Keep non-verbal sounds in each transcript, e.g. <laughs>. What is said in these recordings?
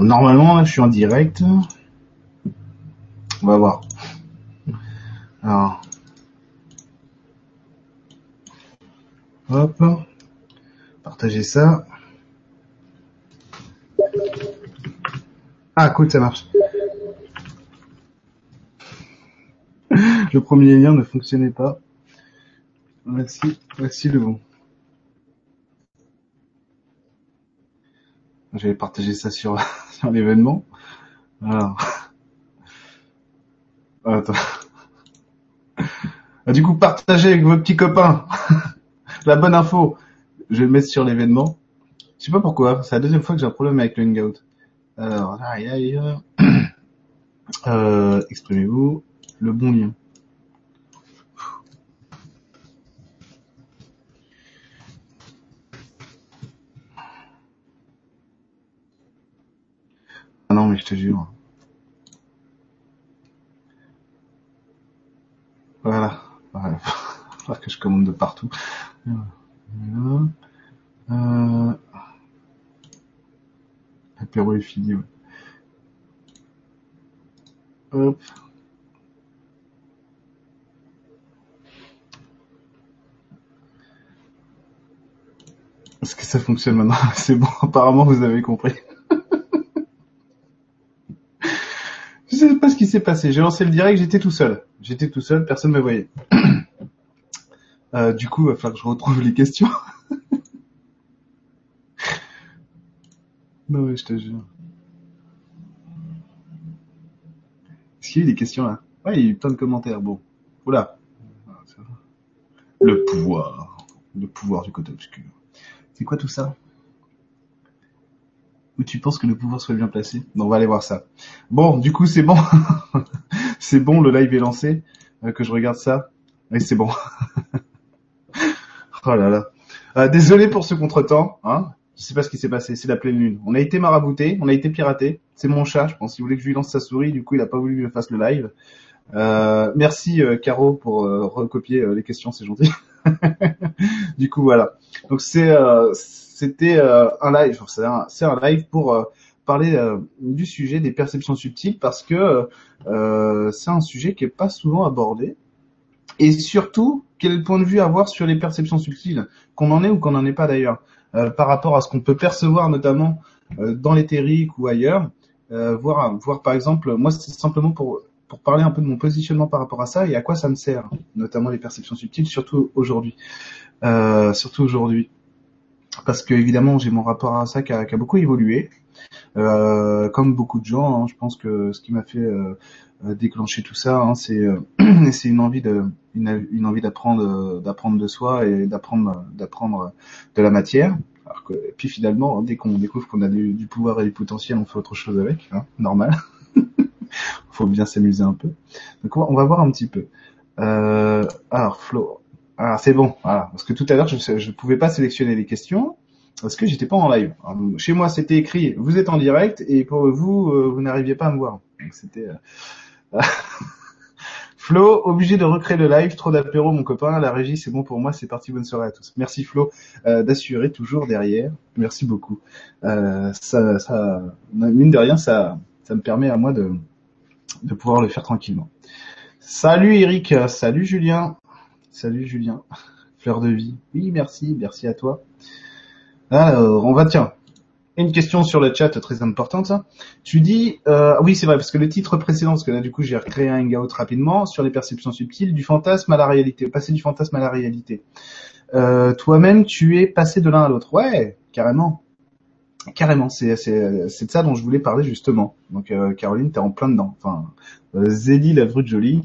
Normalement, je suis en direct. On va voir. Alors. Hop. Partager ça. Ah, cool, ça marche. Le premier lien ne fonctionnait pas. Voici, voici le bon. Je vais partager ça <laughs> sur, l'événement. Alors. Attends. Ah, du coup, partagez avec vos petits copains. <laughs> La bonne info. Je vais le mettre sur l'événement. Je sais pas pourquoi. C'est la deuxième fois que j'ai un problème avec le Hangout. Alors, aïe, aïe. <clears throat> Euh, exprimez-vous. Le bon lien. Te jure. Voilà. voilà. <laughs> Faut que je commande de partout. Euh... L'apéro est fini. Hop. Est-ce que ça fonctionne maintenant? <laughs> C'est bon, apparemment vous avez compris. Je sais pas ce qui s'est passé. J'ai lancé le direct, j'étais tout seul. J'étais tout seul, personne ne me voyait. <clears throat> Euh, du coup, il va falloir que je retrouve les questions. <laughs> non mais je te jure. Est-ce qu'il y a eu des questions là? Ouais, il y a eu plein de commentaires. Bon. Oula. Le pouvoir. Le pouvoir du côté obscur. C'est quoi tout ça? Où tu penses que le pouvoir soit bien placé Bon, on va aller voir ça. Bon, du coup, c'est bon. <laughs> c'est bon, le live est lancé. Euh, que je regarde ça. Et c'est bon. <laughs> oh là là. Euh, désolé pour ce contretemps. Hein je sais pas ce qui s'est passé. C'est la pleine lune. On a été marabouté, on a été piraté. C'est mon chat, je pense. Il voulait que je lui lance sa souris. Du coup, il a pas voulu que je fasse le live. Euh, merci Caro pour recopier les questions, c'est gentil. <laughs> du coup voilà. Donc c'est c'était un live, c'est un, live pour parler du sujet des perceptions subtiles parce que c'est un sujet qui est pas souvent abordé. Et surtout quel point de vue avoir sur les perceptions subtiles, qu'on en ait ou qu'on n'en ait pas d'ailleurs, par rapport à ce qu'on peut percevoir notamment dans l'éthérique ou ailleurs. Euh, voir, voir par exemple, moi c'est simplement pour pour parler un peu de mon positionnement par rapport à ça et à quoi ça me sert, notamment les perceptions subtiles, surtout aujourd'hui, euh, surtout aujourd'hui, parce que évidemment j'ai mon rapport à ça qui a, beaucoup évolué, euh, comme beaucoup de gens. Hein, je pense que ce qui m'a fait euh, déclencher tout ça, hein, c'est <clears throat> c'est une envie d'apprendre de soi et d'apprendre de la matière. Que, puis finalement, dès qu'on découvre qu'on a du, pouvoir et du potentiel, on fait autre chose avec, hein, normal. <laughs> faut bien s'amuser un peu. Donc on va, voir un petit peu. Euh, alors Flo, ah c'est bon, voilà. Parce que tout à l'heure je ne pouvais pas sélectionner les questions parce que j'étais pas en live. Chez moi c'était écrit vous êtes en direct et pour vous euh, vous n'arriviez pas à me voir. Donc c'était euh... <laughs> Flo, obligé de recréer le live, trop d'apéro mon copain, la régie c'est bon pour moi, c'est parti, bonne soirée à tous. Merci Flo euh, d'assurer toujours derrière, merci beaucoup. Ça, ça, mine de rien, ça, ça me permet à moi de, de pouvoir le faire tranquillement. Salut Eric, salut Julien, salut Julien, <laughs> fleur de vie. Oui, merci, merci à toi. Alors, on va tiens, une question sur le chat très importante. Tu dis, euh, oui c'est vrai parce que le titre précédent, parce que là du coup j'ai recréé un hangout rapidement sur les perceptions subtiles du fantasme à la réalité, passer du fantasme à la réalité. Euh, Toi-même tu es passé de l'un à l'autre. Ouais, carrément. Carrément, c'est de ça dont je voulais parler justement. Donc euh, Caroline, t'es en plein dedans. Enfin, euh, Zélie la de jolie,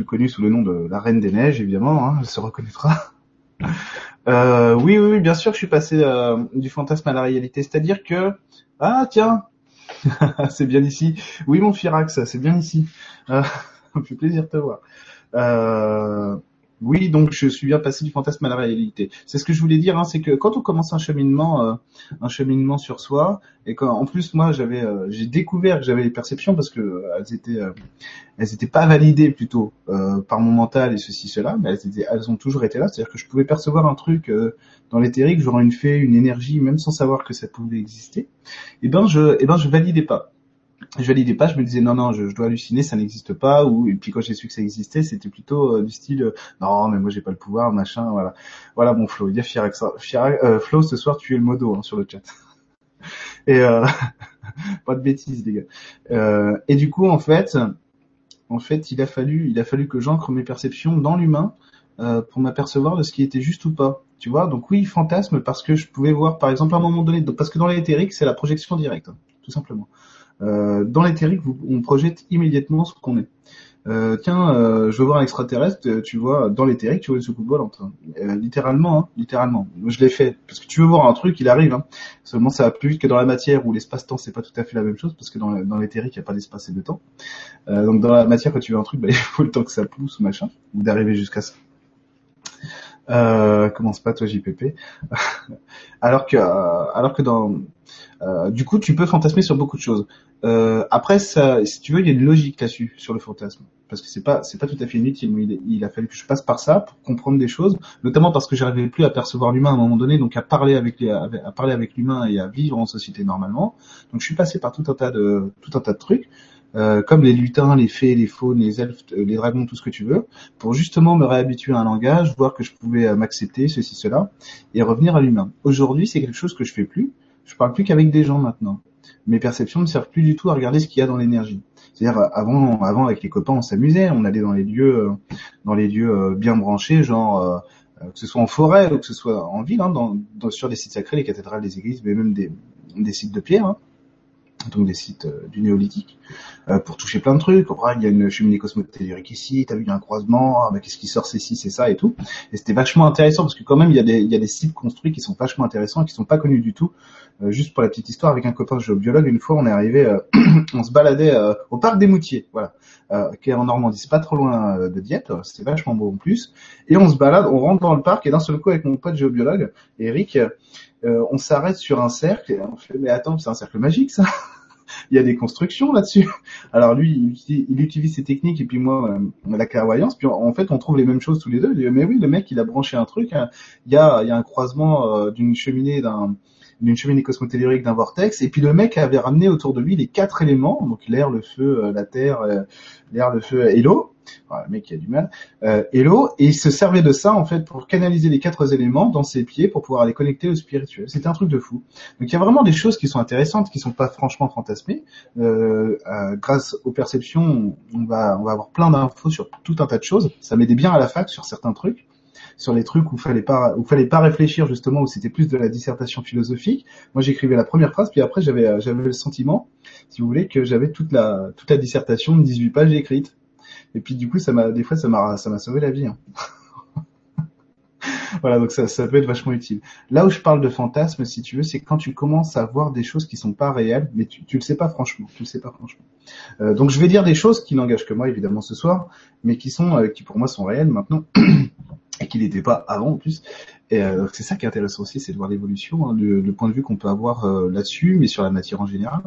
plus connue sous le nom de la Reine des Neiges, évidemment, hein, elle se reconnaîtra. <laughs> euh, oui, oui, bien sûr, je suis passé euh, du fantasme à la réalité. C'est-à-dire que ah tiens, <laughs> c'est bien ici. Oui, mon Firax, c'est bien ici. Euh, <laughs> plaisir de te voir. Euh, oui, donc je suis bien passé du fantasme à la réalité. C'est ce que je voulais dire, hein, c'est que quand on commence un cheminement, euh, un cheminement sur soi, et quand en plus moi j'avais, euh, j'ai découvert que j'avais les perceptions parce que euh, elles étaient, elles étaient pas validées plutôt par mon mental et ceci cela, mais elles, étaient, elles ont toujours été là. C'est-à-dire que je pouvais percevoir un truc dans l'éthérique, genre une fée, une énergie, même sans savoir que ça pouvait exister. Et eh ben je, et eh ben je validais pas je validais pas, je me disais non non, je, dois halluciner, ça n'existe pas. Ou et puis quand j'ai su que ça existait, c'était plutôt euh, du style euh, non mais moi j'ai pas le pouvoir, machin, voilà. Voilà mon Flo, il y a fier euh, Flo ce soir tu es le modo hein, sur le chat. <laughs> et <laughs> pas de bêtises les gars. et du coup en fait, en fait il a fallu il a fallu que j'ancre mes perceptions dans l'humain pour m'apercevoir de ce qui était juste ou pas. Tu vois, donc oui, fantasme parce que je pouvais voir, par exemple, à un moment donné, parce que dans l'éthérique, c'est la projection directe, hein, tout simplement. Euh, dans l'éthérique, on projette immédiatement ce qu'on est. Euh, tiens, euh, je veux voir un extraterrestre, tu vois, dans l'éthérique, tu vois une soucoupe volante. Euh, littéralement, hein, littéralement. Je l'ai fait, parce que tu veux voir un truc, il arrive. Hein. Seulement, ça va plus vite que dans la matière, où l'espace-temps, c'est pas tout à fait la même chose, parce que dans, dans l'éthérique, il n'y a pas d'espace et de temps. Euh, donc dans la matière, quand tu veux un truc, bah, <laughs> il faut le temps que ça pousse, machin, ou d'arriver jusqu'à ça. Euh, commence pas toi JPP. <laughs> alors que alors que dans euh, du coup tu peux fantasmer sur beaucoup de choses. Euh, après ça, si tu veux, il y a une logique là-dessus sur le fantasme parce que c'est pas c'est pas tout à fait inutile. Mais il, a fallu que je passe par ça pour comprendre des choses, notamment parce que j'arrivais plus à percevoir l'humain à un moment donné, donc à parler avec à, parler avec l'humain et à vivre en société normalement. Donc je suis passé par tout un tas de tout un tas de trucs. Euh, comme les lutins, les fées, les faunes, les elfes, euh, les dragons, tout ce que tu veux, pour justement me réhabituer à un langage, voir que je pouvais euh, m'accepter, ceci, cela, et revenir à l'humain. Aujourd'hui, c'est quelque chose que je fais plus. Je parle plus qu'avec des gens maintenant. Mes perceptions ne servent plus du tout à regarder ce qu'il y a dans l'énergie. C'est-à-dire avant, avant avec les copains, on s'amusait, on allait dans les lieux, dans les lieux bien branchés, genre que ce soit en forêt ou que ce soit en ville, hein, dans, sur des sites sacrés, les cathédrales, les églises, mais même des, des sites de pierre. Hein donc des sites euh, du néolithique, euh, pour toucher plein de trucs. il y a une cheminée cosmotellurique ici, t'as vu, il y a un croisement, ah, qu'est-ce qui sort, c'est ci, c'est ça et tout. Et c'était vachement intéressant parce que quand même, il y, a des, il y a des sites construits qui sont vachement intéressants et qui sont pas connus du tout. Euh, juste pour la petite histoire, avec un copain géobiologue, une fois, on est arrivé, <clears throat> on se baladait au parc des Moutiers, voilà, qui est en Normandie, c'est pas trop loin de Dieppe, c'était vachement beau en plus. Et on se balade, on rentre dans le parc et d'un seul coup, avec mon pote géobiologue, Eric, euh, on s'arrête sur un cercle et on fait mais attends c'est un cercle magique ça. <laughs> Il y a des constructions là-dessus. Alors lui il, utilise ses techniques et puis moi euh, la clairvoyance. Puis en fait on trouve les mêmes choses tous les deux. Mais oui le mec il a branché un truc hein. il y a y a un croisement euh, d'une cheminée d'un d'une cheminée cosmotellurique d'un vortex et puis le mec avait ramené autour de lui les quatre éléments donc l'air le feu la terre l'air le feu et l'eau voilà, le mec qui a du mal, euh, et l'eau, et il se servait de ça en fait pour canaliser les quatre éléments dans ses pieds pour pouvoir les connecter au spirituel. C'était un truc de fou. Donc il y a vraiment des choses qui sont intéressantes, qui sont pas franchement fantasmées. Euh, euh, grâce aux perceptions, on va on va avoir plein d'infos sur tout un tas de choses. Ça m'aidait bien à la fac sur certains trucs sur les trucs où fallait pas où fallait pas réfléchir justement où c'était plus de la dissertation philosophique. Moi j'écrivais la première phrase puis après j'avais j'avais le sentiment si vous voulez que j'avais toute la toute la dissertation de 18 pages écrite et puis du coup, ça m'a des fois ça m'a ça m'a sauvé la vie. Hein. <laughs> voilà, donc ça, ça peut être vachement utile. Là où je parle de fantasme, si tu veux, c'est quand tu commences à voir des choses qui sont pas réelles, mais tu, tu le sais pas franchement, tu le sais pas franchement. Euh, donc je vais dire des choses qui n'engagent que moi évidemment ce soir, mais qui sont, euh, qui pour moi sont réelles maintenant <clears throat> et qui n'étaient pas avant en plus. Et euh, c'est ça qui est intéressant aussi, c'est de voir l'évolution, hein, le, point de vue qu'on peut avoir euh, là-dessus, mais sur la matière en général.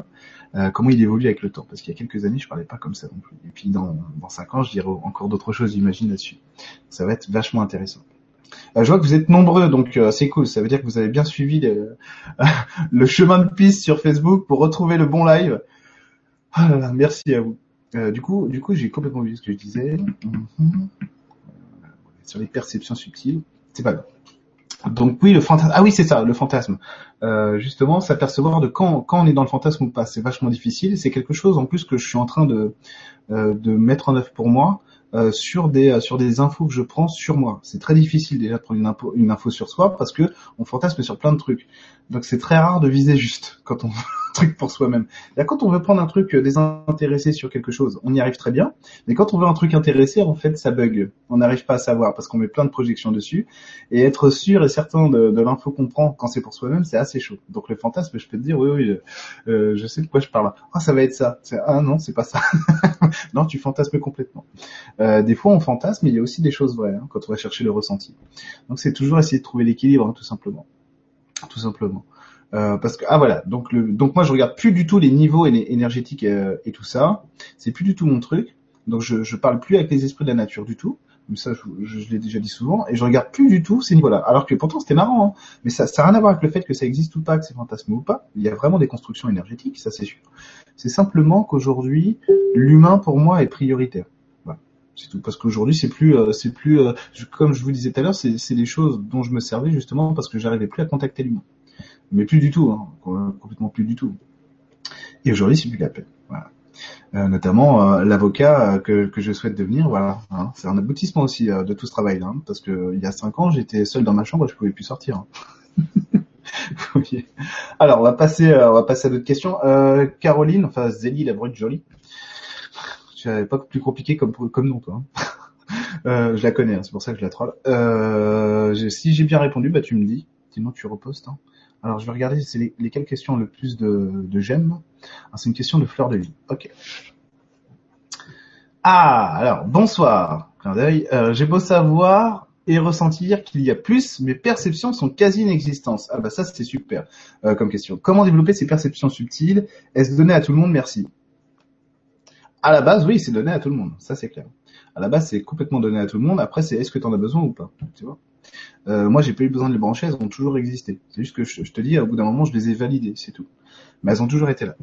Euh, comment il évolue avec le temps. Parce qu'il y a quelques années, je parlais pas comme ça non plus. Et puis dans, dans cinq ans, je dirais encore d'autres choses, j'imagine, là-dessus. Ça va être vachement intéressant. Euh, je vois que vous êtes nombreux, donc c'est cool. Ça veut dire que vous avez bien suivi le, <laughs> le, chemin de piste sur Facebook pour retrouver le bon live. Ah merci à vous. du coup, du coup, j'ai complètement oublié ce que je disais. Mhm. Sur les perceptions subtiles, c'est pas grave. Donc oui, le fantasme. Ah oui, c'est ça, le fantasme. Euh, justement, s'apercevoir de quand, quand on est dans le fantasme ou pas, c'est vachement difficile. C'est quelque chose en plus que je suis en train de, euh, de mettre en œuvre pour moi euh, sur des euh, sur des infos que je prends sur moi. C'est très difficile déjà de prendre une info, une info sur soi parce que on fantasme sur plein de trucs. Donc c'est très rare de viser juste quand on truc pour soi-même. Quand on veut prendre un truc désintéressé sur quelque chose, on y arrive très bien. Mais quand on veut un truc intéressé, en fait, ça bug. On n'arrive pas à savoir parce qu'on met plein de projections dessus. Et être sûr et certain de, l'info qu'on prend quand c'est pour soi-même, c'est assez chaud. Donc le fantasme, je peux te dire, oui, oui, euh, je sais de quoi je parle. Ah, ça va être ça. Ah non, c'est pas ça. <laughs> non, tu fantasmes complètement. Euh, des fois, on fantasme, mais il y a aussi des choses vraies hein, quand on va chercher le ressenti. Donc c'est toujours essayer de trouver l'équilibre, hein, tout simplement. Tout simplement. Euh, parce que ah voilà. Donc le donc moi je regarde plus du tout les niveaux énergétiques euh, et, tout ça. C'est plus du tout mon truc. Donc je je parle plus avec les esprits de la nature du tout. Ça je, je, l'ai déjà dit souvent. Et je regarde plus du tout ces niveaux-là. Alors que pourtant c'était marrant hein. mais ça ça n'a rien à voir avec le fait que ça existe ou pas que c'est fantasme ou pas. Il y a vraiment des constructions énergétiques ça c'est sûr. C'est simplement qu'aujourd'hui l'humain pour moi est prioritaire. Voilà. C'est tout. Parce qu'aujourd'hui c'est plus euh, c'est plus comme je vous disais tout à l'heure c'est c'est des choses dont je me servais justement parce que j'arrivais plus à contacter l'humain mais plus du tout, hein, complètement plus du tout. Et aujourd'hui, c'est plus la peine. Voilà. Euh, notamment euh, l'avocat euh, que, que, je souhaite devenir, voilà. Hein. c'est un aboutissement aussi de tout ce travail-là, hein, parce que il y a cinq ans, j'étais seul dans ma chambre, je pouvais plus sortir. Hein. <laughs> Alors, on va passer, on va passer à d'autres questions. Caroline, enfin Zélie, la brute jolie. Je pas plus compliqué comme comme nom, toi. <laughs> je la connais, c'est pour ça que je la troll. si j'ai bien répondu, bah tu me dis. Sinon, tu repostes. Hein. Alors, je vais regarder c'est les, lesquelles questions le plus de, j'aime. Ah, c'est une question de fleur de vie. Ok. Ah, alors, bonsoir. Euh, J'ai beau savoir et ressentir qu'il y a plus, mes perceptions sont quasi inexistantes. Ah bah ça, c'était super euh, comme question. Comment développer ces perceptions subtiles? Est-ce donné à tout le monde? Merci. À la base, oui, c'est donné à tout le monde. Ça, c'est clair. À la base, c'est complètement donné à tout le monde. Après, c'est est-ce que tu en as besoin ou pas? Tu vois? Euh, moi, j'ai pas eu besoin de les brancher, elles ont toujours existé. C'est juste que je, te dis, au bout d'un moment, je les ai validées, c'est tout. Mais elles ont toujours été là.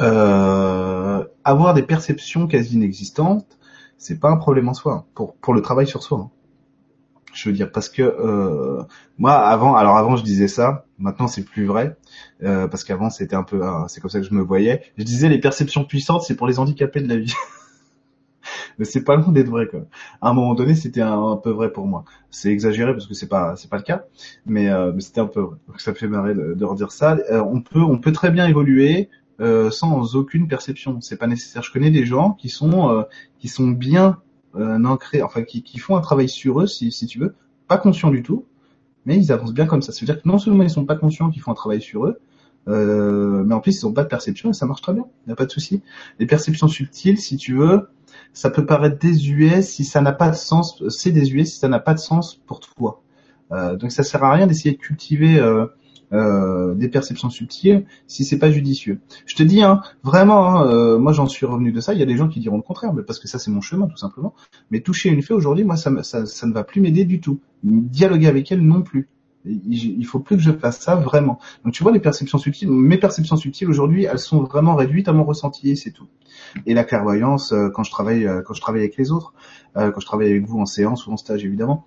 Euh, avoir des perceptions quasi inexistantes, c'est pas un problème en soi pour pour le travail sur soi. Hein. Je veux dire parce que euh, moi avant, alors avant je disais ça, maintenant c'est plus vrai parce qu'avant c'était un peu, c'est comme ça que je me voyais. Je disais les perceptions puissantes, c'est pour les handicapés de la vie. <laughs> mais c'est pas loin d'être vrai quoi. À un moment donné, c'était un, peu vrai pour moi. C'est exagéré parce que c'est pas c'est pas le cas, mais, euh, mais c'était un peu vrai. Donc ça fait marrer de, de redire ça. Euh, on peut on peut très bien évoluer euh, sans aucune perception. C'est pas nécessaire. Je connais des gens qui sont euh, qui sont bien euh, ancrés, enfin qui, qui font un travail sur eux, si, si tu veux, pas conscients du tout, mais ils avancent bien comme ça. Ça veut dire que non seulement ils sont pas conscients qu'ils font un travail sur eux, euh, mais en plus ils ont pas de perception et ça marche très bien. Il n'y a pas de souci. Les perceptions subtiles, si tu veux, ça peut paraître désuet si ça n'a pas de sens, c'est désuet si ça n'a pas de sens pour toi. Euh, donc ça sert à rien d'essayer de cultiver euh, euh, des perceptions subtiles si c'est pas judicieux. Je te dis, hein, vraiment, hein, euh, moi j'en suis revenu de ça. Il y a des gens qui diront le contraire, mais parce que ça c'est mon chemin tout simplement. Mais toucher une fée aujourd'hui, moi ça, ça, ça ne va plus m'aider du tout. Dialoguer avec elle non plus. Il faut plus que je fasse ça vraiment. Donc tu vois les perceptions subtiles, mes perceptions subtiles aujourd'hui, elles sont vraiment réduites à mon ressenti, c'est tout. Et la clairvoyance, euh, quand je travaille, euh, quand je travaille avec les autres, euh, quand je travaille avec vous en séance ou en stage évidemment.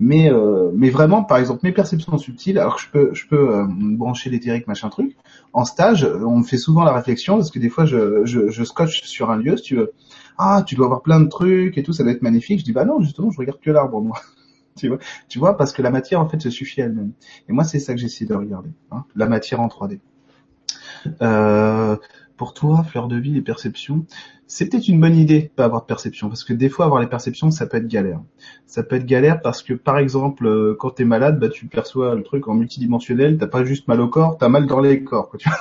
Mais mais vraiment, par exemple, mes perceptions subtiles, alors je peux je peux brancher l'éthérique machin truc. En stage, on me fait souvent la réflexion parce que des fois je, je je scotche sur un lieu, si tu veux. Ah, tu dois avoir plein de trucs et tout, ça doit être magnifique. Je dis bah non, justement, je regarde que l'arbre moi tu vois, tu vois, parce que la matière en fait se suffit elle-même. Et moi, c'est ça que j'essaie de regarder, hein, la matière en 3D. Euh, pour toi, fleur de vie, les perceptions, c'est peut-être une bonne idée pas avoir de perception, parce que des fois avoir les perceptions, ça peut être galère. Ça peut être galère parce que par exemple, euh, quand t'es malade, bah tu perçois le truc en multidimensionnel, t'as pas juste mal au corps, t'as mal dans les corps, quoi, tu vois.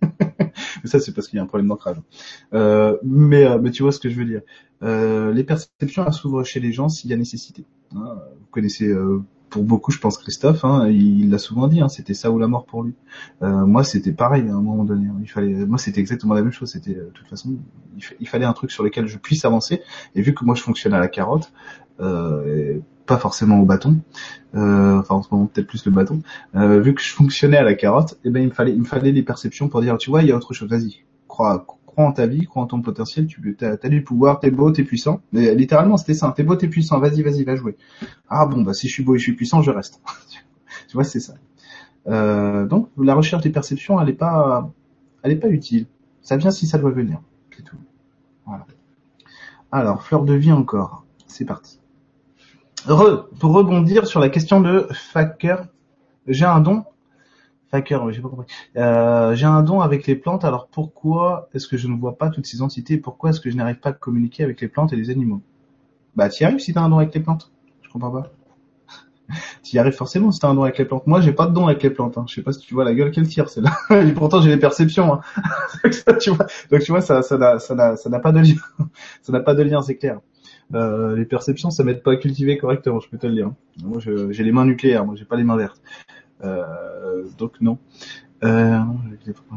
<laughs> mais ça c'est parce qu'il y a un problème d'ancrage. Euh, mais, euh, mais tu vois ce que je veux dire. Euh, les perceptions elles s'ouvrent chez les gens s'il y a nécessité. Hein, vous connaissez euh, pour beaucoup, je pense Christophe, hein, il l'a souvent dit, hein, c'était ça ou la mort pour lui. Euh, moi, c'était pareil à un moment donné. Il fallait, moi, c'était exactement la même chose. C'était, de toute façon, il, fallait un truc sur lequel je puisse avancer. Et vu que moi, je fonctionne à la carotte, euh, pas forcément au bâton, euh, enfin en ce moment peut-être plus le bâton. Euh, vu que je fonctionnais à la carotte, eh ben il me fallait, il me fallait les perceptions pour dire, tu vois, il y a autre chose. Vas-y, crois, crois en ta vie, crois en ton potentiel. Tu as, du pouvoir, t'es beau, t'es puissant. Mais littéralement, c'était ça. T'es beau, t'es puissant. Vas-y, vas-y, va jouer. Ah bon, bah si je suis beau et je suis puissant, je reste. <laughs> tu vois, c'est ça. Euh, donc la recherche des perceptions, elle est pas, elle est pas utile. Ça vient si ça doit venir. C'est tout. Voilà. Alors fleur de vie encore. C'est parti pour rebondir sur la question de Faker, j'ai un don. Faker, j'ai pas compris. Euh, j'ai un don avec les plantes, alors pourquoi est-ce que je ne vois pas toutes ces entités Pourquoi est-ce que je n'arrive pas à communiquer avec les plantes et les animaux? Bah, tu y arrives si t'as un don avec les plantes. Je comprends pas. tu y arrives forcément si t'as un don avec les plantes. Moi, j'ai pas de don avec les plantes. Hein. Je sais pas si tu vois la gueule qu'elle tire, c'est là. <laughs> et pourtant, j'ai les perceptions. Hein. <laughs> Donc, tu vois, ça, ça n'a, ça n'a, ça pas de lien. <laughs> ça n'a pas de lien, c'est clair. Euh, les perceptions, ça m'aide pas à cultiver correctement, je peux te le dire. Moi, j'ai les mains nucléaires, moi, j'ai pas les mains vertes. Euh, donc non. Euh,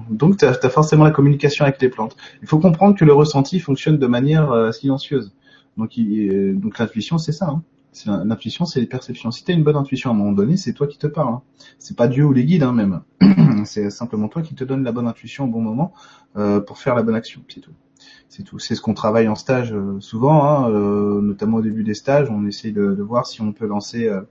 donc tu forcément la communication avec les plantes. Il faut comprendre que le ressenti fonctionne de manière euh, silencieuse. Donc, donc l'intuition, c'est ça. Hein. L'intuition, c'est les perceptions. Si tu une bonne intuition à un moment donné, c'est toi qui te parles. Hein. C'est pas Dieu ou les guides hein, même. <clears throat> c'est simplement toi qui te donne la bonne intuition au bon moment euh, pour faire la bonne action. C'est tout. C'est tout. C'est ce qu'on travaille en stage euh, souvent, hein, euh, notamment au début des stages. On essaye de, voir si on peut lancer euh,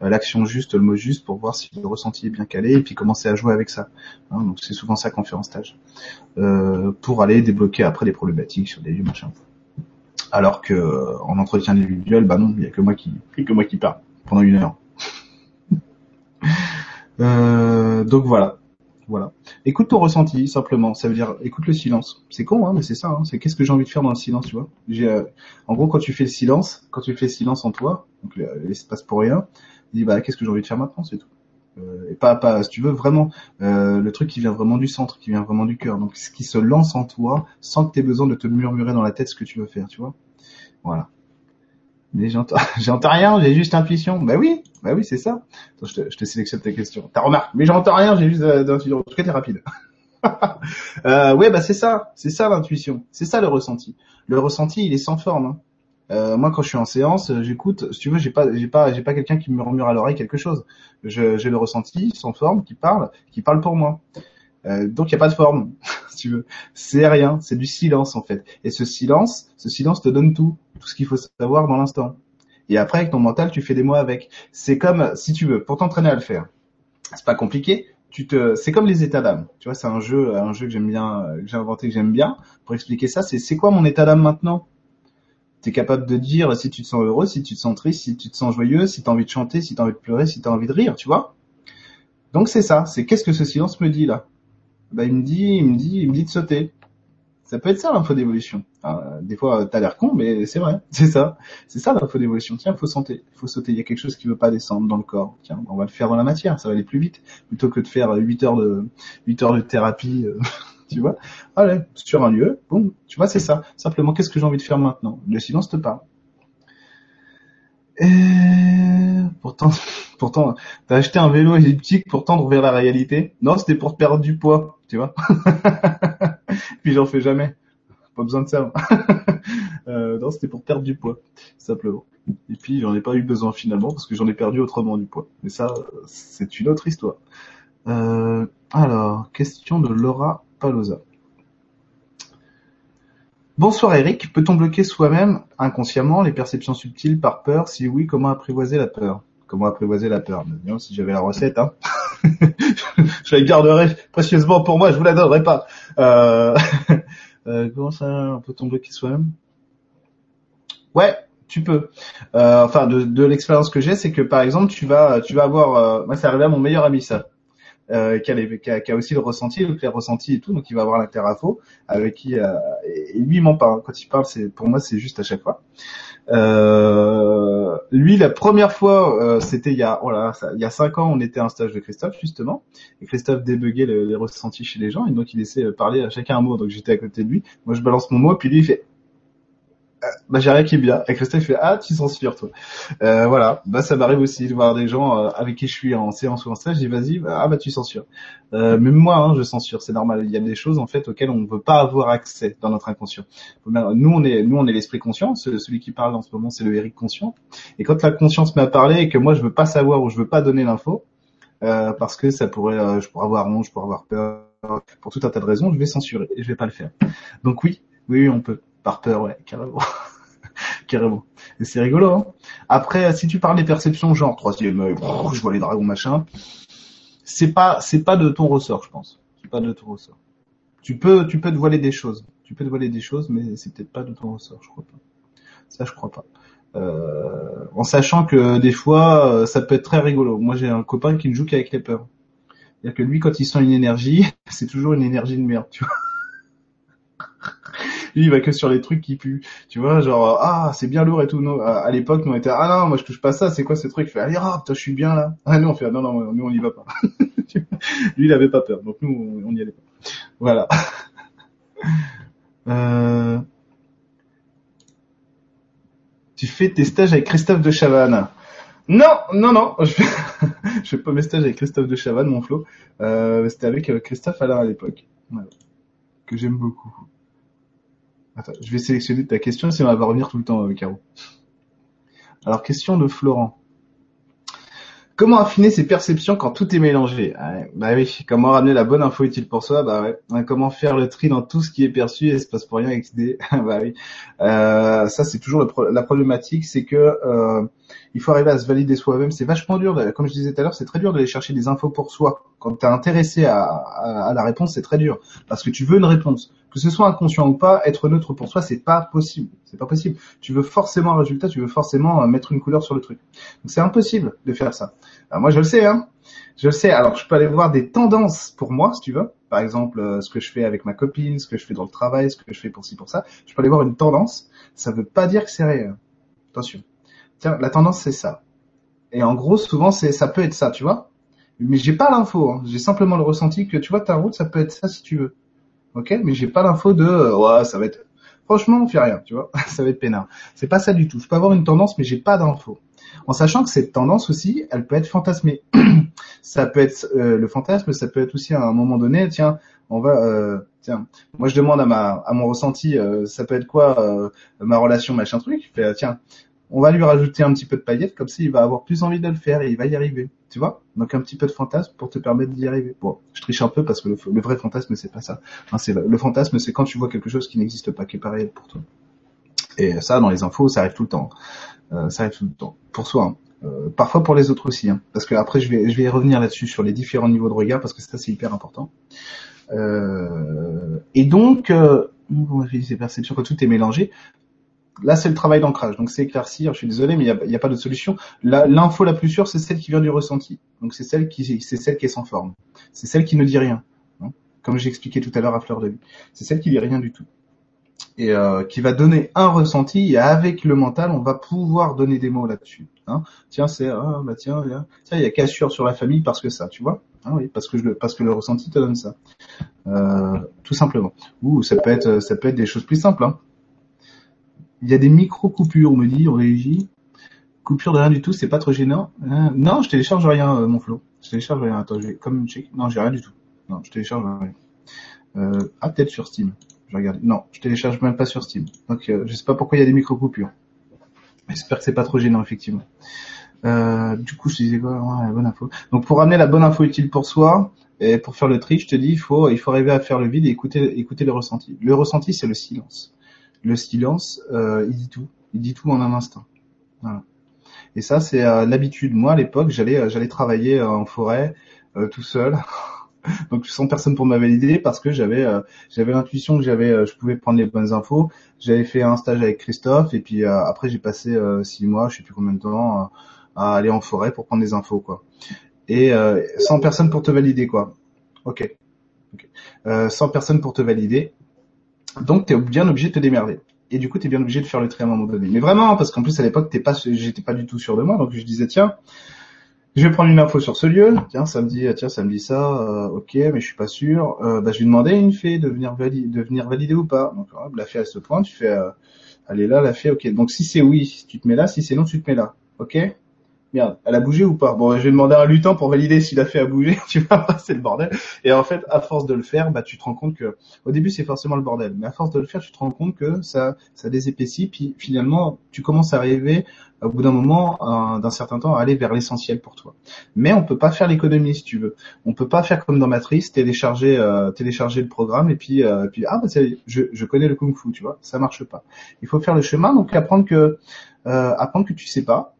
l'action juste, le mot juste, pour voir si le ressenti est bien calé, et puis commencer à jouer avec ça. Hein, donc c'est souvent ça qu'on fait en stage, pour aller débloquer après des problématiques sur des lieux machin. Alors que en entretien individuel, bah non, il y a que moi qui, que moi qui parle pendant une heure. <laughs> donc voilà. Voilà. Écoute ton ressenti simplement. Ça veut dire écoute le silence. C'est con, hein, mais c'est ça. Hein. C'est qu'est-ce que j'ai envie de faire dans le silence, tu vois. Euh, en gros, quand tu fais le silence, quand tu fais le silence en toi, donc l'espace pour rien, dis bah qu'est-ce que j'ai envie de faire maintenant, c'est tout. Euh, et pas, pas, si tu veux vraiment euh, le truc qui vient vraiment du centre, qui vient vraiment du cœur. Donc ce qui se lance en toi, sans que tu aies besoin de te murmurer dans la tête ce que tu veux faire, tu vois. Voilà. Mais j'entends, <laughs> j'entends rien, j'ai juste intuition. Bah oui, bah oui, c'est ça. je, te, sélectionne tes questions. T'as remarqué Mais j'entends rien, j'ai juste euh, d'intuition. En tout cas, t'es rapide. <laughs> euh, ouais, bah c'est ça, c'est ça l'intuition, c'est ça le ressenti. Le ressenti, il est sans forme. Hein. Euh, moi, quand je suis en séance, euh, j'écoute. Si tu veux, j'ai pas, j'ai pas, j'ai pas quelqu'un qui me murmure à l'oreille quelque chose. j'ai le ressenti sans forme qui parle, qui parle pour moi. Euh, donc il y a pas de forme, <laughs> si tu veux. C'est rien, c'est du silence en fait. Et ce silence, ce silence te donne tout, tout ce qu'il faut savoir dans l'instant. Et après avec ton mental, tu fais des mots avec. C'est comme si tu veux, pour t'entraîner à le faire. C'est pas compliqué. Tu te, c'est comme les états d'âme. Tu vois, c'est un jeu, un jeu que j'aime bien, que j'ai inventé, que j'aime bien. Pour expliquer ça, c'est c'est quoi mon état d'âme maintenant? Tu es capable de dire si tu te sens heureux, si tu te sens triste, si tu te sens joyeux, si tu as envie de chanter, si tu as envie de pleurer, si tu as envie de rire, tu vois? Donc c'est ça, c'est qu'est-ce que ce silence me dit là? Bah, il me dit, il me dit, il me dit de sauter. Ça peut être ça l'info d'évolution. des fois, t'as l'air con, mais c'est vrai, <laughs> c'est ça, c'est ça l'info d'évolution. Tiens, faut sauter, faut sauter. Il y a quelque chose qui veut pas descendre dans le corps. Tiens, on va le faire dans la matière, ça va aller plus vite, plutôt que de faire 8 heures de 8 heures de thérapie. Euh, <laughs> tu vois Allez, sur un lieu, boum, tu vois, c'est ça. Simplement, qu'est-ce que j'ai envie de faire maintenant? Le silence te parle. Et pourtant, <laughs> pourtant, t'as acheté un vélo elliptique pour tendre vers la réalité? Non, c'était pour perdre du poids, tu vois. <laughs> Puis j'en fais jamais. Pas besoin de ça. <laughs> euh, non, c'était pour perdre du poids, simplement. Et puis j'en ai pas eu besoin finalement parce que j'en ai perdu autrement du poids. Mais ça, c'est une autre histoire. Euh, alors, question de Laura Palosa. Bonsoir Eric, peut-on bloquer soi-même inconsciemment les perceptions subtiles par peur? Si oui, comment apprivoiser la peur? Comment apprivoiser la peur? Bien, Si j'avais la recette, hein. <laughs> je la garderais précieusement pour moi, je vous la donnerai pas. Euh... <laughs> euh comment ça, peut-on bloquer soi-même Ouais, tu peux. Euh, enfin, de, de l'expérience que j'ai, c'est que par exemple, tu vas, tu vas avoir. Euh, moi, c'est arrivé à mon meilleur ami ça euh, qui, a, qui, a, aussi le ressenti, le clair ressenti et tout, donc il va avoir l'interafo avec qui euh, et lui il ment pas. Hein. Quand il parle, c'est pour moi c'est juste à chaque fois. Euh, lui, la première fois, euh, c'était il y a, voilà, ça, il y a cinq ans, on était à un stage de Christophe justement, et Christophe débuguait les ressentis chez les gens, et donc il laissait parler à chacun un mot. Donc j'étais à côté de lui, moi je balance mon mot, puis lui il fait bah j'ai rien qui est bien. Et Christophe fait ah tu censures toi. Euh, voilà, bah ça m'arrive aussi de voir des gens euh, avec qui je suis en séance ou en stage, je dis vas-y, bah, ah bah tu censures. Euh, même moi hein, je censure, c'est normal. Il y a des choses en fait auxquelles on ne veut pas avoir accès dans notre inconscient. Nous on est nous on est l'esprit conscient, celui qui parle en ce moment c'est le Eric conscient. Et quand la conscience m'a parlé et que moi je veux pas savoir ou je veux pas donner l'info euh, parce que ça pourrait, euh, je pourrais avoir honte, je pourrais avoir peur, pour tout un tas de raisons, je vais censurer et je vais pas le faire. Donc oui, oui on peut. Par peur, ouais, carrément. <laughs> carrément. Et c'est rigolo, hein. Après, si tu parles des perceptions, genre troisième œil, je vois les dragons, machin, c'est pas, c'est pas de ton ressort, je pense. C'est pas de ton ressort. Tu peux, tu peux te voiler des choses. Tu peux te voiler des choses, mais c'est peut-être pas de ton ressort, je crois pas. Ça, je crois pas. Euh, en sachant que des fois, euh, ça peut être très rigolo. Moi, j'ai un copain qui ne joue qu'avec les peurs. C'est-à-dire que lui, quand il sent une énergie, <laughs> c'est toujours une énergie de merde, tu vois. Lui, il va que sur les trucs qui puent, tu vois, genre ah c'est bien lourd et tout. Nous, à, l'époque, nous on était ah non, moi je touche pas ça, c'est quoi ce truc? Il fait allez, ah putain, je suis bien là. Ah nous on fait ah, non non, nous on y va pas. <laughs> lui, il avait pas peur, donc nous on y allait pas. Voilà. <laughs> Euh... Tu fais tes stages avec Christophe de Chavannes. Non, non, non, je fais, <laughs> je fais pas mes stages avec Christophe de Chavannes, mon Flo. Euh, C'était avec euh, Christophe Alain à l'époque, que j'aime beaucoup. Je vais sélectionner ta question, sinon elle va revenir tout le temps, euh, Caro. Alors, question de Florent. Comment affiner ses perceptions quand tout est mélangé? Bah oui, comment ramener la bonne info utile pour soi? Bah ouais. Comment faire le tri dans tout ce qui est perçu et se passe pour rien avec idée <laughs> Bah oui. Euh, ça c'est toujours la problématique, c'est que euh, il faut arriver à se valider soi-même. C'est vachement dur. Comme je disais tout à l'heure, c'est très dur d'aller chercher des infos pour soi. Quand tu es intéressé à, la réponse, c'est très dur parce que tu veux une réponse. Que ce soit inconscient ou pas, être neutre pour soi, c'est pas possible. C'est pas possible. Tu veux forcément un résultat, tu veux forcément euh, mettre une couleur sur le truc. Donc c'est impossible de faire ça. Alors moi je le sais, hein. Je le sais. Alors je peux aller voir des tendances pour moi, si tu veux. Par exemple, euh, ce que je fais avec ma copine, ce que je fais dans le travail, ce que je fais pour ci pour ça. Je peux aller voir une tendance. Ça veut pas dire que c'est réel. Attention tiens, la tendance c'est ça. Et en gros, souvent, c'est, ça peut être ça, tu vois. Mais j'ai pas l'info. Hein. J'ai simplement le ressenti que, tu vois, ta route, ça peut être ça si tu veux. Ok? Mais j'ai pas l'info de, euh, ouais, ça va être. Franchement, on fait rien, tu vois. <laughs> ça va être peinard. C'est pas ça du tout. Je peux avoir une tendance, mais j'ai pas d'info. En sachant que cette tendance aussi, elle peut être fantasmée. <clears throat> ça peut être euh, le fantasme, ça peut être aussi à un moment donné, tiens, on va, euh, tiens, moi je demande à ma, à mon ressenti, ça peut être quoi ma relation machin truc. Fait, tiens, on va lui rajouter un petit peu de paillettes, comme ça il va avoir plus envie de le faire et il va y arriver. Tu vois? Donc un petit peu de fantasme pour te permettre d'y arriver. Bon, je triche un peu parce que le, vrai fantasme c'est pas ça. le, fantasme c'est quand tu vois quelque chose qui n'existe pas, qui est pas pour toi. Et ça, dans les infos, ça arrive tout le temps. Euh, ça arrive tout le temps. Pour soi. Hein. Euh, parfois pour les autres aussi. Hein. Parce que après, je vais, revenir là-dessus sur les différents niveaux de regard parce que ça c'est hyper important. Euh, et donc, euh, ces perceptions que tout est mélangé? Là, c'est le travail d'ancrage. Donc, c'est éclaircir. Je suis désolé, mais il n'y a, pas d'autre solution. L'info la, plus sûre, c'est celle qui vient du ressenti. Donc, c'est celle qui, est sans forme. C'est celle qui ne dit rien. Hein, comme j'ai expliqué tout à l'heure à fleur de vie. C'est celle qui dit rien du tout. Et euh, qui va donner un ressenti. Et avec le mental, on va pouvoir donner des mots là-dessus. Hein. Tiens, c'est ah, bah tiens, tiens, il y a cassure sur la famille parce que ça, tu vois. Hein, oui, parce que je, parce que le ressenti te donne ça. Euh, tout simplement. Ou ça peut être, ça peut être des choses plus simples. Hein. Il y a des micro-coupures, on me dit, en régie. Coupure de rien du tout, c'est pas trop gênant. Hein non, je télécharge rien, euh, mon flow. Je télécharge rien. Attends, je vais comme check. Non, j'ai rien du tout. Non, je télécharge rien. Euh, ah, peut-être sur Steam. Je regarde. Non, je télécharge même pas sur Steam. Donc, euh, je sais pas pourquoi il y a des micro-coupures. J'espère que c'est pas trop gênant, effectivement. Euh, du coup, je disais quoi? La bonne info. Donc, pour amener la bonne info utile pour soi et pour faire le tri, je te dis, il faut, il faut arriver à faire le vide et écouter, écouter le ressenti. Le ressenti, c'est le silence le silence, euh, il dit tout. Il dit tout en un instant. Voilà. Et ça, c'est euh, l'habitude. Moi, à l'époque, j'allais, euh, j'allais travailler en forêt tout seul. <laughs> Donc sans personne pour me valider parce que j'avais j'avais l'intuition que j'avais je pouvais prendre les bonnes infos. J'avais fait un stage avec Christophe et puis après j'ai passé six mois, je sais plus combien de temps à aller en forêt pour prendre des infos quoi. Et sans personne pour te valider quoi. Ok. okay. sans personne pour te valider. Donc tu es bien obligé de te démerder. Et du coup, tu es bien obligé de faire le tri à un moment donné. Mais vraiment, parce qu'en plus à l'époque, t'es pas, j'étais pas du tout sûr de moi, donc je disais tiens, je vais prendre une info sur ce lieu. Tiens, ça me dit, tiens, ça me dit ça. Euh, ok, mais je suis pas sûr. Euh, bah, je vais demander à une fée de venir valider, de venir valider ou pas. Donc la fée à ce point, tu fais, euh, elle est là, la fée. Ok. Donc si c'est oui, tu te mets là. Si c'est non, tu te mets là. Ok? Merde, elle a bougé ou pas? Bon, je vais demander à un pour valider s'il a fait à bouger. <laughs> tu vois, c'est le bordel. Et en fait, à force de le faire, bah, tu te rends compte que, au début, c'est forcément le bordel. Mais à force de le faire, tu te rends compte que ça, ça désépaissit. Puis finalement, tu commences à arriver, au bout d'un moment, d'un certain temps, à aller vers l'essentiel pour toi. Mais on peut pas faire l'économie si tu veux. On peut pas faire comme dans Matrice, télécharger, euh, télécharger le programme et puis, euh, puis ah bah je, connais le kung-fu, tu vois, ça marche pas. Il faut faire le chemin, donc apprendre que, euh, apprendre que tu sais pas,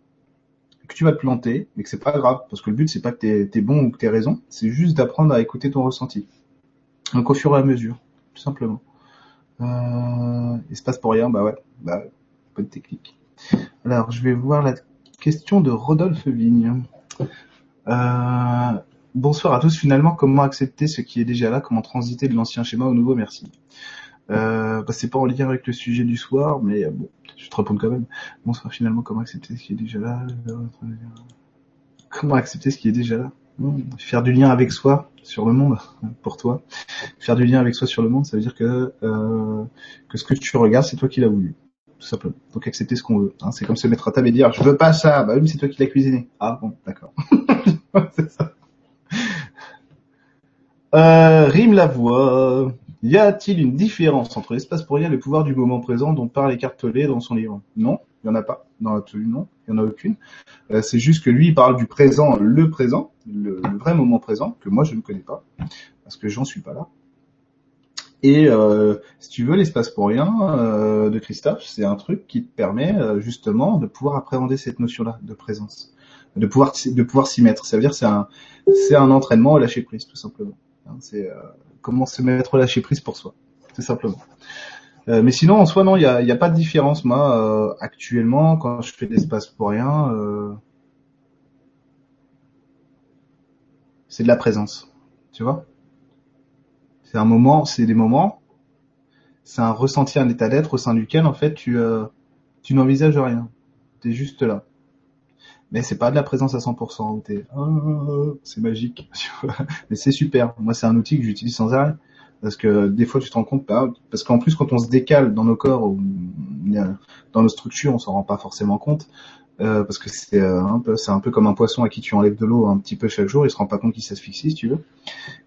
que tu vas te planter, mais que c'est pas grave, parce que le but c'est pas que tu es, bon ou que tu raison, c'est juste d'apprendre à écouter ton ressenti. Donc au fur et à mesure, tout simplement. Euh, il se passe pour rien, bah ouais, bah bonne technique. Alors je vais voir la question de Rodolphe Vigne. Euh, bonsoir à tous. Finalement, comment accepter ce qui est déjà là Comment transiter de l'ancien schéma au nouveau? Merci. Euh, bah, c'est pas en lien avec le sujet du soir, mais bon, je te réponds quand même. Bonsoir. Finalement, comment accepter ce qui est déjà là Comment accepter ce qui est déjà là? Faire du lien avec soi sur le monde, <laughs> pour toi. Faire du lien avec soi sur le monde, ça veut dire que euh, que ce que tu regardes, c'est toi qui l'as voulu tout simplement. Donc accepter ce qu'on veut. Hein. C'est comme se mettre à table et dire je veux pas ça. Bah oui, c'est toi qui l'as cuisiné. Ah bon, d'accord. <laughs> c'est ça. Euh, rime la voix. Y a-t-il une différence entre l'espace pour rien et le pouvoir du moment présent dont parle Écartelé dans son livre? Non, il y en a pas. Dans l'absolu, non, il y en a aucune. Euh, c'est juste que lui, il parle du présent, le présent, le, le, vrai moment présent, que moi je ne connais pas, parce que j'en suis pas là. Et euh, si tu veux, l'espace pour rien euh, de Christophe, c'est un truc qui te permet euh, justement de pouvoir appréhender cette notion-là de présence, de pouvoir de pouvoir s'y mettre. Ça veut dire c'est un c'est un entraînement au lâcher prise tout simplement. Hein, c'est comment se mettre lâcher prise pour soi, tout simplement. mais sinon, en soi, non, il y a, a pas de différence. Moi, actuellement, quand je fais de l'espace pour rien, c'est de la présence, tu vois. C'est un moment, c'est des moments, c'est un ressenti, un état d'être au sein duquel en fait tu euh, tu n'envisages rien. T'es juste là. Mais c'est pas de la présence à 100% où t'es oh, c'est magique. <laughs> Mais c'est super. Moi c'est un outil que j'utilise sans arrêt parce que des fois tu te rends compte pas parce qu'en plus quand on se décale dans nos corps ou dans nos structures on s'en rend pas forcément compte euh, parce que c'est euh, un peu, c'est un peu comme un poisson à qui tu enlèves de l'eau un petit peu chaque jour, il se rend pas compte qu'il s'asphyxie, si tu veux.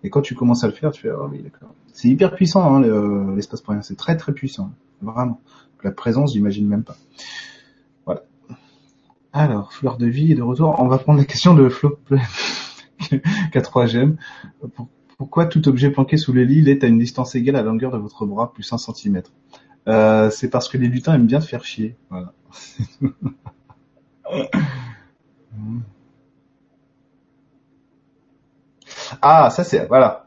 Et quand tu commences à le faire, tu fais, oh oui, d'accord. C'est hyper puissant, hein, l'espace pour rien. C'est très très puissant, vraiment. La présence, j'imagine même pas. Alors, fleur de vie et de retour. On va prendre la question de Flo <laughs> K3GM. Pourquoi tout objet planqué sous le lit est à une distance égale à la longueur de votre bras plus 1 cm euh, C'est parce que les lutins aiment bien te faire chier. <laughs> Ah, ça c'est voilà.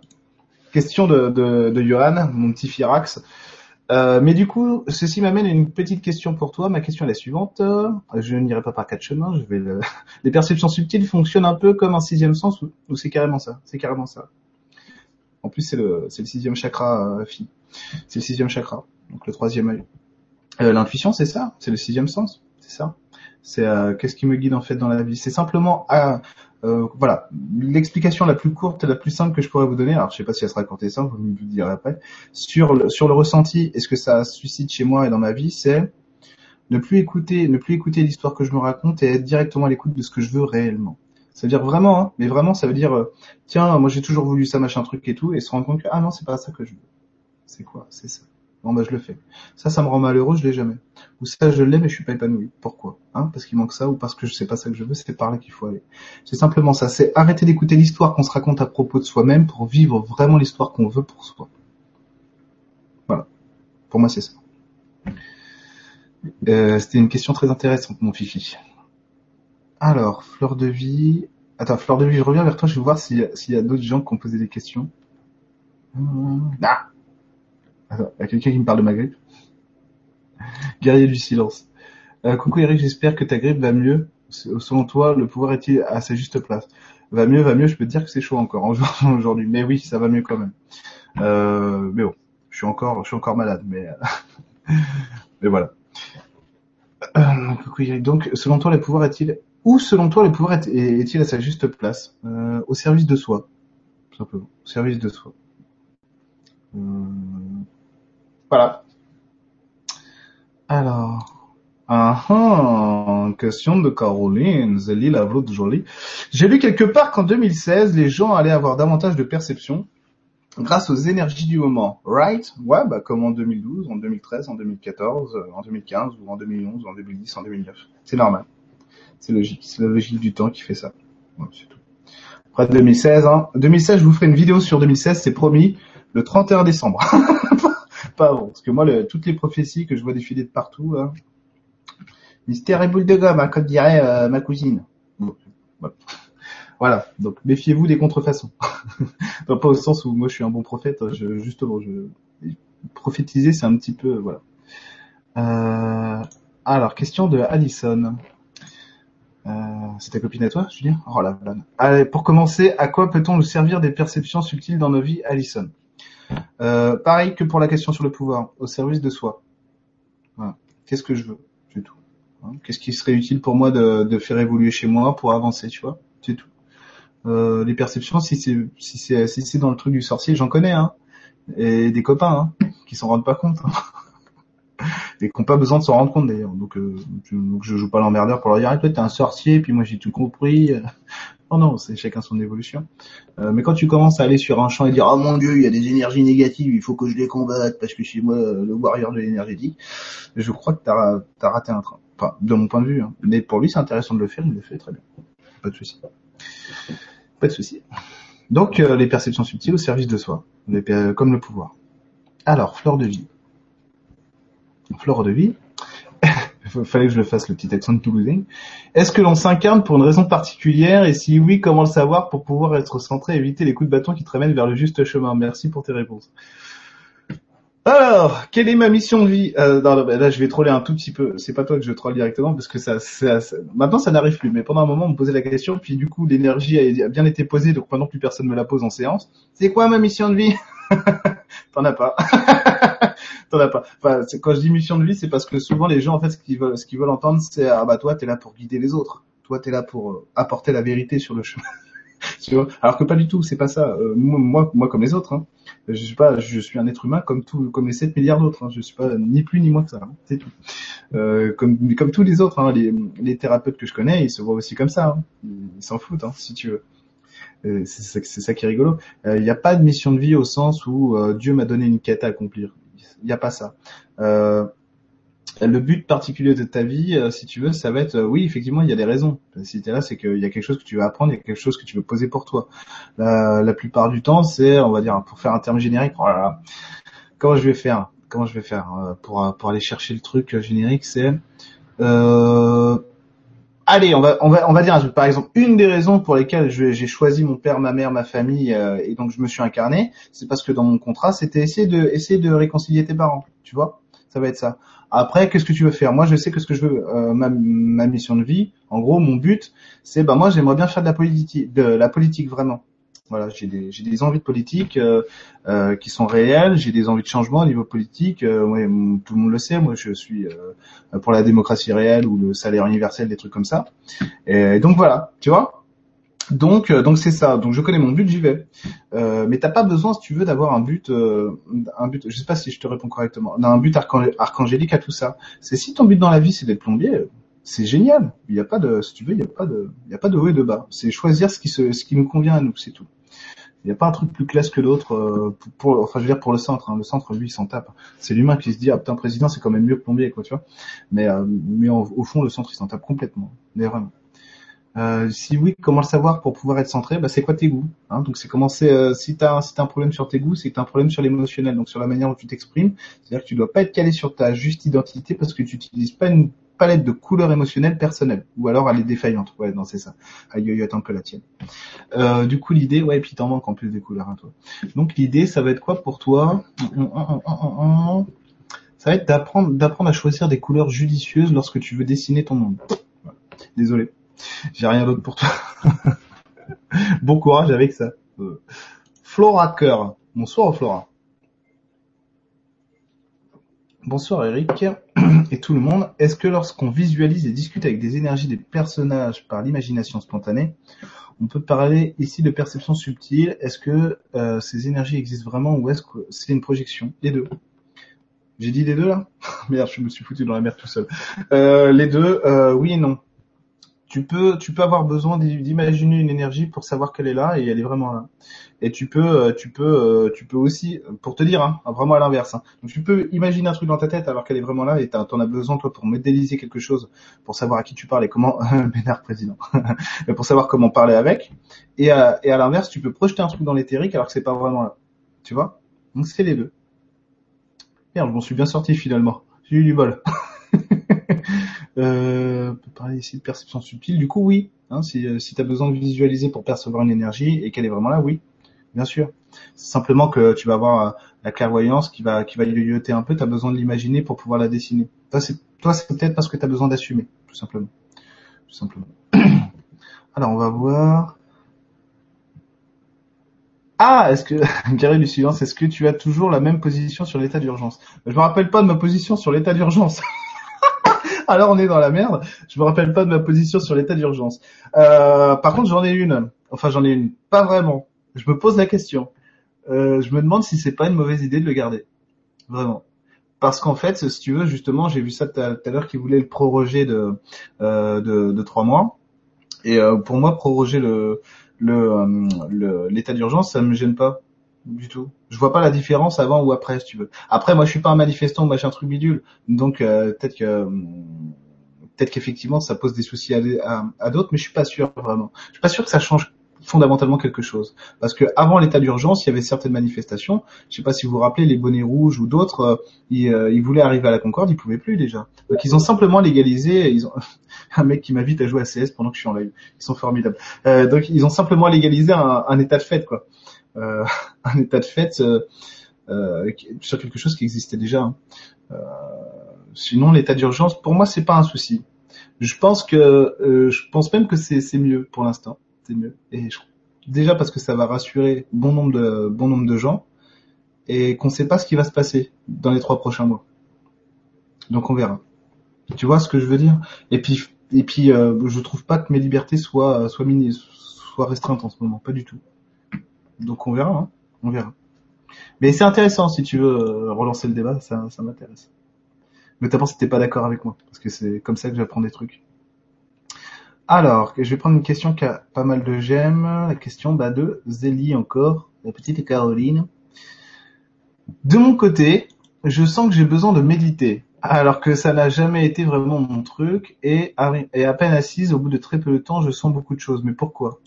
Question de, de, de Johan, mon petit Firax. Euh, mais du coup, ceci m'amène à une petite question pour toi. Ma question est la suivante. Je n'irai pas par quatre chemins. Je vais <laughs> Les perceptions subtiles fonctionnent un peu comme un sixième sens ou, c'est carrément ça C'est carrément ça. En plus, c'est le, le sixième chakra, euh, fille. C'est le sixième chakra. Donc le troisième œil. Euh, l'intuition, c'est ça C'est le sixième sens C'est ça c'est euh, qu'est-ce qui me guide en fait dans la vie? C'est simplement euh, euh, voilà l'explication la plus courte et la plus simple que je pourrais vous donner. Alors je sais pas si elle sera courte et simple, vous me direz après. Sur le, sur le ressenti et ce que ça suscite chez moi et dans ma vie, c'est ne plus écouter, ne plus écouter l'histoire que je me raconte et être directement à l'écoute de ce que je veux réellement. Ça veut dire vraiment, hein, mais vraiment, ça veut dire, euh, tiens, moi j'ai toujours voulu ça, machin truc et tout, et se rendre compte que ah non, c'est pas ça que je veux. C'est quoi? C'est ça. Bon bah je le fais. Ça, ça me rend malheureux, je l'ai jamais. Ou ça, je l'ai, mais je suis pas épanoui. Pourquoi? Hein Parce qu'il manque ça ou parce que je sais pas ça que je veux, c'est par là qu'il faut aller. C'est simplement ça. C'est arrêter d'écouter l'histoire qu'on se raconte à propos de soi-même pour vivre vraiment l'histoire qu'on veut pour soi. Voilà. Pour moi, c'est ça. Euh, C'était une question très intéressante, mon fifi. Alors, fleur de vie. Attends, fleur de vie, je reviens vers toi, je vais voir s'il y a, d'autres gens qui ont posé des questions. Ah il y a quelqu'un qui me parle de ma grippe? Guerrier du silence. Euh, coucou Eric, j'espère que ta grippe va mieux. Selon toi, le pouvoir est-il à sa juste place? Va mieux, va mieux. Je peux te dire que c'est chaud encore <laughs> aujourd'hui, mais oui, ça va mieux quand même. Euh, mais bon, je suis encore, je suis encore malade, mais <laughs> voilà. Euh, coucou Eric. Donc, selon toi, le pouvoir est-il où, selon toi, le pouvoir est-il à sa juste place? Au service de soi, simplement. Au service de soi. Voilà. Alors, ah, ah, question de Caroline, Zélie la de jolie. J'ai lu quelque part qu'en 2016, les gens allaient avoir davantage de perception grâce aux énergies du moment. Right? Ouais, bah, comme en 2012, en 2013, en 2014, en 2015, ou en 2011, ou en 2010, en 2009. C'est normal. C'est logique. C'est la logique du temps qui fait ça. c'est tout. Après 2016, hein. 2016, je vous ferai une vidéo sur 2016, c'est promis, le 31 décembre. Pas. Parce que moi, toutes les prophéties que je vois défiler de partout, hein, mystère et boule de gomme, hein, comme dirait euh, ma cousine. voilà. Donc méfiez-vous des contrefaçons. <laughs> pas au sens où moi je suis un bon prophète. Je, justement, prophétiser, c'est un petit peu voilà. Euh, alors question de Allison. Euh, c'est ta copine à toi, Julien? Oh la pour commencer, à quoi peut-on nous servir des perceptions subtiles dans nos vies, Alison? euh, Pareil que pour la question sur le pouvoir, au service de soi. Qu'est-ce que je veux? C'est tout. Hein? Qu'est-ce qui serait utile pour moi de, de, faire évoluer chez moi pour avancer, tu vois? C'est tout. Euh, les perceptions, si c'est si c'est si c'est dans le truc du sorcier, j'en connais, hein, et des copains hein, qui s'en rendent pas compte. Hein et qui n'ont pas besoin de s'en rendre compte d'ailleurs. Donc, euh, je joue pas l'emmerdeur pour leur dire ah, toi t'es un sorcier, puis moi j'ai tout compris. Non, <laughs> non, c'est chacun son évolution. Euh, mais quand tu commences à aller sur un champ et dire oh mon dieu, il y a des énergies négatives, il faut que je les combatte parce que suis moi le warrior de l'énergétique, je crois que t'as as raté un train. Enfin, de mon point de vue. Hein. Mais pour lui, c'est intéressant de le faire, il le fait très bien. Pas de souci. Pas de souci. Donc euh, les perceptions subtiles au service de soi, comme le pouvoir. Alors, fleur de vie flore de vie, <laughs> fallait que je le fasse le petit accent de Toulousain. Est-ce que l'on s'incarne pour une raison particulière et si oui, comment le savoir pour pouvoir être centré et éviter les coups de bâton qui te ramènent vers le juste chemin? Merci pour tes réponses. Alors, quelle est ma mission de vie? Euh, Là, je vais troller un tout petit peu. C'est pas toi que je troll directement parce que ça, ça, maintenant ça n'arrive plus. Mais pendant un moment, on me posait la question, puis du coup, l'énergie a bien été posée, donc maintenant plus personne me la pose en séance. C'est quoi ma mission de vie? <laughs> T'en as pas. <laughs> T'en as pas. Enfin, quand je dis mission de vie, c'est parce que souvent les gens, en fait, ce qu'ils veulent, ce qu'ils veulent entendre, c'est ah bah toi, t'es là pour guider les autres. Toi, t'es là pour euh, apporter la vérité sur le chemin. <laughs> Alors que pas du tout, c'est pas ça. Euh, moi, moi, comme les autres, hein. Je suis pas, je suis un être humain comme tout, comme les 7 milliards d'autres. Hein. Je suis pas ni plus ni moins que ça. Hein. C'est tout. Euh, comme, comme tous les autres, hein. les, les, thérapeutes que je connais, ils se voient aussi comme ça. Hein. Ils s'en foutent, hein, si tu veux. Euh, c'est ça qui est rigolo. Il euh, n'y a pas de mission de vie au sens où euh, Dieu m'a donné une quête à accomplir. Il n'y a pas ça. Le but particulier de ta vie, si tu veux, ça va être, oui, effectivement, il y a des raisons. Si tu es là, c'est qu'il y a quelque chose que tu veux apprendre, il y a quelque chose que tu veux poser pour toi. La, plupart du temps, c'est, on va dire, pour faire un terme générique, oh comment je vais faire Comment je vais faire pour, pour aller chercher le truc générique C'est euh, allez, on va, on va, on va dire. Par exemple, une des raisons pour lesquelles j'ai choisi mon père, ma mère, ma famille, euh, et donc je me suis incarné, c'est parce que dans mon contrat, c'était essayer de, essayer de réconcilier tes parents. Tu vois, ça va être ça. Après, qu'est-ce que tu veux faire? Moi, je sais que ce que je veux, euh, ma, ma, mission de vie, en gros, mon but, c'est, bah moi, j'aimerais bien faire de la politique, de la politique vraiment. Voilà, j'ai des, j'ai des envies de politique euh, euh, qui sont réelles, j'ai des envies de changement au niveau politique. Euh, tout le monde le sait, moi je suis euh, pour la démocratie réelle ou le salaire universel, des trucs comme ça. Et donc voilà, tu vois? Donc donc c'est ça. Donc je connais mon but, j'y vais. Euh, mais t'as pas besoin, si tu veux, d'avoir un but, un but. Je sais pas si je te réponds correctement. un but archangélique à tout ça. C'est si ton but dans la vie c'est d'être plombier, c'est génial. Il n'y a pas de, si tu veux, il n'y a pas de, il y a pas de haut et de bas. C'est choisir ce qui se, ce qui nous convient à nous, c'est tout. Il n'y a pas un truc plus classe que l'autre euh, pour, enfin je veux dire pour le centre. Hein. Le centre, lui, il s'en tape. C'est l'humain qui se dit ah putain président, c'est quand même mieux que plombier quoi, tu vois. Mais euh, mais au fond, le centre, il s'en tape complètement. Mais vraiment. Euh, si oui, comment le savoir pour pouvoir être centré bah, C'est quoi tes goûts hein? Donc c'est commencer. Euh, si si as un problème sur tes goûts, c'est que un problème sur l'émotionnel, donc sur la manière dont tu t'exprimes. C'est-à-dire que tu dois pas être calé sur ta juste identité parce que tu n'utilises pas une palette de couleurs émotionnelles personnelles, ou alors elle est défaillante. Ouais, non, c'est ça. Aïe, aïe, attends que la tienne. Euh, du coup, l'idée, ouais, et puis t'en manques en plus des couleurs, hein, toi. Donc l'idée, ça va être quoi pour toi? Ça va être d'apprendre, d'apprendre à choisir des couleurs judicieuses lorsque tu veux dessiner ton monde. Désolé, j'ai rien d'autre pour toi. <laughs> bon courage avec ça. Euh, Flora Cœur. Bonsoir Flora. Bonsoir Eric <clears throat> et tout le monde. Est-ce que lorsqu'on visualise et discute avec des énergies des personnages par l'imagination spontanée, on peut parler ici de perception subtile Est-ce que euh, ces énergies existent vraiment ou est-ce que c'est une projection? Les deux. J'ai dit les deux là? <laughs> Merde, je me suis foutu dans la merde tout seul. Euh, les deux, oui et non tu peux, tu peux avoir besoin d'imaginer une énergie pour savoir qu'elle est là et elle est vraiment là. Et tu peux, euh, tu peux, euh, tu peux aussi, pour te dire, hein, vraiment à l'inverse. Hein. Donc tu peux imaginer un truc dans ta tête alors qu'elle est vraiment là et t'en as besoin toi pour modéliser quelque chose, pour savoir à qui tu parles et comment, <laughs> Bénard président, <laughs> pour savoir comment parler avec. Et à, et à l'inverse, tu peux projeter un truc dans l'éthérique alors que c'est pas vraiment là. Tu vois? Donc c'est les deux. Merde, je m'en suis bien sorti finalement. J'ai eu du bol. <laughs> Euh, on peut parler ici de perception subtile. Du coup, oui. Hein, si euh, si tu as besoin de visualiser pour percevoir une énergie et qu'elle est vraiment là, oui, bien sûr. C'est simplement que tu vas avoir euh, la clairvoyance qui va qui va yoyoter un peu. Tu as besoin de l'imaginer pour pouvoir la dessiner. Toi, c'est peut-être parce que tu as besoin d'assumer, tout simplement. tout simplement. <clears throat> Alors, on va voir. Ah, est-ce que, <laughs> Gary du silence, est-ce que tu as toujours la même position sur l'état d'urgence? Je me rappelle pas de ma position sur l'état d'urgence. <laughs> <laughs> Alors on est dans la merde. Je me rappelle pas de ma position sur l'état d'urgence. Euh, par contre, j'en ai une. Enfin, j'en ai une. Pas vraiment. Je me pose la question. Euh, je me demande si c'est pas une mauvaise idée de le garder. Vraiment. Parce qu'en fait, si tu veux, justement, j'ai vu ça tout à l'heure qui voulait le proroger de, euh, de, trois mois. Et euh, pour moi, proroger le le l'état d'urgence, ça me gêne pas du tout. Je vois pas la différence avant ou après, si tu veux. Après, moi, je suis pas un manifestant ou machin truc bidule, donc euh, peut-être que peut-être qu'effectivement, ça pose des soucis à, d'autres, mais je suis pas sûr vraiment. Je suis pas sûr que ça change fondamentalement quelque chose. Parce que avant l'état d'urgence, il y avait certaines manifestations. Je sais pas si vous vous rappelez, les bonnets rouges ou d'autres, euh, ils, euh, ils, voulaient arriver à la Concorde, ils pouvaient plus déjà. Donc ils ont simplement légalisé. Ils ont <laughs> un mec qui m'invite à jouer à CS pendant que je suis en live. Ils sont formidables. Euh, donc ils ont simplement légalisé un, un état de fête, quoi. Euh, <laughs> un état de fait euh, euh, sur quelque chose qui existait déjà. Hein. sinon, l'état d'urgence, pour moi, c'est pas un souci. Je pense que, je pense même que c'est mieux pour l'instant. C'est mieux. Et déjà parce que ça va rassurer bon nombre de bon nombre de gens et qu'on ne sait pas ce qui va se passer dans les trois prochains mois. Donc on verra. Tu vois ce que je veux dire? Et puis et puis euh, je trouve pas que mes libertés soient soient soient restreintes en ce moment, pas du tout. Donc on verra, hein. on verra. Mais c'est intéressant si tu veux euh, relancer le débat, ça, ça m'intéresse. Notamment si t'es pas d'accord avec moi, parce que c'est comme ça que j'apprends des trucs. Alors, je vais prendre une question qui a pas mal de j'aime. La question bah, de Zélie encore, la petite Caroline. De mon côté, je sens que j'ai besoin de méditer, alors que ça n'a jamais été vraiment mon truc, et à peine assise, au bout de très peu de temps, je sens beaucoup de choses. Mais pourquoi?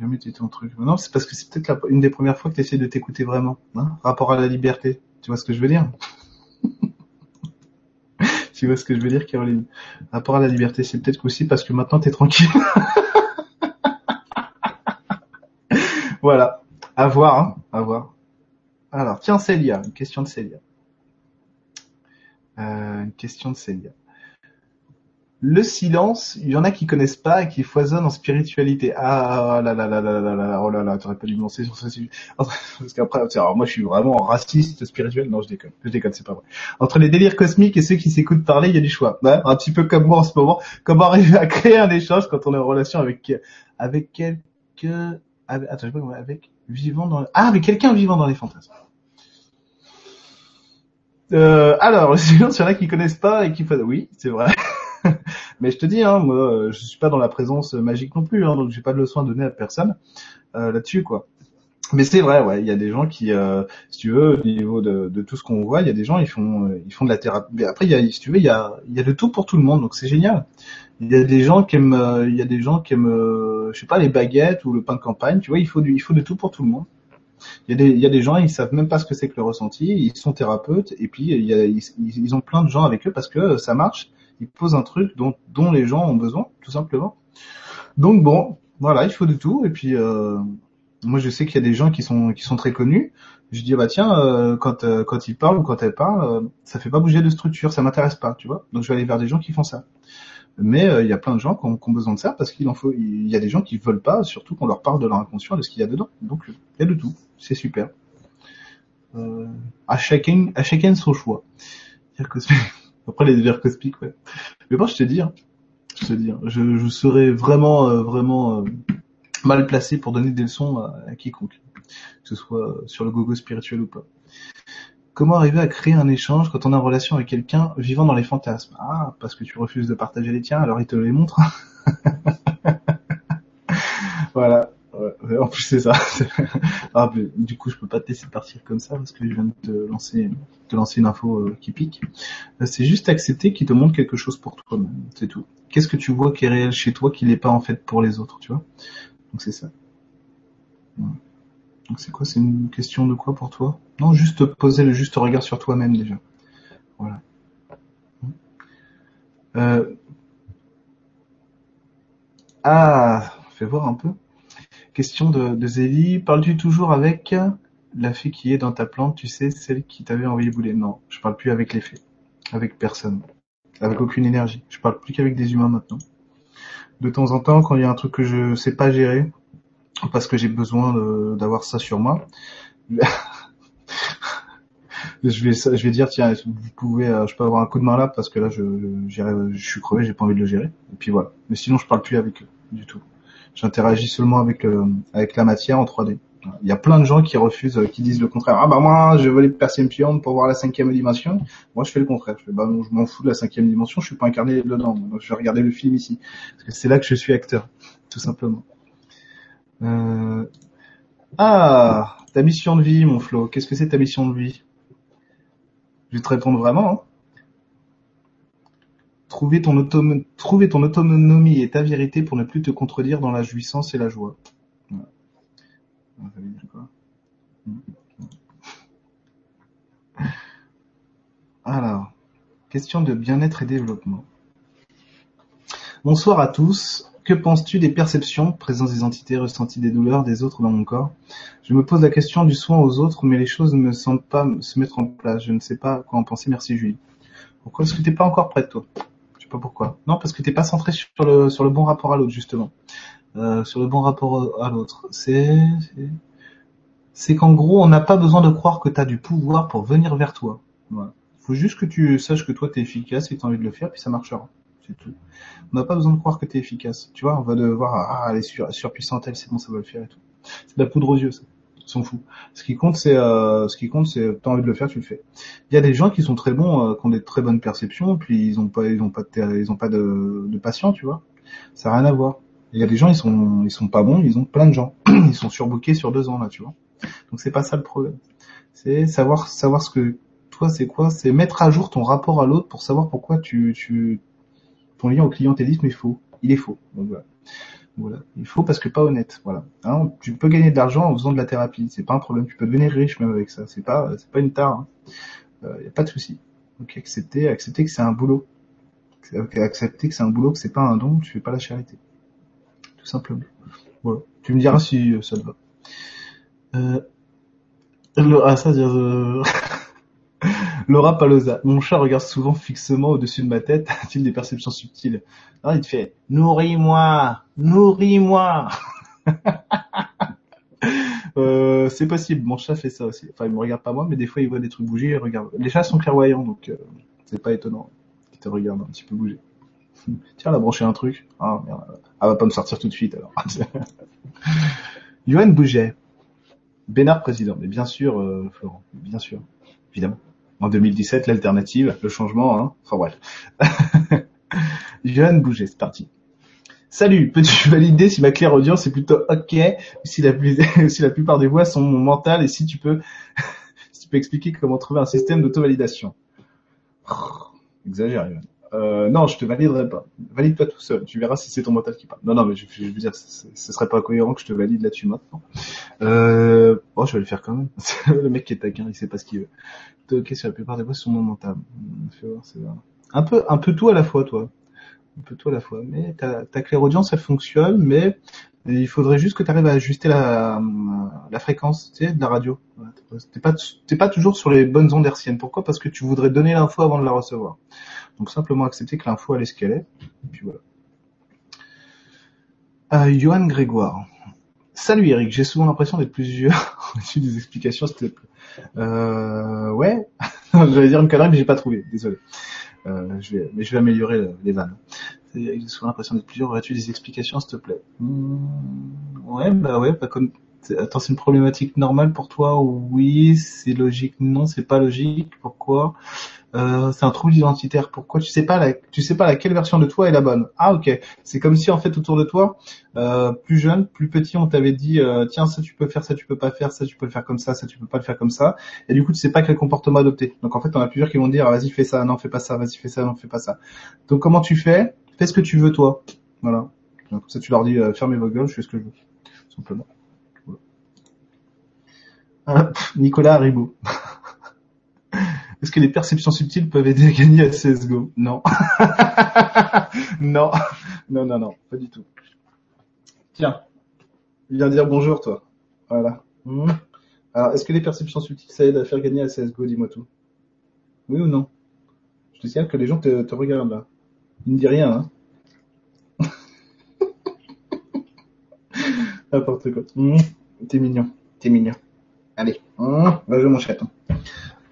Jamais ton truc. Non, c'est parce que c'est peut-être une des premières fois que tu essaies de t'écouter vraiment. Hein, rapport à la liberté. Tu vois ce que je veux dire? <laughs> Tu vois ce que je veux dire, Caroline? Rapport à la liberté, c'est peut-être aussi parce que maintenant tu es tranquille. <laughs> voilà. À voir, hein à voir. Alors, tiens, Célia, une question de Célia. Euh, une question de Célia le silence, il y en a qui connaissent pas et qui foisonnent en spiritualité. Ah là là là là là là, oh là là, t'aurais pas dû me lancer sur ce sujet. <laughs> Parce qu'après, moi je suis vraiment raciste spirituel. Non, je déconne, je déconne, c'est pas vrai. Entre les délires cosmiques et ceux qui s'écoutent parler, il y a du choix. Un petit peu comme moi en ce moment. Comment arriver à créer un échange quand on est en relation avec avec quelqu'un, avec, attends, avec vivant dans, ah, avec quelqu'un vivant dans les fantasmes. Euh, alors, <laughs> il y en a qui connaissent pas et qui font, oui, c'est vrai. <laughs> Mais je te dis, hein, moi, je suis pas dans la présence magique non plus, hein, donc j'ai pas de leçon à donner à personne euh, là-dessus, quoi. Mais c'est vrai, ouais, il y a des gens qui, euh, si tu veux, au niveau de, tout ce qu'on voit, il y a des gens, ils font, euh, ils font de la thérapie. Mais après, il y a, si tu veux, il y a, il y a de tout pour tout le monde, donc c'est génial. Il y a des gens qui aiment, euh, il y a des gens qui aiment, je sais pas, les baguettes ou le pain de campagne. Tu vois, il faut il faut de tout pour tout le monde. Il y a des, il y a des gens, ils savent même pas ce que c'est que le ressenti. Ils sont thérapeutes et puis ils, ils ont plein de gens avec eux parce que ça marche il pose un truc dont, dont les gens ont besoin, tout simplement. Donc bon, voilà, il faut de tout. Et puis euh, moi, je sais qu'il y a des gens qui sont qui sont très connus. Je dis bah tiens, euh, quand euh, quand ils parlent ou quand elles parlent, ça fait pas bouger de structure, ça m'intéresse pas, tu vois. Donc je vais aller vers des gens qui font ça. Mais il y a plein de gens qui ont, qui ont besoin de ça parce qu'il en faut. Il y a des gens qui veulent pas, surtout qu'on leur parle de leur inconscient, de ce qu'il y a dedans. Donc il y a de tout, c'est super. à chacun à chacun son choix. Après les délires cosmiques, ouais. Mais bon, je te dis, hein, je te dis, hein, je, serais vraiment, euh, vraiment euh, mal placé pour donner des leçons à, quiconque, que ce soit sur le gogo spirituel ou pas. Comment arriver à créer un échange quand on est en relation avec quelqu'un vivant dans les fantasmes? Ah, parce que tu refuses de partager les tiens, alors il te les montre. <laughs> voilà. En plus c'est ça. <laughs> ah, du coup, je peux pas te laisser partir comme ça parce que je viens de te lancer, te lancer une info euh, qui pique. Euh, c'est juste accepter qu'il te montre quelque chose pour toi-même, c'est tout. Qu'est-ce que tu vois qui est réel chez toi qui n'est pas en fait pour les autres, tu vois? Donc c'est ça. Donc c'est quoi? C'est une question de quoi pour toi? Non, juste poser le juste regard sur toi-même déjà. Voilà. Euh... Ah, fais voir un peu. Question de, de Zélie. Parles-tu toujours avec la fée qui est dans ta plante, tu sais, celle qui t'avait envoyé bouler? Non, je parle plus avec les fées. Avec personne. Avec aucune énergie. Je parle plus qu'avec des humains maintenant. de temps en temps, quand il y a un truc que je sais pas gérer, parce que j'ai besoin d'avoir ça sur moi, <laughs> je vais dire tiens vous pouvez euh, je peux avoir un coup de main là parce que là je je, je suis crevé j'ai pas envie de le gérer et puis voilà mais sinon je parle plus avec eux du tout j'interagis seulement avec le, avec la matière en 3D il y a plein de gens qui refusent, qui disent le contraire. Ah bah moi, je veux les perceptions pour voir la cinquième dimension. Moi, je fais le contraire. Je fais bah non, je m'en fous de la cinquième dimension. Je suis pas incarné dedans. Donc, je vais regarder le film ici, parce que c'est là que je suis acteur, tout simplement. Euh... Ah, ta mission de vie, mon Flo. Qu'est-ce que c'est ta mission de vie? Je vais te répondre vraiment. Hein. Trouver ton, autonomie et ta vérité pour ne plus te contredire dans la jouissance et la joie. Alors, question de bien-être et développement. Bonsoir à tous. Que penses-tu des perceptions, présence des entités, ressenti des douleurs des autres dans mon corps? Je me pose la question du soin aux autres, mais les choses ne me semblent pas se mettre en place. Je ne sais pas quoi en penser. Merci Julie. Pourquoi est-ce que tu n'es pas encore prête, toi? Sais pas pourquoi. Non, parce que tu n'es pas centré sur le, sur le bon rapport à l'autre, justement. Euh, sur le bon rapport à l'autre. C'est, c'est qu'en gros, on n'a pas besoin de croire que tu as du pouvoir pour venir vers toi. Il faut juste que tu saches que toi, tu es efficace et que tu as envie de le faire, puis ça marchera. C'est tout. On n'a pas besoin de croire que tu es efficace. Tu vois, on va devoir, ah, elle est sur, elle, c'est bon, ça va le faire et tout. C'est de la poudre aux yeux, ça. S'en fout. Ce qui compte, c'est, euh, ce qui compte, c'est, t'as envie de le faire, tu le fais. Il y a des gens qui sont très bons, euh, qui ont des très bonnes perceptions, puis ils ont pas, ils ont pas de, ils ont pas de, de patience, tu vois. Ça n'a rien à voir. Il y a des gens, ils sont, ils sont pas bons, ils ont plein de gens. <clears throat> Ils sont surbookés sur deux ans, là, tu vois. Donc c'est pas ça le problème. C'est savoir savoir ce que toi c'est quoi, c'est mettre à jour ton rapport à l'autre pour savoir pourquoi tu, tu ton lien au clientélisme est faux. Il est faux. Donc voilà. Voilà. Il faut parce que pas honnête. Voilà. Hein, tu peux gagner de l'argent en faisant de la thérapie. C'est pas un problème. Tu peux devenir riche même avec ça. C'est pas, c'est pas une tare. Hein. Euh, y a pas de souci. Donc accepter, accepter que c'est un boulot. Accepter que c'est un boulot, que c'est pas un don. Tu fais pas la charité. Tout simplement. Voilà. Tu me diras si ça te va. Euh, ah, ça, euh... <laughs> Laura Paloza. Mon chat regarde souvent fixement au-dessus de ma tête. <laughs> A-t-il des perceptions subtiles Non, il te fait nourris-moi, nourris-moi. <laughs> euh, c'est possible. Mon chat fait ça aussi. Enfin, il me regarde pas moi, mais des fois il voit des trucs bouger. Il regarde. Les chats sont clairvoyants, donc euh, c'est pas étonnant. Il te regarde un petit peu bouger. <laughs> Tiens, elle a branché un truc. Ah merde. Elle va pas me sortir tout de suite alors. Johan Bouget. Bénard président, mais bien sûr, euh, Florent, bien sûr, évidemment. En 2017, l'alternative, le changement, hein. Enfin bref. <laughs> Johan Bouget, c'est parti. Salut, peux-tu <laughs> valider si ma claire audience est plutôt ok, <laughs> si la, plupart des voix sont mentales et si tu peux, si tu peux expliquer comment trouver un système d'auto-validation? Exagère, Johan. Euh, non, je te validerai pas. Valide-toi tout seul. Tu verras si c'est ton mental qui parle. Non, non, mais je, veux dire, ce, serait pas cohérent que je te valide là-dessus maintenant. Euh, bon, je vais le faire quand même. <laughs> le mec qui est taquin, il sait pas ce qu'il veut. Ok, sur la plupart des voix, sur mon mental. un peu, un peu tout à la fois, toi. Un peu tout à la fois. Mais ta, ta claire audience, elle fonctionne, mais il faudrait juste que tu arrives à ajuster la, la fréquence, tu sais, de la radio. T'es pas, pas toujours sur les bonnes ondes hertziennes. Pourquoi? Parce que tu voudrais donner l'info avant de la recevoir. Donc simplement accepter que l'info elle est ce qu'elle est. Et puis voilà. Euh, Johan Grégoire. Salut Eric, j'ai souvent l'impression d'être plusieurs <laughs> au-dessus des explications, s'il te plaît. Euh, ouais, <laughs> j'allais dire une connerie, mais j'ai pas trouvé, désolé. Euh, je vais, mais je vais améliorer les vannes. J'ai souvent l'impression d'être plusieurs au-dessus des explications, s'il te plaît? Hmm, ouais, bah ouais, bah comme Attends, c'est une problématique normale pour toi Oui, c'est logique? Non, c'est pas logique. Pourquoi? Euh, C'est un trouble identitaire. Pourquoi Tu sais pas la, tu sais pas laquelle version de toi est la bonne? Ah ok. C'est comme si en fait autour de toi, euh, plus jeune, plus petit, on t'avait dit euh, tiens ça tu peux faire, ça tu peux pas faire, ça tu peux le faire comme ça, ça tu peux pas le faire comme ça. Et du coup tu sais pas quel comportement adopter. Donc en fait on a plusieurs qui vont dire ah, vas-y fais ça, non fais pas ça, vas-y fais ça, non fais pas ça. Donc comment tu fais? Fais ce que tu veux toi. Voilà. Donc ça tu leur dis euh, fermez vos gueules, je fais ce que je veux. Simplement. <laughs> Nicolas Haribo. <laughs> Est-ce que les perceptions subtiles peuvent aider à gagner à CSGO Non. <laughs> non. Non, non, non, pas du tout. Tiens, viens dire bonjour, toi. Voilà. Hmm. Alors, est-ce que les perceptions subtiles, ça aide à faire gagner à CSGO Dis-moi tout. Oui ou non? Je te signale que les gens te, regardent là. Ils ne disent rien, hein <laughs> N'importe quoi. Mmh. T'es mignon. T'es mignon. Allez. Va jouer mon chaton.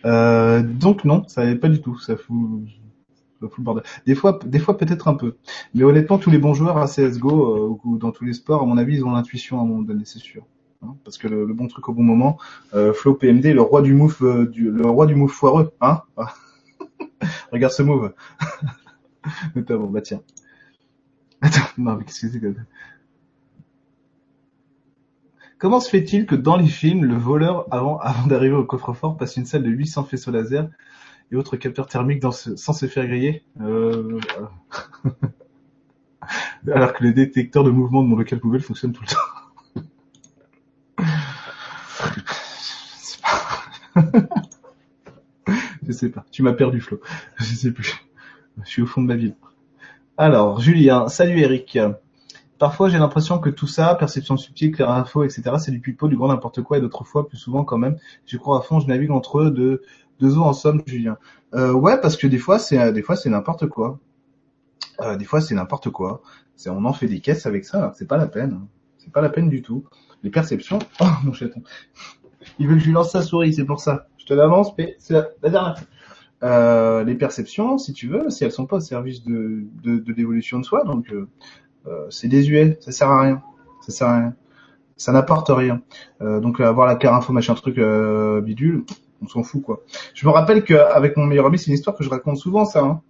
Euh, donc non, ça n'est pas du tout. Ça fout, le bordel. Des fois, des fois peut-être un peu. Mais honnêtement, tous les bons joueurs à CS:GO euh, ou dans tous les sports, à mon avis, ils ont l'intuition à un moment donné, c'est sûr. Hein, parce que le, bon truc au bon moment, euh, Flo PMD, le roi du move, euh, le roi du move foireux, hein <laughs> Regarde ce move. <laughs> bon, bah tiens. Attends, non mais qu'est-ce que c'est que Comment se fait-il que dans les films, le voleur, avant, <laughs> d'arriver au coffre-fort, passe une salle de 800 faisceaux laser et autres capteurs thermiques sans se faire griller? Euh... <laughs> Alors que les détecteurs de mouvement de mon local poubelle fonctionnent tout le temps. <laughs> Je sais pas. Tu m'as perdu, Flo. Je sais plus. Je suis au fond de ma ville. Alors, Julien. Salut, Eric. Parfois, j'ai l'impression que tout ça, perception subtile, clair info, etc., c'est du pipeau, du grand n'importe quoi, et d'autres fois, plus souvent quand même, je crois à fond, je navigue entre eux de deux eaux en somme, Julien. Euh, ouais, parce que des fois, c'est des fois c'est n'importe quoi. Euh, des fois, c'est n'importe quoi. C'est on en fait des caisses avec ça, c'est pas la peine. C'est pas la peine du tout. Les perceptions. <laughs> Oh mon chaton. Il veut que je lui lance sa souris, c'est pour ça. Je te l'avance, mais c'est la dernière. Euh, les perceptions, si tu veux, si elles sont pas au service de, de, de l'évolution de soi, donc euh, euh, c'est désuet, ça sert à rien, ça sert à rien, ça n'apporte rien. Euh, donc avoir la info machin truc euh, bidule, on s'en fout quoi. Je me rappelle qu'avec mon meilleur ami, c'est une histoire que je raconte souvent ça. Hein.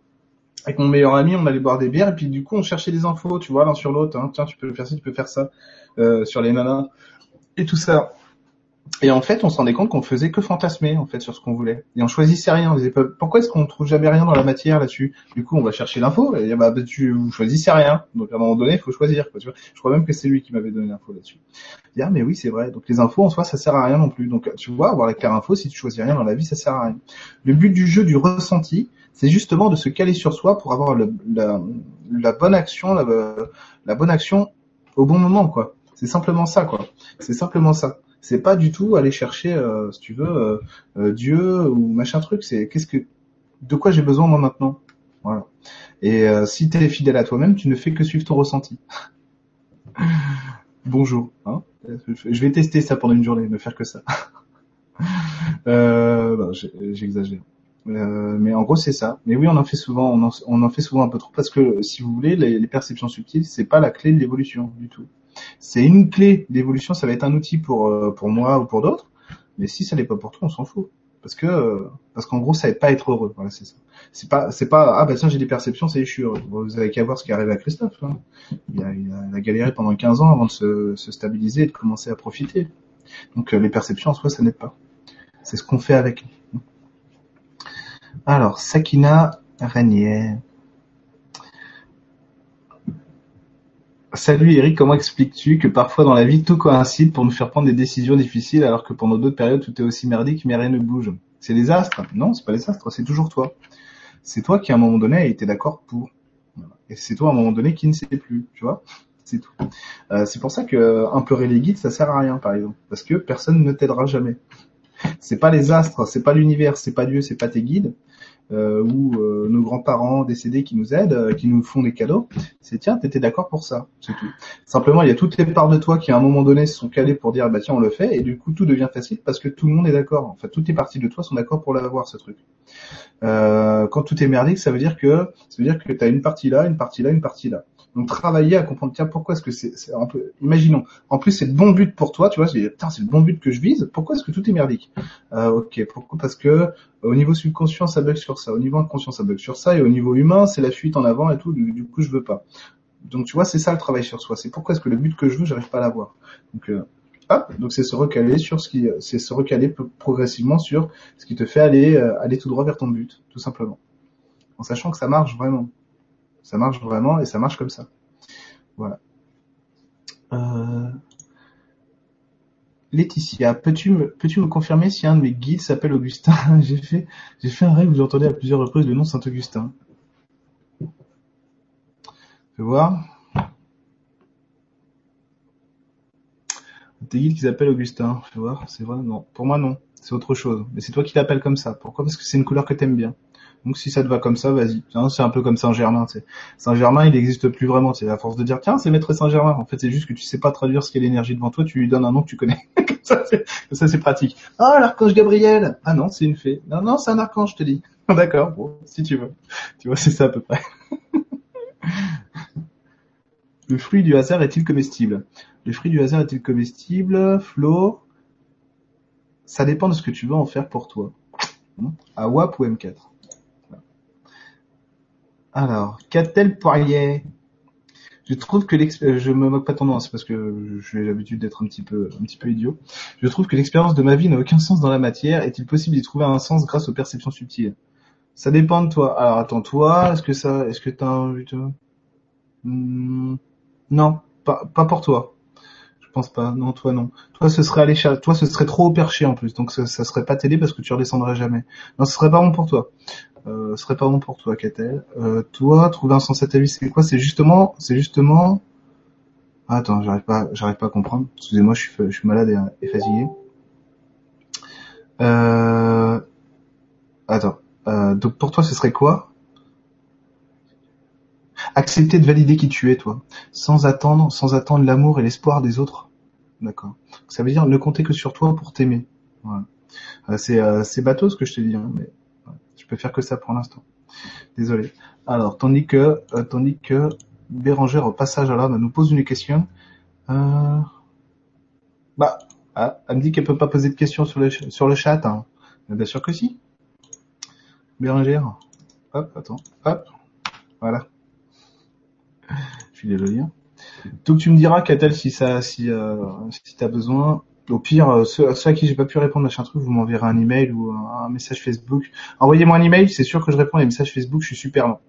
Avec mon meilleur ami, on allait boire des bières et puis du coup on cherchait des infos, tu vois, l'un sur l'autre. Hein. Tiens, tu peux faire ça, tu peux faire ça sur les nanas et tout ça. Et en fait, on se rendait compte qu'on faisait que fantasmer en fait sur ce qu'on voulait. Et on choisissait rien. On disait pourquoi est-ce qu'on trouve jamais rien dans la matière là-dessus? Du coup, on va chercher l'info. Et bah, tu vous choisissez rien. Donc à un moment donné, il faut choisir. Quoi, tu vois je crois même que c'est lui qui m'avait donné l'info là-dessus. Ah mais oui, c'est vrai. Donc les infos en soi, ça sert à rien non plus. Donc tu vois, avoir la claire info, si tu choisis rien dans la vie, ça sert à rien. Le but du jeu, du ressenti, c'est justement de se caler sur soi pour avoir la, bonne action, la bonne action au bon moment, quoi. C'est simplement ça, quoi. C'est simplement ça c'est pas du tout aller chercher, euh, si tu veux, euh, euh, Dieu ou machin truc. C'est qu'est-ce que, de quoi j'ai besoin moi maintenant? Voilà. Et si tu es fidèle à toi-même, tu ne fais que suivre ton ressenti. <laughs> Bonjour. Hein? Je vais tester ça pendant une journée, ne faire que ça. <laughs> euh, J'exagère. mais en gros c'est ça. Mais oui, on en fait souvent, on en, on en, fait souvent un peu trop parce que si vous voulez, les, les perceptions subtiles, c'est pas la clé de l'évolution du tout c'est une clé d'évolution, ça va être un outil pour euh, pour moi ou pour d'autres. Mais si ça n'est pas pour toi, on s'en fout. Parce que parce qu'en gros, ça n'aide pas à être heureux. Voilà, c'est ça. C'est pas c'est pas ah bah tiens j'ai des perceptions, c'est je suis heureux. Vous avez qu'à voir ce qui arrive à Christophe. Hein. Il, a, il, a, galéré pendant 15 ans avant de se, se stabiliser et de commencer à profiter. Donc euh, les perceptions en soi, ça n'aide pas. C'est ce qu'on fait avec. Alors Sakina Ranier. Salut Eric, comment expliques-tu que parfois dans la vie tout coïncide pour nous faire prendre des décisions difficiles alors que pendant d'autres périodes tout est aussi merdique mais rien ne bouge? C'est les astres? Non, c'est pas les astres, c'est toujours toi. C'est toi qui à un moment donné a été d'accord pour. Et c'est toi à un moment donné qui ne sait plus, tu vois? C'est tout. Euh, c'est pour ça que un pleurer les guides ça sert à rien par exemple, parce que personne ne t'aidera jamais. C'est pas les astres, c'est pas l'univers, c'est pas Dieu, c'est pas tes guides ou euh, nos grands-parents décédés qui nous aident, euh, qui nous font des cadeaux, c'est tiens, t'étais d'accord pour ça, c'est tout. Simplement, il y a toutes les parts de toi qui à un moment donné se sont calées pour dire bah tiens on le fait et du coup tout devient facile parce que tout le monde est d'accord. En fait, toutes les parties de toi sont d'accord pour l'avoir ce truc. Euh, quand tout est merdique, ça veut dire que ça veut dire que t'as une partie là, une partie là, une partie là. Donc travailler à comprendre tiens pourquoi est-ce que c'est, un peu, imaginons. En plus c'est le bon but pour toi, tu vois, c'est le bon but que je vise. Pourquoi est-ce que tout est merdique? Euh, Ok, pourquoi? Parce que au niveau subconscient ça bug sur ça, au niveau inconscient ça bug sur ça, et au niveau humain c'est la fuite en avant et tout. Du, coup je veux pas. Donc tu vois c'est ça le travail sur soi. C'est pourquoi est-ce que le but que je veux j'arrive pas à l'avoir? Donc euh, hop, donc c'est se recaler sur ce qui, c'est se recaler progressivement sur ce qui te fait aller euh, aller tout droit vers ton but, tout simplement, en sachant que ça marche vraiment. Ça marche vraiment et ça marche comme ça. Voilà. Euh... Laetitia, peux-tu me, confirmer si un de mes guides s'appelle Augustin <laughs> J'ai fait, j'ai fait un rêve où j'entendais à plusieurs reprises le nom Saint-Augustin. Fais voir. Tes guides qui s'appellent Augustin. Fais voir, c'est vrai Non. Pour moi, non. C'est autre chose. Mais c'est toi qui l'appelles comme ça. Pourquoi? Parce que c'est une couleur que t'aimes bien. Donc si ça te va comme ça, vas-y. C'est un peu comme Saint-Germain. Saint-Germain, il n'existe plus vraiment. C'est à force de dire tiens, c'est Maître Saint-Germain. En fait, c'est juste que tu sais pas traduire ce qu'est l'énergie devant toi. Tu lui donnes un nom que tu connais. <laughs> ça, c'est pratique. Ah, l'archange Gabriel. Ah non, c'est une fée. Non, non, c'est un archange, je te dis. <laughs> D'accord. Si tu veux. Tu vois, c'est ça à peu près. <laughs> Le fruit du hasard est-il comestible? Le fruit du hasard est-il comestible? Flo? Ça dépend de ce que tu veux en faire pour toi. À WAP ou M4 Alors, qu'a-t-elle Poirier je trouve que l'expérience, je me moque pas c'est parce que j'ai l'habitude d'être un petit peu, un petit peu idiot. Je trouve que l'expérience de ma vie n'a aucun sens dans la matière. Est-il possible d'y trouver un sens grâce aux perceptions subtiles? Ça dépend de toi. Alors attends, toi, est-ce que ça, est-ce que t'as de... Hmm, non, pas, pas pour toi. Pense pas. Non, toi non. Toi, ce serait aller Toi, ce serait trop au perché en plus. Donc, ça, ça serait pas t'aider parce que tu redescendrais jamais. Non, ce serait pas bon pour toi. Euh, ce serait pas bon pour toi, Katel. Euh, toi, trouver un sens à ta vie, c'est quoi? C'est justement, c'est justement. attends, j'arrive pas, j'arrive pas à comprendre. Excusez-moi, je suis, malade et, fatigué. Euh... Attends. Donc pour toi, ce serait quoi? Accepter de valider qui tu es, toi, sans attendre, sans attendre l'amour et l'espoir des autres. D'accord. Ça veut dire ne compter que sur toi pour t'aimer. Voilà. Euh, c'est euh, bateau ce que je te dis, hein, mais je peux faire que ça pour l'instant. Désolé. Alors, tandis que euh, tandis que Bérangère au passage à nous pose une question. Euh... Bah, ah, elle me dit qu'elle peut pas poser de questions sur le sur le chat. Hein. Bien sûr que si. Bérangère. Hop, attends. Hop. Voilà. Je suis désolé. Donc tu me diras, Catel, si ça, si, euh, si t'as besoin. Au pire, euh, ceux, à qui j'ai pas pu répondre, machin truc, vous m'enverrez un email ou un, message Facebook. Envoyez-moi un email, c'est sûr que je réponds. Les messages Facebook, je suis super lent.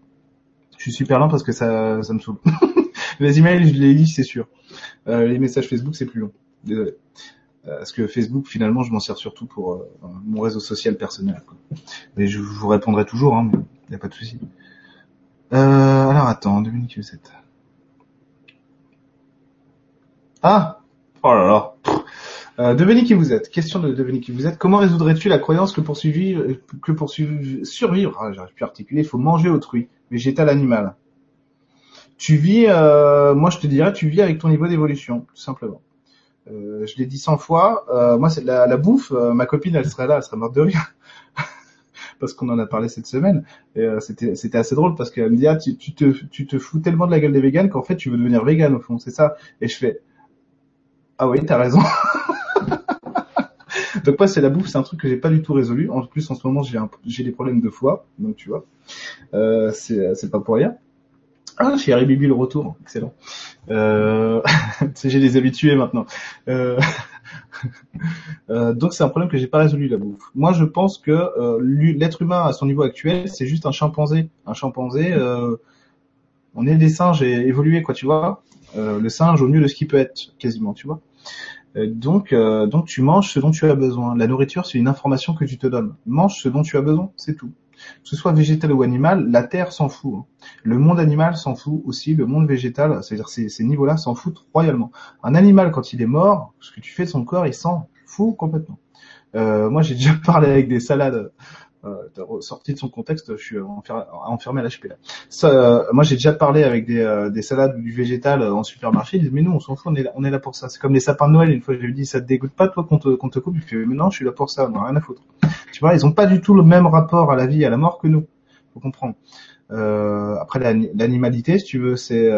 Je suis super lent parce que ça, ça me saoule. <laughs> les emails, je les lis, c'est sûr. Euh, les messages Facebook, c'est plus long. Désolé. Euh, parce que Facebook, finalement, je m'en sers surtout pour euh, mon réseau social personnel. Quoi. Mais je, vous répondrai toujours, hein, mais y a pas de souci. Euh, alors attends, Dominique vous êtes Ah Oh là là euh, qui vous êtes? Question de devenez qui vous êtes. Comment résoudrais-tu la croyance que pour, que pour survivre, ah, j'arrive plus à articuler, il faut manger autrui, végétal, animal Tu vis, euh, moi je te dirais, tu vis avec ton niveau d'évolution, tout simplement. Euh, je l'ai dit 100 fois. Euh, moi, c'est la, la bouffe. Euh, ma copine, elle serait là, elle serait morte de rire parce qu'on en a parlé cette semaine. Euh, c'était c'était assez drôle parce qu'elle me dit ah tu, tu, te tu te fous tellement de la gueule des véganes qu'en fait tu veux devenir végane au fond, c'est ça. Et je fais ah oui t'as raison. <laughs> donc moi c'est la bouffe, c'est un truc que j'ai pas du tout résolu. En plus en ce moment j'ai j'ai des problèmes de foie, donc tu vois, euh, c'est c'est pas pour rien. Ah, chez Harry Bibi le retour, excellent. Euh, <laughs> j'ai des habitués maintenant. Euh, <laughs> euh, donc c'est un problème que j'ai pas résolu la bouffe. Moi je pense que euh, l'être humain à son niveau actuel c'est juste un chimpanzé. Un chimpanzé, euh, on est des singes et évolués quoi, tu vois. le singe au mieux de ce qu'il peut être quasiment, tu vois. donc donc tu manges ce dont tu as besoin. La nourriture c'est une information que tu te donnes. Mange ce dont tu as besoin, c'est tout que ce soit végétal ou animal, la Terre s'en fout. Hein. Le monde animal s'en fout aussi, le monde végétal, c'est-à-dire ces, niveaux-là s'en foutent royalement. Un animal, quand il est mort, ce que tu fais de son corps, il s'en fout complètement. Euh, moi, j'ai déjà <laughs> parlé avec des salades euh, sorties de son contexte, je suis enfermé à l'HP. Ça, euh, moi, j'ai déjà parlé avec des, euh, des salades du végétal en supermarché. Ils disent mais nous, on s'en fout, on est là, on est là pour ça. C'est comme les sapins de Noël. Une fois, je lui dis ça te dégoûte pas toi qu'on te, te coupe? Il fait mais non, je suis là pour ça, on a rien à foutre. Tu vois, ils ont pas du tout le même rapport à la vie, à la mort que nous. Faut comprendre. Euh, après l'animalité, si tu veux, c'est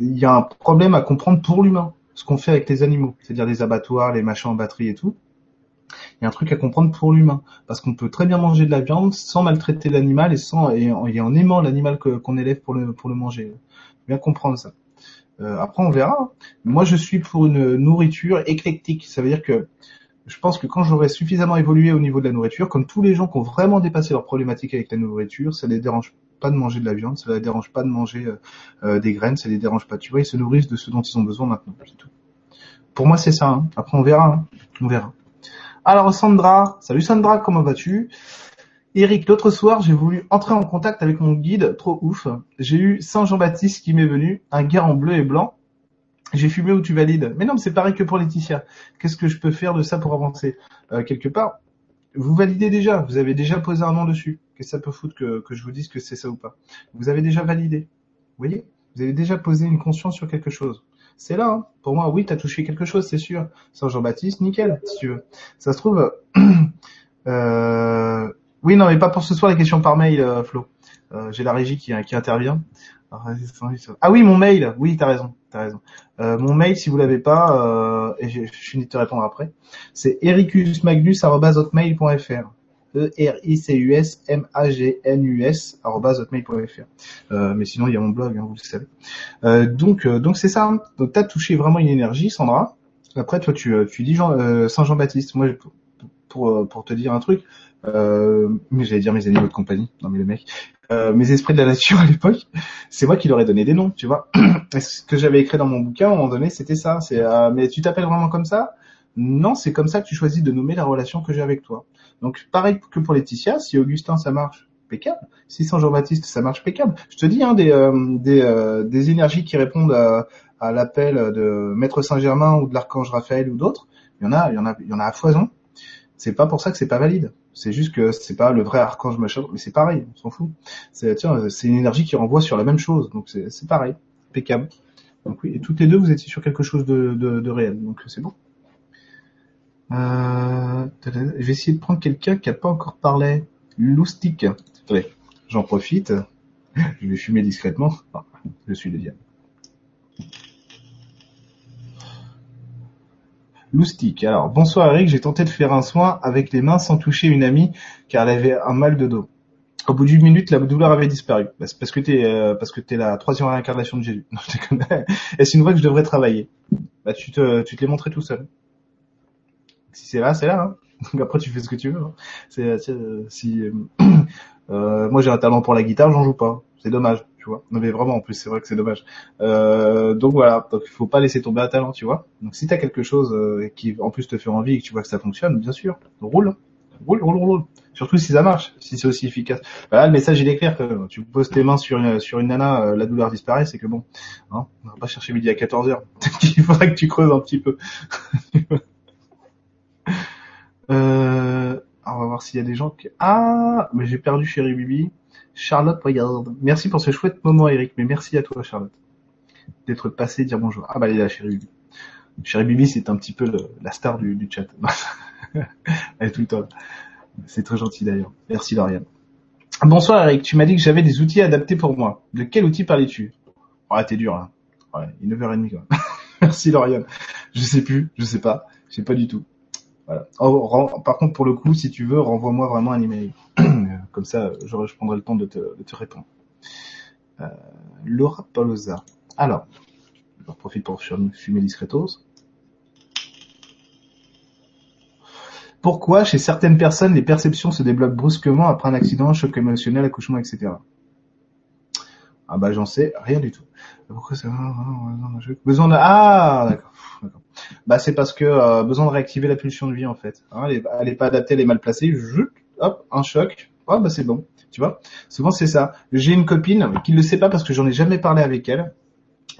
il y a un problème à comprendre pour l'humain ce qu'on fait avec les animaux, c'est-à-dire les abattoirs, les machins en batterie et tout. Il y a un truc à comprendre pour l'humain, parce qu'on peut très bien manger de la viande sans maltraiter l'animal et sans et en, aimant l'animal qu'on élève pour le pour le manger. Bien comprendre ça. Euh, après, on verra. Moi, je suis pour une nourriture éclectique. Ça veut dire que je pense que quand j'aurai suffisamment évolué au niveau de la nourriture, comme tous les gens qui ont vraiment dépassé leurs problématiques avec la nourriture, ça les dérange pas de manger de la viande, ça les dérange pas de manger euh, euh, des graines, ça les dérange pas. Tu vois, ils se nourrissent de ce dont ils ont besoin maintenant, tout. Pour moi, c'est ça. Hein. Après, on verra. Hein. On verra. Alors, Sandra, salut Sandra, comment vas-tu? Eric, l'autre soir, j'ai voulu entrer en contact avec mon guide, trop ouf. J'ai eu Saint Jean-Baptiste qui m'est venu, un gars en bleu et blanc, j'ai fumé ou tu valides? Mais non, mais c'est pareil que pour Laetitia. Qu'est-ce que je peux faire de ça pour avancer? Euh, Quelque part, vous validez déjà, vous avez déjà posé un nom dessus. Qu'est-ce que ça peut foutre que, que je vous dise que c'est ça ou pas? Vous avez déjà validé. Vous voyez? Vous avez déjà posé une conscience sur quelque chose. C'est là, hein. pour moi, oui, tu as touché quelque chose, c'est sûr. Saint Jean-Baptiste, nickel, si tu veux. Ça se trouve... <clears throat> euh... Oui, non, mais pas pour ce soir, la question par mail, euh, Flo. Euh, J'ai la régie qui, intervient. Ah oui, mon mail. Oui, t'as raison, t'as raison. Mon mail, si vous l'avez pas, et je, je finis de te répondre après, c'est ericusmagnus@hotmail.fr. E R I C U S M A G N U S hotmail.fr. Euh, mais sinon, il y a mon blog, hein, vous le savez. Euh, donc, euh, donc c'est ça. Hein. Donc, t'as touché vraiment une énergie, Sandra. Après, toi, tu, euh, tu dis Jean, euh, Saint Jean-Baptiste. Moi, pour, pour te dire un truc, mais j'allais dire mes animaux de compagnie. Non, mais le mec. Euh, mes esprits de la nature <laughs> à l'époque, c'est moi qui leur ai donné des noms, tu vois. <clears throat> ce que j'avais écrit dans mon bouquin, à un moment donné, c'était ça. C'est euh, mais tu t'appelles vraiment comme ça? Non, c'est comme ça que tu choisis de nommer la relation que j'ai avec toi. Donc pareil que pour Laetitia, si Augustin ça marche, pécable. Si Saint Jean-Baptiste ça marche, pécable. Je te dis hein, des euh, des, euh, des énergies qui répondent à, à l'appel de Maître Saint-Germain ou de l'archange Raphaël ou d'autres, il y en a, il y en a, il y en a à foison. C'est pas pour ça que c'est pas valide. C'est juste que c'est pas le vrai archange machin, mais c'est pareil, on s'en fout. C'est c'est une énergie qui renvoie sur la même chose, donc c'est pareil, impeccable. Donc oui, et toutes les deux vous étiez sur quelque chose de, de, de réel, donc c'est bon. Euh, je vais essayer de prendre quelqu'un qui a pas encore parlé. Loustic. Attendez, j'en profite. Je vais fumer discrètement. Ah, je suis le diable. Loustic. Alors, bonsoir Eric, j'ai tenté de faire un soin avec les mains sans toucher une amie car elle avait un mal de dos. Au bout d'une minute, la douleur avait disparu. Bah, c'est parce que t'es euh, parce que t'es la troisième réincarnation de Jésus. <laughs> Est-ce une voie que je devrais travailler? Bah tu te tu te l'es montré tout seul. Si c'est là, c'est là. Hein. <laughs> Donc après tu fais ce que tu veux. Hein. C'est si <clears throat> euh, moi j'ai un talent pour la guitare, j'en joue pas. C'est dommage tu vois. Non mais vraiment, en plus, c'est vrai que c'est dommage. Euh, donc voilà, donc il faut pas laisser tomber un talent, tu vois. Donc si t'as quelque chose euh, qui en plus te fait envie et que tu vois que ça fonctionne, bien sûr, roule, roule, roule, roule. Surtout si ça marche, si c'est aussi efficace. Voilà, le message il est clair. Que tu poses tes mains sur une, sur une nana, la douleur disparaît, c'est que bon, hein, on va pas chercher midi à 14 h <laughs> il faudrait que tu creuses un petit peu. <laughs> euh, on va voir s'il y a des gens qui... Ah, mais j'ai perdu Chéri Bibi. Charlotte regarde. Merci pour ce chouette moment, Eric. Mais merci à toi, Charlotte, d'être passé dire bonjour. Ah bah elle est là, chérie Bibi. Chérie Bibi, c'est un petit peu la star du, chat. <laughs> elle est tout le temps. C'est très gentil d'ailleurs. Merci Lauriane. Bonsoir Eric, tu m'as dit que j'avais des outils adaptés pour moi. De quel outil parlais-tu? Ah, oh, t'es dur là. Ouais, il est 9h30 quand même. Merci Lauriane. Je sais plus, je sais pas, je sais pas du tout. Voilà. Oh, par contre, pour le coup, si tu veux, renvoie-moi vraiment un email. <clears throat> Comme ça, je, prendrai le temps de te, répondre. Euh, Laura Palosa. Alors, je profite pour fumer discretos. Pourquoi, chez certaines personnes, les perceptions se débloquent brusquement après un accident, choc émotionnel, accouchement, etc. Ah bah j'en sais rien du tout. Pourquoi c'est besoin de ah d'accord bah c'est parce que euh, besoin de réactiver la pulsion de vie en fait. Hein, elle, est, pas adaptée, elle est mal placée. hop, un choc, oh bah c'est bon, tu vois? Souvent c'est ça. J'ai une copine qui ne le sait pas parce que j'en ai jamais parlé avec elle,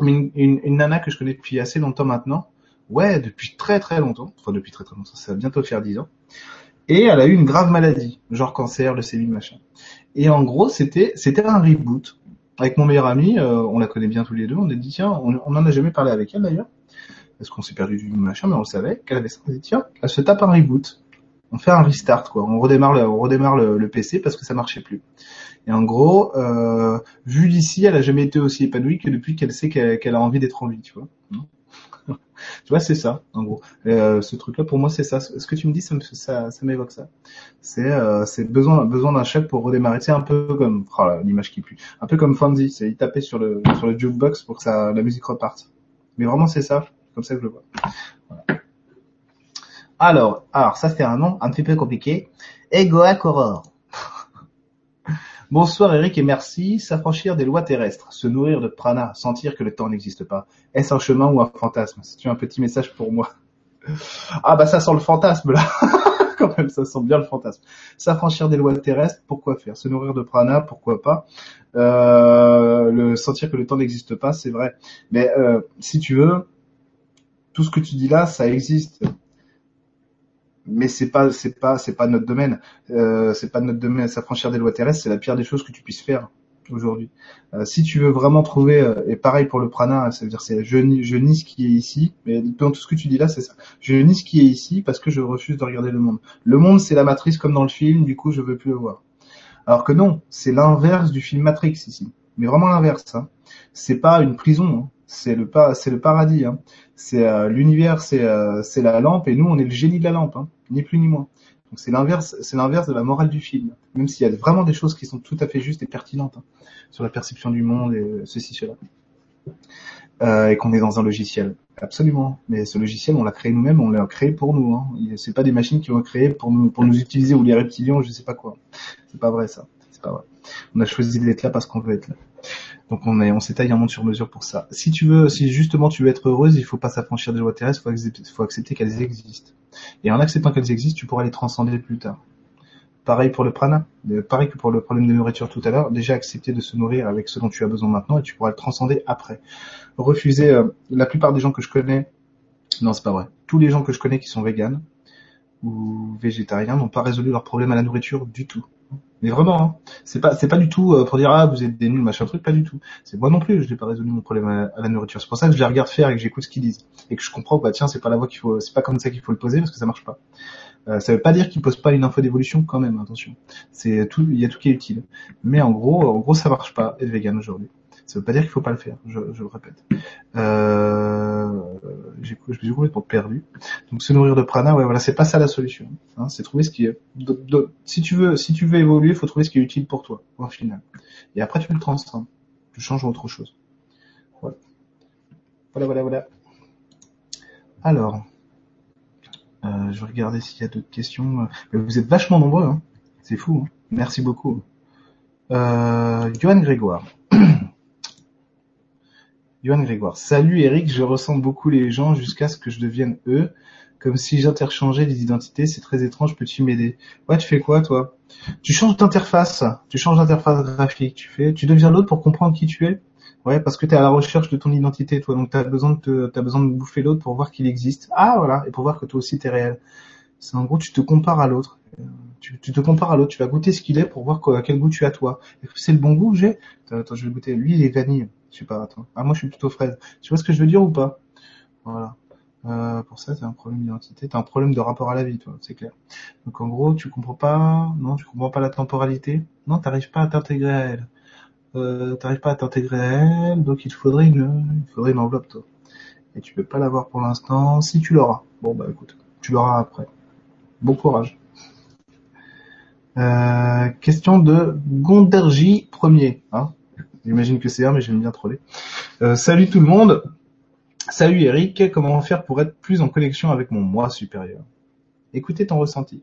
mais une, une, nana que je connais depuis assez longtemps maintenant. Ouais, depuis très très longtemps. Enfin depuis très très longtemps, ça va bientôt faire 10 ans. Et elle a eu une grave maladie, genre cancer, leucémie, machin. Et en gros, c'était c'était un reboot. Avec mon meilleur ami, euh, on la connaît bien tous les deux, on a dit tiens, on, on en a jamais parlé avec elle d'ailleurs, parce qu'on s'est perdu du machin, mais on le savait qu'elle avait ça. On dit tiens, elle se tape un reboot on fait un restart quoi. On redémarre le, on redémarre le, PC parce que ça marchait plus. Et en gros, euh, vu d'ici, elle a jamais été aussi épanouie que depuis qu'elle sait qu'elle a envie d'être en vie, tu vois. <laughs> tu vois, c'est ça, en gros. Euh, ce truc-là, pour moi, c'est ça. Ce que tu me dis, ça, m'évoque ça. C'est, euh, besoin, besoin d'un chef pour redémarrer. C'est un peu comme, oh l'image qui pue. Un peu comme Fonzie, c'est il tapait sur le, sur le jukebox pour que la musique reparte. Mais vraiment, c'est ça, comme ça que je le vois. Alors, alors ça c'est un nom un petit peu compliqué. Egoa Coror. <laughs> Bonsoir Eric et merci. S'affranchir des lois terrestres, se nourrir de prana, sentir que le temps n'existe pas. Est-ce un chemin ou un fantasme? C'est un petit message pour moi? <laughs> Ah bah ça sent le fantasme là. <laughs> Quand même, ça sent bien le fantasme. S'affranchir des lois terrestres, pourquoi faire? Se nourrir de prana, pourquoi pas? Euh, Le sentir que le temps n'existe pas, c'est vrai. Mais euh, si tu veux, tout ce que tu dis là, ça existe mais c'est pas c'est pas c'est pas notre domaine. Euh, c'est pas notre domaine. S'affranchir des lois terrestres, c'est la pire des choses que tu puisses faire aujourd'hui. Euh, si tu veux vraiment trouver, euh, et pareil pour le prana, ça veut dire c'est je, je qui est ici, mais tout ce que tu dis là, c'est ça. Je nie ce qui est ici parce que je refuse de regarder le monde. Le monde, c'est la matrice comme dans le film, du coup, je veux plus le voir. Alors que non, c'est l'inverse du film Matrix ici. Mais vraiment l'inverse. Hein. C'est pas une prison, hein. C'est le le paradis. Hein. C'est euh, l'univers, c'est c'est la lampe, et nous, on est le génie de la lampe, hein. ni plus ni moins. Donc c'est l'inverse, c'est l'inverse de la morale du film. Même s'il y a vraiment des choses qui sont tout à fait justes et pertinentes hein, sur la perception du monde et ceci cela. Euh, et qu'on est dans un logiciel. Absolument. Mais ce logiciel, on l'a créé nous-mêmes, on l'a créé pour nous. Hein. C'est pas des machines qui l'ont créé pour nous, pour nous utiliser ou les reptiliens, je sais pas quoi. C'est pas vrai ça. C'est pas vrai. On a choisi d'être là parce qu'on veut être là. Donc on est, on s'étaille un monde sur mesure pour ça. Si tu veux, si justement tu veux être heureuse, il faut pas s'affranchir des lois terrestres, faut faut accepter qu'elles existent. Et en acceptant qu'elles existent, tu pourras les transcender plus tard. Pareil pour le prana, euh, pareil que pour le problème de nourriture tout à l'heure, déjà accepter de se nourrir avec ce dont tu as besoin maintenant et tu pourras le transcender après. Refuser, euh, la plupart des gens que je connais, non c'est pas vrai, tous les gens que je connais qui sont véganes ou végétariens n'ont pas résolu leur problème à la nourriture du tout. Mais vraiment, hein. c'est pas c'est pas du tout euh, pour dire ah vous êtes des nuls machin truc, pas du tout. C'est moi non plus, je n'ai pas résolu mon problème à, la nourriture. C'est pour ça que je les regarde faire et que j'écoute ce qu'ils disent et que je comprends bah tiens c'est pas la voie qu'il faut, c'est pas comme ça qu'il faut le poser parce que ça marche pas. Euh, ça veut pas dire qu'ils posent pas une info d'évolution quand même, attention. C'est tout, il y a tout qui est utile. Mais en gros, en gros ça marche pas être vegan aujourd'hui. Ça veut pas dire qu'il faut pas le faire, je, je le répète. Euh, j'ai, je me suis complètement perdu. Donc se nourrir de prana, ouais, voilà, c'est pas ça la solution. Hein, c'est trouver ce qui est. si tu veux, si tu veux évoluer, faut trouver ce qui est utile pour toi, au final. Et après tu le transformes, tu changes autre chose. Voilà, voilà, voilà. voilà. Alors, euh, je vais regarder s'il y a d'autres questions. Mais vous êtes vachement nombreux, hein. c'est fou. Hein. Merci beaucoup. Euh, Johan Grégoire. Johan Grégoire. Salut Eric, je ressens beaucoup les gens jusqu'à ce que je devienne eux, comme si j'interchangeais les identités, c'est très étrange, peux-tu m'aider? Ouais, tu fais quoi toi? Tu changes d'interface, tu changes d'interface graphique, tu fais, tu deviens l'autre pour comprendre qui tu es? Ouais, parce que tu es à la recherche de ton identité, toi, donc tu as besoin de besoin de bouffer l'autre pour voir qu'il existe. Ah voilà, et pour voir que toi aussi tu réel. C'est en gros, tu te compares à l'autre. Tu, te compares à l'autre, tu vas goûter ce qu'il est pour voir quel goût tu as toi. C'est le bon goût que j'ai? Attends, je vais goûter. Lui, il est vanille. Je sais pas, attends. Ah, moi, je suis plutôt fraise. Tu vois ce que je veux dire ou pas? Voilà. Euh, pour ça, c'est un problème d'identité. T'as un problème de rapport à la vie, toi, c'est clair. Donc, en gros, tu comprends pas, non, tu comprends pas la temporalité. Non, t'arrives pas à t'intégrer à elle. Euh, t'arrives pas à t'intégrer à elle, donc il te faudrait une, il faudrait une enveloppe, toi. Et tu peux pas l'avoir pour l'instant. Si tu l'auras. Bon, bah, écoute, tu l'auras après. Bon courage. Euh, question de Gonderji premier. Hein J'imagine que c'est un, mais j'aime bien troller. Euh, salut tout le monde. Salut Eric. Comment faire pour être plus en connexion avec mon moi supérieur? Écoutez ton ressenti.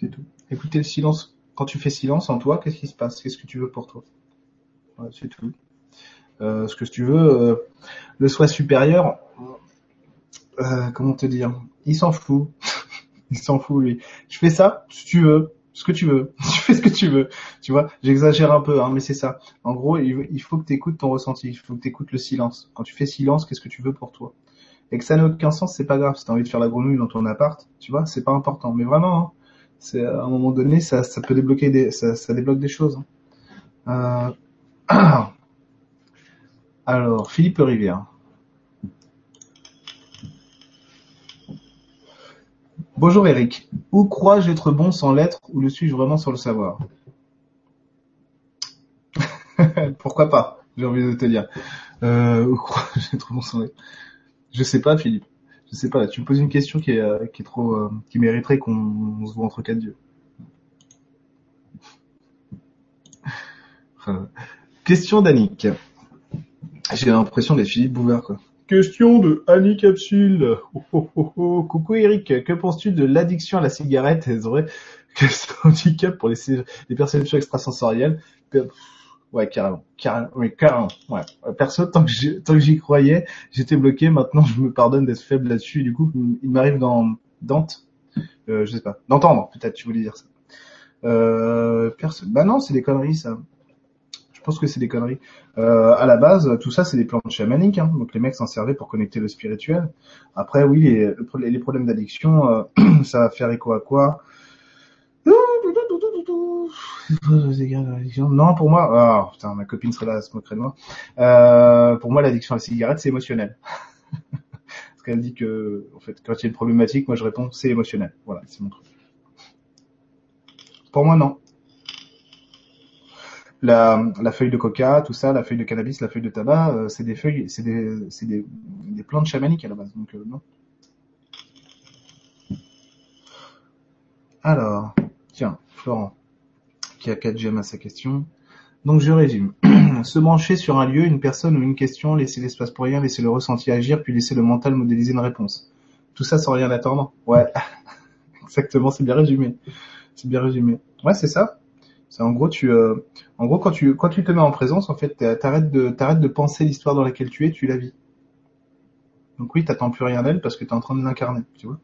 C'est tout. Écoutez le silence. Quand tu fais silence en toi, qu'est-ce qui se passe? Qu'est-ce que tu veux pour toi? C'est tout. Euh, ce que tu veux, euh, le soi supérieur, euh, comment te dire? Il s'en fout. <laughs> il s'en fout lui. Je fais ça si tu veux ce que tu veux, <laughs> tu fais ce que tu veux, tu vois. J'exagère un peu, hein, mais c'est ça. En gros, il faut que tu écoutes ton ressenti, il faut que tu écoutes le silence. Quand tu fais silence, qu'est-ce que tu veux pour toi? Et que ça n'a aucun sens, c'est pas grave. Si t'as envie de faire la grenouille dans ton appart, tu vois, c'est pas important. Mais vraiment, hein, c'est à un moment donné, ça, ça peut débloquer des, ça, ça débloque des choses. Hein. Euh... <clears throat> Alors, Philippe Rivière. Bonjour Eric. Où crois-je être bon sans l'être ou le suis-je vraiment sans le savoir? <laughs> Pourquoi pas J'ai envie de te dire. Euh, crois-je être bon sans sais pas Philippe. Je sais pas. Tu me poses une question qui euh, euh, mériterait qu'on se voit entre quatre dieux. question d'Annick. J'ai l'impression d'être Philippe Bouvard quoi. Question de Annie Capsule. Oh, oh, oh. Coucou Eric, que penses-tu de l'addiction à la cigarette? Et vrai que c'est un handicap pour les, les perceptions extrasensorielles? Ouais, carrément, carrément, oui, carrément. Ouais. Perso, tant que tant que j'y croyais, j'étais bloqué. Maintenant, je me pardonne d'être faible là-dessus. Du coup, il m'arrive dans Dante, euh, je sais pas, d'entendre peut-être. Tu voulais dire ça. Euh. Bah non, c'est des conneries ça pense que c'est des conneries. Euh, à la base, tout ça, c'est des plantes chamaniques. Hein. Donc les mecs s'en servaient pour connecter le spirituel. Après, oui, les, problèmes d'addiction, euh, <clears throat> ça va faire écho à quoi? Non, pour moi, oh, putain, ma copine serait là, elle se moquerait de moi. Euh, pour moi, l'addiction à la cigarette, c'est émotionnel. <laughs> Parce qu'elle dit que, en fait, quand il y a une problématique, moi je réponds, c'est émotionnel. Voilà, c'est mon truc. Pour moi, non la, feuille de coca, tout ça, la feuille de cannabis, la feuille de tabac, euh, c'est des feuilles, c'est des, des, des, plantes chamaniques à la base. Donc euh, non. Alors, tiens, Florent, qui a 4 gemmes à sa question. Donc je résume. <clears throat> Se brancher sur un lieu, une personne ou une question, laisser l'espace pour rien, laisser le ressenti agir, puis laisser le mental modéliser une réponse. Tout ça sans rien attendre. Ouais, <laughs> exactement, c'est bien résumé. C'est bien résumé. Ouais, c'est ça. C'est en gros tu euh, en gros quand tu quand tu te mets en présence en fait t'arrêtes de t'arrêtes de penser l'histoire dans laquelle tu es, tu la vis. Donc oui, t'attends plus rien d'elle parce que tu es en train de l'incarner, tu vois.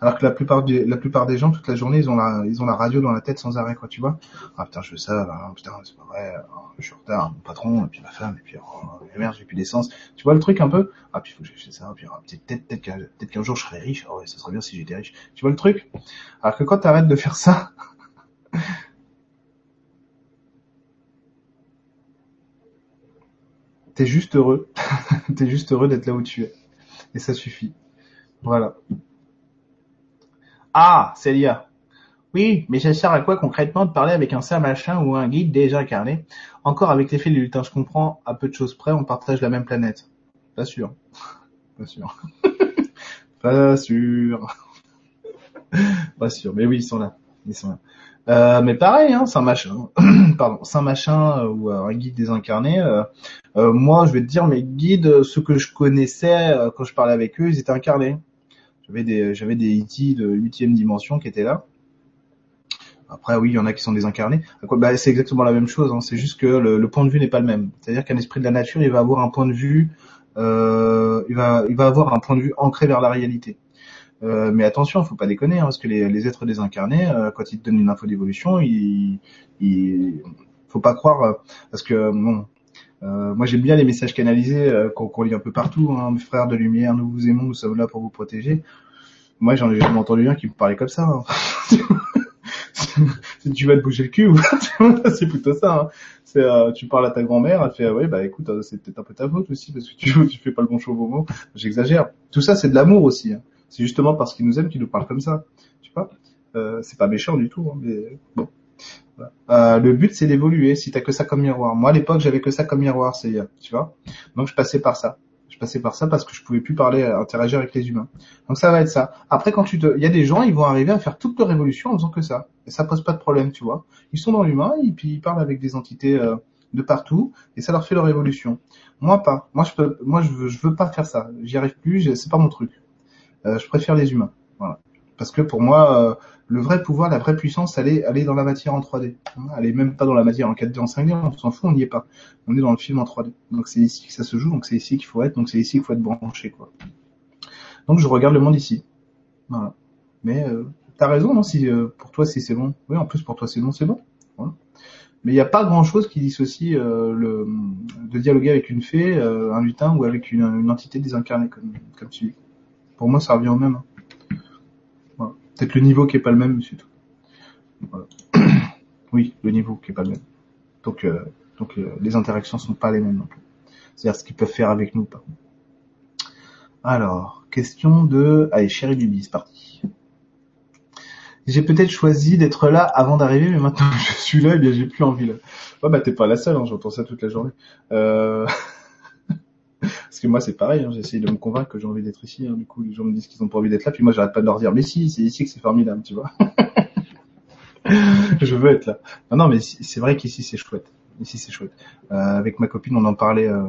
Alors que la plupart des la plupart des gens toute la journée, ils ont la ils ont la radio dans la tête sans arrêt quoi, tu vois. Ah putain, je veux ça, ah, putain, c'est pas vrai, ah, je suis en retard, mon patron et puis ma femme et puis oh, merde, j'ai plus d'essence. Tu vois le truc un peu? Ah puis faut que je ça, puis ah, peut-être peut-être qu'un jour je serai riche. Ah ouais, ça serait bien si j'étais riche. Tu vois le truc? Alors que quand tu arrêtes de faire ça <laughs> t'es juste heureux. <laughs> t'es juste heureux d'être là où tu es. Et ça suffit. Voilà. Ah, Célia. Oui, mais ça sert à quoi concrètement de parler avec un saint machin ou un guide déjà incarné? Encore avec l'effet du lutin, je comprends, à peu de choses près, on partage la même planète. Pas sûr. <laughs> Pas sûr. <laughs> Pas sûr. Pas sûr. Mais oui, ils sont là. Ils sont là. Euh, mais pareil, hein, Saint <clears throat> Machin, pardon, Saint Machin euh, ou euh, un guide désincarné. moi, je vais te dire, mes guides, ceux que je connaissais quand je parlais avec eux, ils étaient incarnés. J'avais des, j'avais des E.T. de huitième dimension qui étaient là. Après, oui, il y en a qui sont désincarnés. Bah, c'est exactement la même chose. Hein. C'est juste que le, point de vue n'est pas le même. C'est-à-dire qu'un esprit de la nature, il va avoir un point de vue, euh, il va avoir un point de vue ancré vers la réalité. Euh, mais attention, faut pas déconner, hein, parce que les, êtres désincarnés, euh, quand ils te donnent une info d'évolution, il, faut pas croire, euh, parce que bon, moi j'aime bien les messages canalisés qu'on lit un peu partout. Hein, mes frères de lumière, nous vous aimons, nous sommes là pour vous protéger. Moi j'en ai jamais entendu un qui me parlait comme ça. Hein. <laughs> si tu vas te bouger le cul, <laughs> c'est plutôt ça. Hein. C'est, tu parles à ta grand-mère, elle fait, ouais, bah écoute, c'est peut-être un peu ta faute aussi parce que tu, <laughs> tu fais pas le bon show mot. J'exagère. Tout ça, c'est de l'amour aussi. Hein. C'est justement parce qu'il nous aime qu'il nous parle comme ça. Tu vois euh, C'est pas méchant du tout, hein, mais bon. Euh, le but c'est d'évoluer. Si t'as que ça comme miroir. Moi à l'époque j'avais que ça comme miroir, c'est tu vois. Donc je passais par ça. Je passais par ça parce que je pouvais plus parler, interagir avec les humains. Donc ça va être ça. Après quand tu te, il y a des gens ils vont arriver à faire toute leur évolution en faisant que ça. Et ça pose pas de problème, tu vois. Ils sont dans l'humain et puis ils parlent avec des entités euh, de partout et ça leur fait leur évolution. Moi pas. Moi je peux, moi veux, je veux pas faire ça. J'y arrive plus. C'est pas mon truc. Euh, je préfère les humains. Parce que pour moi, euh, le vrai pouvoir, la vraie puissance, elle est, dans la matière en 3D. Elle est même pas dans la matière en 4D, en 5D, on s'en fout, on n'y est pas. On est dans le film en 3D. Donc c'est ici que ça se joue, donc c'est ici qu'il faut être, donc c'est ici qu'il faut être branché, quoi. Donc je regarde le monde ici. Mais euh, t'as raison, non Si pour toi, c'est bon. Oui, en plus pour toi c'est bon, c'est bon. Mais il n'y a pas grand-chose qui dissocie de dialoguer avec une fée, un lutin ou avec une, une entité désincarnée, comme comme tu dis. Pour moi, ça revient au même. Hein. Voilà. Peut-être le niveau qui est pas le même, c'est tout. Voilà. <clears throat> oui, le niveau qui est pas le même. Donc, euh, donc euh, les interactions sont pas les mêmes non plus. C'est-à-dire ce qu'ils peuvent faire avec nous, pas. Alors, question de, allez, chérie Duby, c'est parti. J'ai peut-être choisi d'être là avant d'arriver, mais maintenant <laughs> que je suis là, eh bien j'ai plus envie là. Ouais, bah t'es pas la seule, hein, j'entends ça toute la journée. Euh... <laughs> Parce que moi, c'est pareil, hein, j'essaie de me convaincre que j'ai envie d'être ici. Hein, du coup, les gens me disent qu'ils ont pas envie d'être là, puis moi, j'arrête pas de leur dire, mais si, c'est ici que c'est formidable, tu vois. <laughs> je veux être là. Non, non, mais c'est vrai qu'ici, c'est chouette. Ici, c'est chouette. Euh, avec ma copine, on en parlait, euh,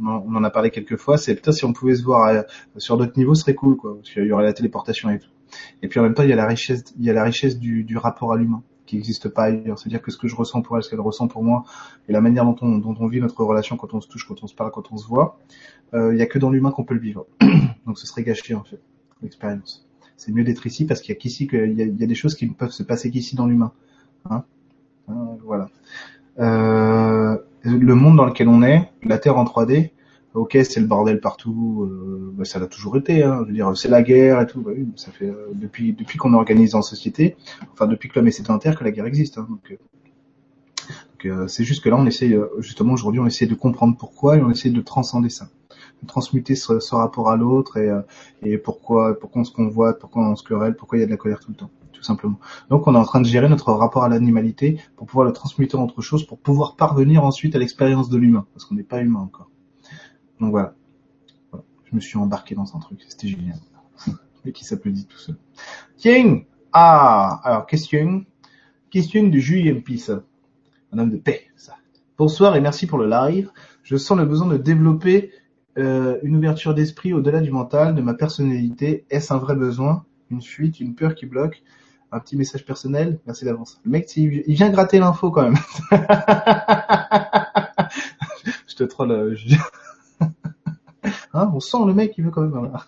on, en, a parlé quelques fois. C'est putain, si on pouvait se voir euh, sur d'autres niveaux, ce serait cool, quoi. Parce qu'il y aurait la téléportation et tout. Et puis en même temps, il y a la richesse, il y a la richesse du rapport à l'humain qui n'existe pas ailleurs. C'est-à-dire que ce que je ressens pour elle, ce qu'elle ressent pour moi, et la manière dont on, vit notre relation quand on se touche, quand on se parle, quand on se voit, euh, il n'y a que dans l'humain qu'on peut le vivre. <clears throat> Donc ce serait gâché en fait, l'expérience. C'est mieux d'être ici parce qu'il y a qu'ici qu'il y, y, a des choses qui ne peuvent se passer qu'ici dans l'humain. Hein, hein? Voilà. Euh, le monde dans lequel on est, la Terre en 3D, ok, c'est le bordel partout, euh, bah, ça l'a toujours été. Hein, je veux dire, c'est la guerre et tout. Bah, oui, ça fait euh, depuis depuis qu'on est organisé en société, enfin depuis que l'homme est sédentaire, que la guerre existe. Hein, donc, euh, c'est juste que là, on essaie justement aujourd'hui, on essaie de comprendre pourquoi et on essaie de transcender ça, de transmuter ce, rapport à l'autre et, et pourquoi pourquoi on se convoite, pourquoi on se querelle, pourquoi il y a de la colère tout le temps tout simplement. Donc on est en train de gérer notre rapport à l'animalité pour pouvoir le transmuter en autre chose, pour pouvoir parvenir ensuite à l'expérience de l'humain, parce qu'on n'est pas humain encore. Donc voilà. Je me suis embarqué dans un truc, c'était génial. <laughs> Et qui s'applaudit tout seul. Tiens Ah Alors, question. Question de Julien Pisse. Un homme de paix, ça. Bonsoir et merci pour le live. Je sens le besoin de développer euh, une ouverture d'esprit au-delà du mental, de ma personnalité. Est-ce un vrai besoin? Une fuite, une peur qui bloque? Un petit message personnel, merci d'avance. Le mec, il vient gratter l'info quand même. <laughs> je te troll. Euh, Hein, on sent le mec qui veut quand même. <laughs>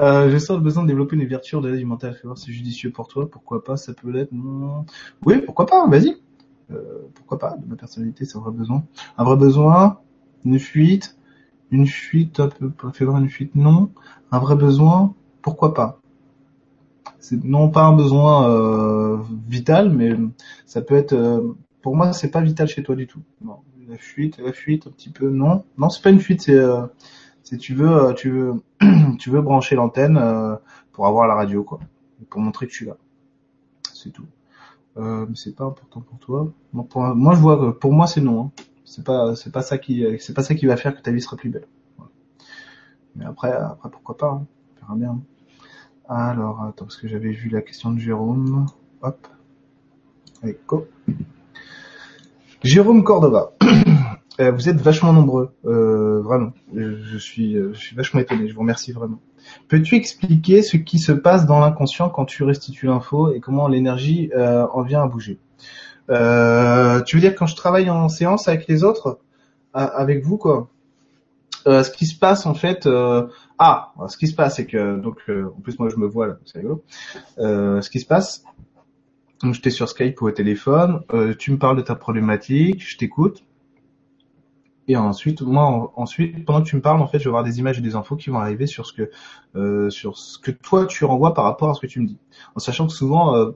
Euh, je sens le besoin de développer une ouverture de l'aide mentale. Fais voir c'est judicieux pour toi. Pourquoi pas Ça peut l'être. Oui, pourquoi pas Vas-y. Euh, pourquoi pas De ma personnalité, c'est un vrai besoin. Un vrai besoin. Une fuite. Une fuite un peu. Fais voir une fuite. Non. Un vrai besoin. Pourquoi pas C'est non pas un besoin euh, vital, mais ça peut être. Euh, pour moi, c'est pas vital chez toi du tout. Non. La fuite, la fuite, un petit peu. Non, non, c'est pas une fuite. C'est si tu veux, euh, tu veux, <clears throat> tu veux brancher l'antenne euh, pour avoir la radio, quoi, pour montrer que tu là. C'est tout. Euh, mais c'est pas important pour toi. moi, je vois que pour moi, c'est non. Hein. C'est pas, c'est pas ça qui, c'est pas ça qui va faire que ta vie sera plus belle. Mais après, après, pourquoi pas hein. On verra bien. Alors, attends, parce que j'avais vu la question de Jérôme. Hop. Allez. Jérôme Cordova. <clears throat> Euh, vous êtes vachement nombreux, euh, vraiment. Je suis, euh, je suis vachement étonné. Je vous remercie vraiment. Peux-tu expliquer ce qui se passe dans l'inconscient quand tu restitues l'info et comment l'énergie euh, en vient à bouger? Euh, Tu veux dire quand je travaille en séance avec les autres, avec vous quoi? Ce qui se passe en fait. ah, ce qui se passe c'est que donc en plus moi je me vois là, c'est rigolo. ce qui se passe, donc j'étais sur Skype ou au téléphone, tu me parles de ta problématique, je t'écoute et ensuite, moi, ensuite, pendant que tu me parles, en fait, je vais avoir des images et des infos qui vont arriver sur ce que, euh, sur ce que toi tu renvoies par rapport à ce que tu me dis. En sachant que souvent, euh,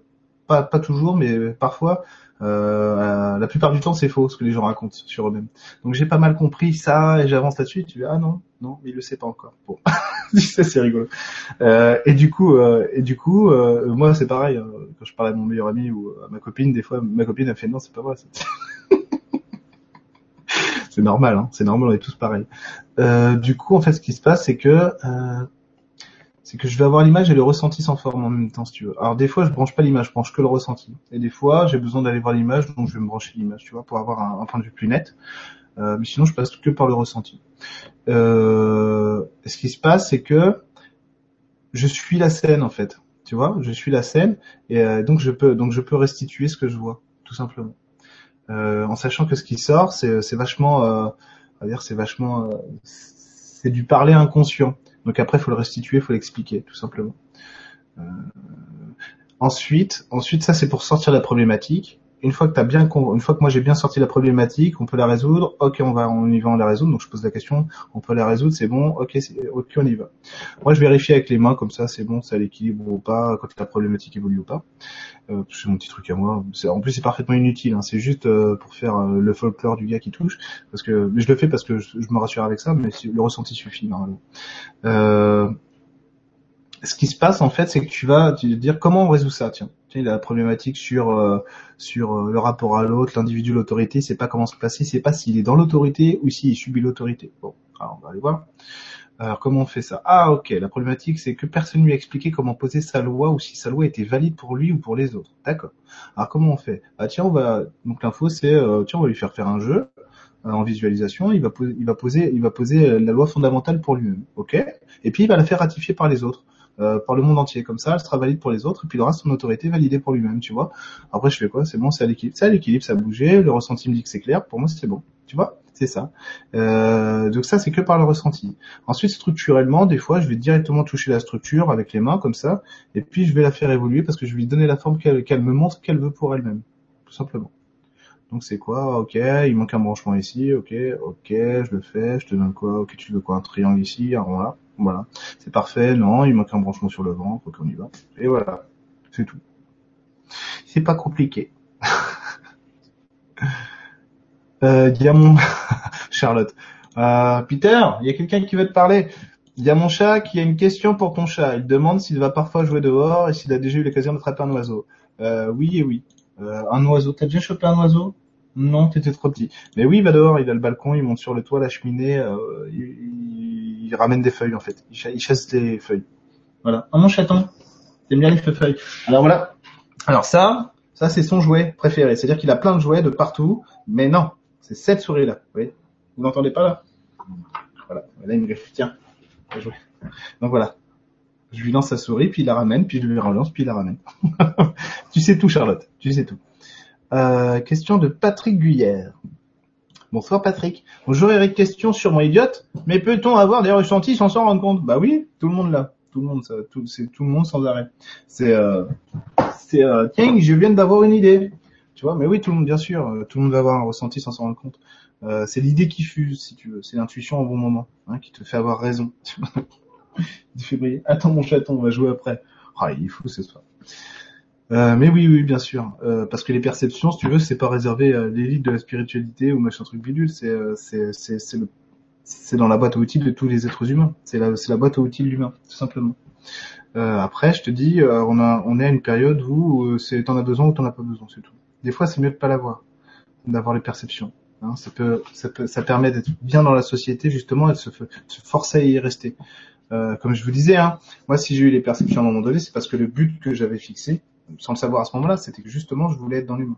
pas, toujours, mais parfois, euh, la plupart du temps, c'est faux ce que les gens racontent sur eux-mêmes. Donc j'ai pas mal compris ça et j'avance là-dessus. Tu dis ah non, non, mais il le sait pas encore. Bon, <laughs> c'est rigolo. Euh, et du coup, euh, et du coup, euh, moi c'est pareil. Euh, quand je parle à mon meilleur ami ou à ma copine, des fois, ma copine a fait non, c'est pas vrai. <laughs> c'est normal, hein, c'est normal, on est tous pareils. Euh, du coup, en fait, ce qui se passe, c'est que euh, c'est que je vais avoir l'image et le ressenti sans forme en même temps, si tu veux. Alors des fois, je branche pas l'image, je branche que le ressenti. Et des fois, j'ai besoin d'aller voir l'image, donc je vais me brancher l'image, tu vois, pour avoir un, point de vue plus net. Euh, mais sinon, je passe que par le ressenti. ce qui se passe, c'est que je suis la scène, en fait. Tu vois, je suis la scène, et donc je peux donc je peux restituer ce que je vois, tout simplement. Euh, en sachant que ce qui sort, c'est vachement, euh, on va dire, c'est vachement, euh, c'est du parler inconscient. Donc après, il faut le restituer, il faut l'expliquer, tout simplement. Ensuite, ensuite, ça c'est pour sortir la problématique une fois que t'as bien, une fois que moi j'ai bien sorti la problématique, on peut la résoudre. Ok, on va, on y va, on la résoudre. Donc je pose la question, on peut la résoudre, c'est bon. Ok, ok, on y va. Moi je vérifie avec les mains comme ça, c'est bon, ça l'équilibre ou pas, quand la problématique évolue ou pas. Euh, c'est mon petit truc à moi. En plus c'est parfaitement inutile. Hein. C'est juste euh, pour faire euh, le folklore du gars qui touche, parce que je le fais parce que je, me rassure avec ça, mais le ressenti suffit normalement. Euh, ce qui se passe en fait, c'est que tu vas te dire comment on résout ça. Tiens, il a la problématique sur euh, sur euh, le rapport à l'autre, l'individu, l'autorité. C'est pas comment se placer, c'est pas s'il est dans l'autorité ou s'il subit l'autorité. Bon, alors on va aller voir. Alors comment on fait ça? Ah ok, la problématique c'est que personne lui a expliqué comment poser sa loi ou si sa loi était valide pour lui ou pour les autres. D'accord. Alors comment on fait? Ah tiens, on va donc l'info c'est euh, tiens on va lui faire faire un jeu en visualisation, il va poser, il va poser, il va poser la loi fondamentale pour lui-même, ok Et puis il va la faire ratifier par les autres. Euh, par le monde entier. Comme ça, elle sera valide pour les autres, et puis il aura son autorité validée pour lui-même, tu vois. Après, je fais quoi? C'est bon, c'est à l'équilibre. C'est à l'équilibre, ça a bougé, le ressenti me dit que c'est clair, pour moi c'est bon, tu vois? C'est ça. Euh, donc ça, c'est que par le ressenti. Ensuite, structurellement, des fois, je vais directement toucher la structure avec les mains, comme ça, et puis je vais la faire évoluer parce que je vais lui donner la forme qu'elle me montre qu'elle veut pour elle-même, tout simplement. Donc c'est quoi? Ok, il manque un branchement ici. Ok, ok, je le fais. Je te donne quoi? Ok, tu veux quoi? Un triangle ici, un rond là. Voilà, c'est parfait. Non, il manque un branchement sur le ventre. Ok, on y va. Et voilà, c'est tout. C'est pas compliqué. <laughs> euh, Diamond, <laughs> Charlotte. Euh, Peter, il y a quelqu'un qui veut te parler. Il y a mon chat qui a une question pour ton chat. Il demande s'il va parfois jouer dehors et s'il a déjà eu l'occasion d'attraper un oiseau. Euh, oui et oui. Euh, un oiseau. T'as déjà chopé un oiseau? Non, t'étais trop petit. Mais oui, il va dehors. Il a le balcon, il monte sur le toit, la cheminée. Euh, il, ramène des feuilles en fait. Il, chasse des feuilles. Voilà. Un mon chaton. T'aimes bien les feuilles. Alors voilà. Alors ça, ça c'est son jouet préféré. C'est-à-dire qu'il a plein de jouets de partout. Mais non, c'est cette souris là. Vous voyez? Vous n'entendez pas là? Voilà. Là il me dit tiens, jouer. Donc voilà. Je lui lance sa souris, puis il la ramène, puis je lui relance, puis il la ramène. <laughs> tu sais tout, Charlotte. Tu sais tout. Euh, question de Patrick Guyère. Bonsoir Patrick. Bonjour Eric, question sûrement idiote, mais peut-on avoir des ressentis sans s'en rendre compte? Bah oui, tout le monde l'a. Tout le monde, ça, tout, c'est tout le monde sans arrêt. C'est, euh, c'est, euh, tiens, je viens d'avoir une idée. Tu vois, mais oui, tout le monde, bien sûr, euh, tout le monde va avoir un ressenti sans s'en rendre compte. Euh, c'est l'idée qui fuse, si tu veux. C'est l'intuition au bon moment, hein, qui te fait avoir raison. <laughs> février. Attends mon chaton, on va jouer après. Ah, il est fou ce soir. Euh, mais oui, oui, bien sûr, euh, parce que les perceptions, si tu veux, c'est pas réservé à l'élite de la spiritualité ou machin truc bidule, c'est euh, c'est dans la boîte à outils de tous les êtres humains. C'est la c'est la boîte à outils de l'humain, tout simplement. Après, je te dis, on a on est à une période où c'est t'en as besoin ou t'en as pas besoin, c'est tout. Des fois, c'est mieux de pas l'avoir, d'avoir les perceptions. Hein, ça peut ça peut ça permet d'être bien dans la société justement et de se forcer à y rester. Euh, comme je vous disais, hein, moi si j'ai eu les perceptions à un moment donné, c'est parce que le but que j'avais fixé, sans le savoir à ce moment-là, c'était que justement je voulais être dans l'humain.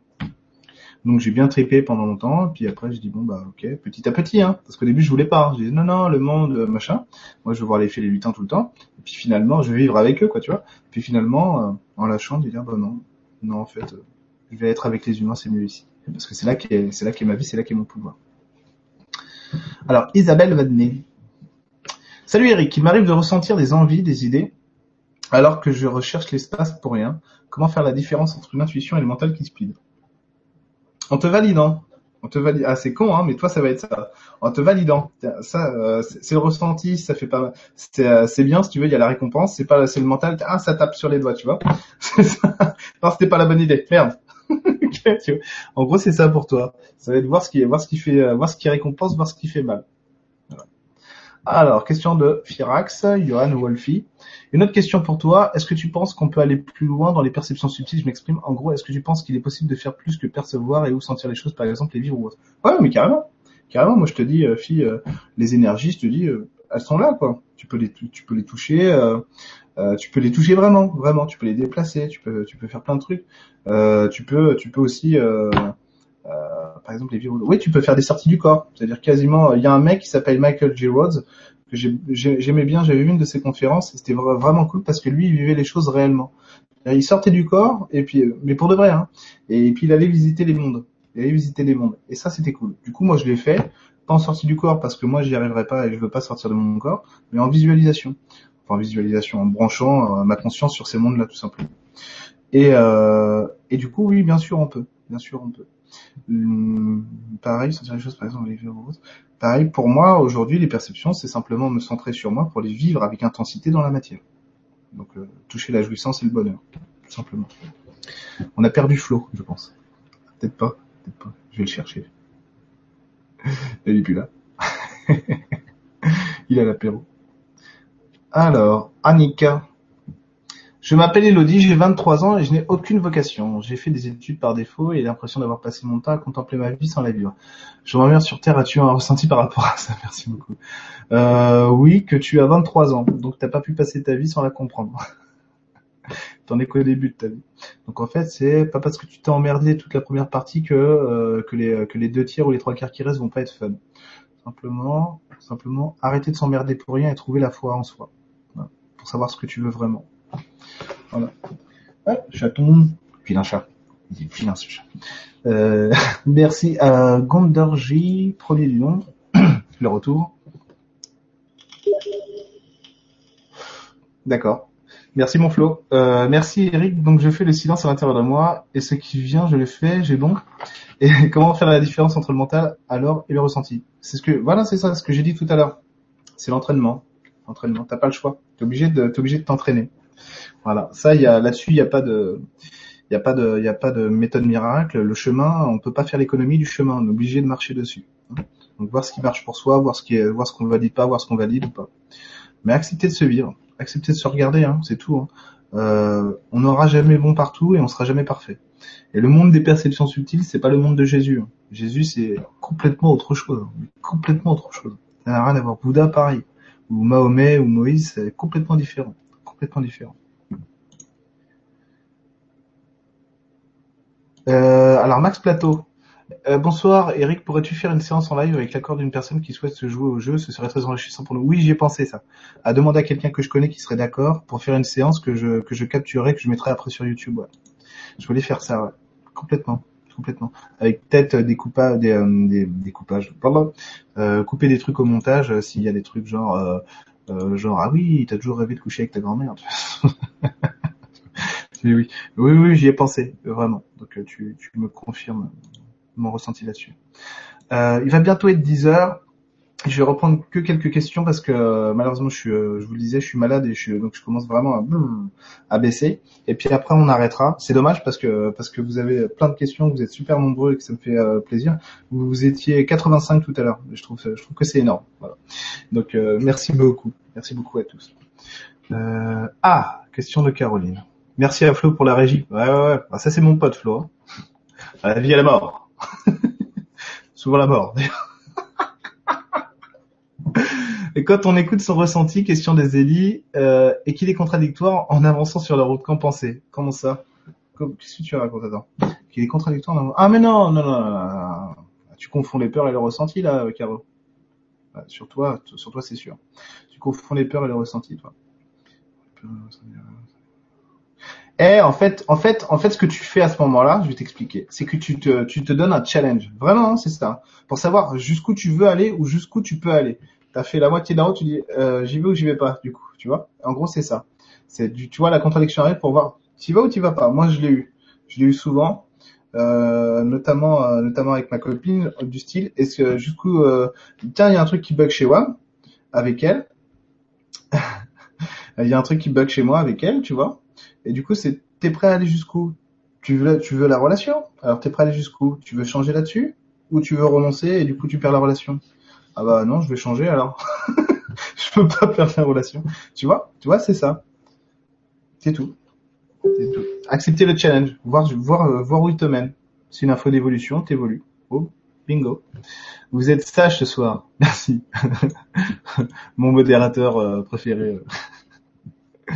Donc j'ai bien tripé pendant longtemps, puis après je dis bon bah ok, petit à petit, hein, parce qu'au début je voulais pas, je dis non non le monde euh, machin, moi je veux voir les fées les lutins tout le temps, et puis finalement je vais vivre avec eux quoi, tu vois. Puis finalement euh, en lâchant, je dis ah, bah non, non en fait, je vais être avec les humains, c'est mieux ici, parce que c'est là qu'est c'est là qu'est ma vie, c'est là qu'est mon pouvoir. Alors Isabelle Vadney, Salut Eric, il m'arrive de ressentir des envies, des idées, alors que je recherche l'espace pour rien. Comment faire la différence entre une intuition et le mental qui speed? En te validant. On te valide. Ah, c'est con, hein, mais toi, ça va être ça. En te validant. Ça, euh, c'est le ressenti, ça fait pas. Euh, c'est bien, si tu veux, il y a la récompense. C'est pas, c'est le mental. Ah, ça tape sur les doigts, tu vois. <laughs> non, c'était pas la bonne idée. Merde. <laughs> en gros, c'est ça pour toi. Ça va être voir ce qui, voir ce qui fait, euh, voir ce qui récompense, voir ce qui fait mal. Alors, question de Firax, Johan Wolfi. Une autre question pour toi. Est-ce que tu penses qu'on peut aller plus loin dans les perceptions subtiles? Je m'exprime. En gros, est-ce que tu penses qu'il est possible de faire plus que percevoir et ou sentir les choses, par exemple les vivre ou autre Ouais, mais carrément. Carrément. Moi, je te dis, euh, fille, euh, les énergies, je te dis, euh, elles sont là, quoi. Tu peux les, tu peux les toucher. tu peux les toucher vraiment, vraiment. Tu peux les déplacer. Tu peux, tu peux faire plein de trucs. tu peux, tu peux aussi par exemple les virus. Oui, tu peux faire des sorties du corps. C'est-à-dire quasiment, il y a un mec qui s'appelle Michael G. Rhodes que j'aimais bien. J'avais vu une de ses conférences. C'était vraiment cool parce que lui, il vivait les choses réellement. Il sortait du corps et puis, mais pour de vrai. Hein, et puis il allait visiter les mondes. Il allait visiter les mondes. Et ça, c'était cool. Du coup, moi, je l'ai fait pas en sortie du corps parce que moi, j'y arriverai pas et je veux pas sortir de mon corps, mais en visualisation. Enfin, en visualisation, en branchant euh, ma conscience sur ces mondes-là, tout simplement. Et, euh, et du coup, oui, bien sûr, on peut. Bien sûr, on peut. Hum, pareil, les choses, par exemple, les Pareil, pour moi, aujourd'hui, les perceptions, c'est simplement me centrer sur moi pour les vivre avec intensité dans la matière. Donc, euh, toucher la jouissance et le bonheur, tout simplement. On a perdu Flo, je pense. Peut-être pas, peut-être pas. Je vais le chercher. <laughs> Il est plus là. <laughs> Il a l'apéro. Alors, Annika, je m'appelle Elodie, j'ai 23 ans et je n'ai aucune vocation. J'ai fait des études par défaut et l'impression d'avoir passé mon temps à contempler ma vie sans la vivre. Je reviens sur Terre, as-tu un ressenti par rapport à ça? <laughs> Merci beaucoup. Euh, oui, que tu as 23 ans, donc t'as pas pu passer ta vie sans la comprendre. <laughs> T'en es qu'au début de ta vie. Donc en fait, c'est pas parce que tu t'es emmerdé toute la première partie que euh, que les deux tiers ou les trois quarts qui restent vont pas être fun. Simplement, simplement, arrêter de s'emmerder pour rien et trouver la foi en soi, pour savoir ce que tu veux vraiment. Voilà. Ah, chaton, un chat. Il dit un chat. Euh, <laughs> merci à Gondorji, premier du <clears throat> le retour. D'accord. Merci mon Flo. Euh, merci Eric. Donc je fais le silence à l'intérieur de moi et ce qui vient, je le fais. J'ai donc. Et <laughs> comment faire la différence entre le mental alors et le ressenti? C'est ce que voilà, c'est ça, ce que j'ai dit tout à l'heure. C'est l'entraînement. L'entraînement. T'as pas le choix. T'es obligé de, t'es obligé de t'entraîner. Voilà. Ça, y a là-dessus, il y a pas de, il y a pas de, il y a pas de méthode miracle. Le chemin, on peut pas faire l'économie du chemin. On est obligé de marcher dessus. Donc voir ce qui marche pour soi, voir ce qui ce qu'on valide pas, voir ce qu'on valide ou pas. Mais accepter de se vivre accepter de se regarder, hein, c'est tout. Hein. Euh, on n'aura jamais bon partout et on sera jamais parfait. Et le monde des perceptions subtiles, c'est pas le monde de Jésus. Hein. Jésus, c'est complètement autre chose, complètement autre chose. Ça n'a rien à voir. Bouddha, pareil, ou Mahomet ou Moïse, c'est complètement différent, différent. Euh, alors Max Plateau, euh, bonsoir, Eric. Pourrais-tu faire une séance en live avec l'accord d'une personne qui souhaite se jouer au jeu? Ce serait très enrichissant pour nous. Oui, j'y ai pensé ça. À demander à quelqu'un que je connais qui serait d'accord pour faire une séance que je que je capturerai, que je mettrai après sur YouTube. Je voulais faire ça, complètement, complètement. Avec peut-être des coupages, des, euh, des, des, coupages. Pardon. Couper des trucs au montage s'il y a des trucs genre euh, genre ah oui, t'as toujours rêvé de coucher avec ta grand-mère. <laughs> oui, oui, oui, oui, j'y ai pensé vraiment. Donc tu tu me confirmes mon ressenti là-dessus. Euh, il va bientôt être 10 heures. Je vais reprendre que quelques questions parce que euh, malheureusement je suis, euh, je vous le disais, je suis malade et je donc je commence vraiment à, à baisser. Et puis après on arrêtera. C'est dommage parce que parce que vous avez plein de questions, vous êtes super nombreux et que ça me fait plaisir. Vous, vous étiez 85 tout à l'heure. Je trouve je trouve que c'est énorme. Voilà. Donc merci beaucoup, merci beaucoup à tous. ah, question de Caroline. Merci à Flo pour la régie. Ouais ouais ouais. Ah, ça c'est mon pote Flo. Hein. la vie à la mort. <laughs> Souvent la mort. <laughs> et quand on écoute son ressenti, question des élites, euh, et qu'il est contradictoire en avançant sur la route, qu'en penser? Comment ça? Qu'est-ce que tu racontes attends? Qu'il est contradictoire en Ah mais non, non, non, non, Tu confonds les peurs et le ressenti là, Caro. Sur toi, sur toi c'est sûr. Tu confonds les peurs et le ressenti, toi. Et en fait, en fait, en fait, ce que tu fais à ce moment-là, je vais t'expliquer, c'est que tu te, tu te donnes un challenge. Vraiment, hein, c'est ça. Pour savoir jusqu'où tu veux aller ou jusqu'où tu peux aller. T'as fait la moitié de la tu dis, euh, j'y vais ou j'y vais pas, du coup, tu vois. En gros, c'est ça. C'est du, tu vois, la contradiction arrive pour voir, tu vas ou tu vas pas. Moi, je l'ai eu. Je l'ai eu souvent. Euh, notamment euh, notamment avec ma copine du style est-ce que jusqu'où euh, tiens il y a un truc qui bug chez moi avec elle <laughs> il y a un truc qui bug chez moi avec elle tu vois et du coup, c'est t'es prêt à aller jusqu'où? Tu veux tu veux la relation? Alors t'es prêt à aller jusqu'où? Tu veux changer là-dessus? Ou tu veux renoncer et du coup tu perds la relation? Ah bah non, je vais changer alors. <laughs> je peux pas perdre la relation. Tu vois? Tu vois, c'est ça. C'est tout. C'est tout. Accepter le challenge, voir voir euh, voir où il te mène. C'est une info d'évolution, t'évolues. Oh, bingo. Vous êtes sage ce soir. <laughs> Merci. <laughs> Mon modérateur euh, préféré. <laughs>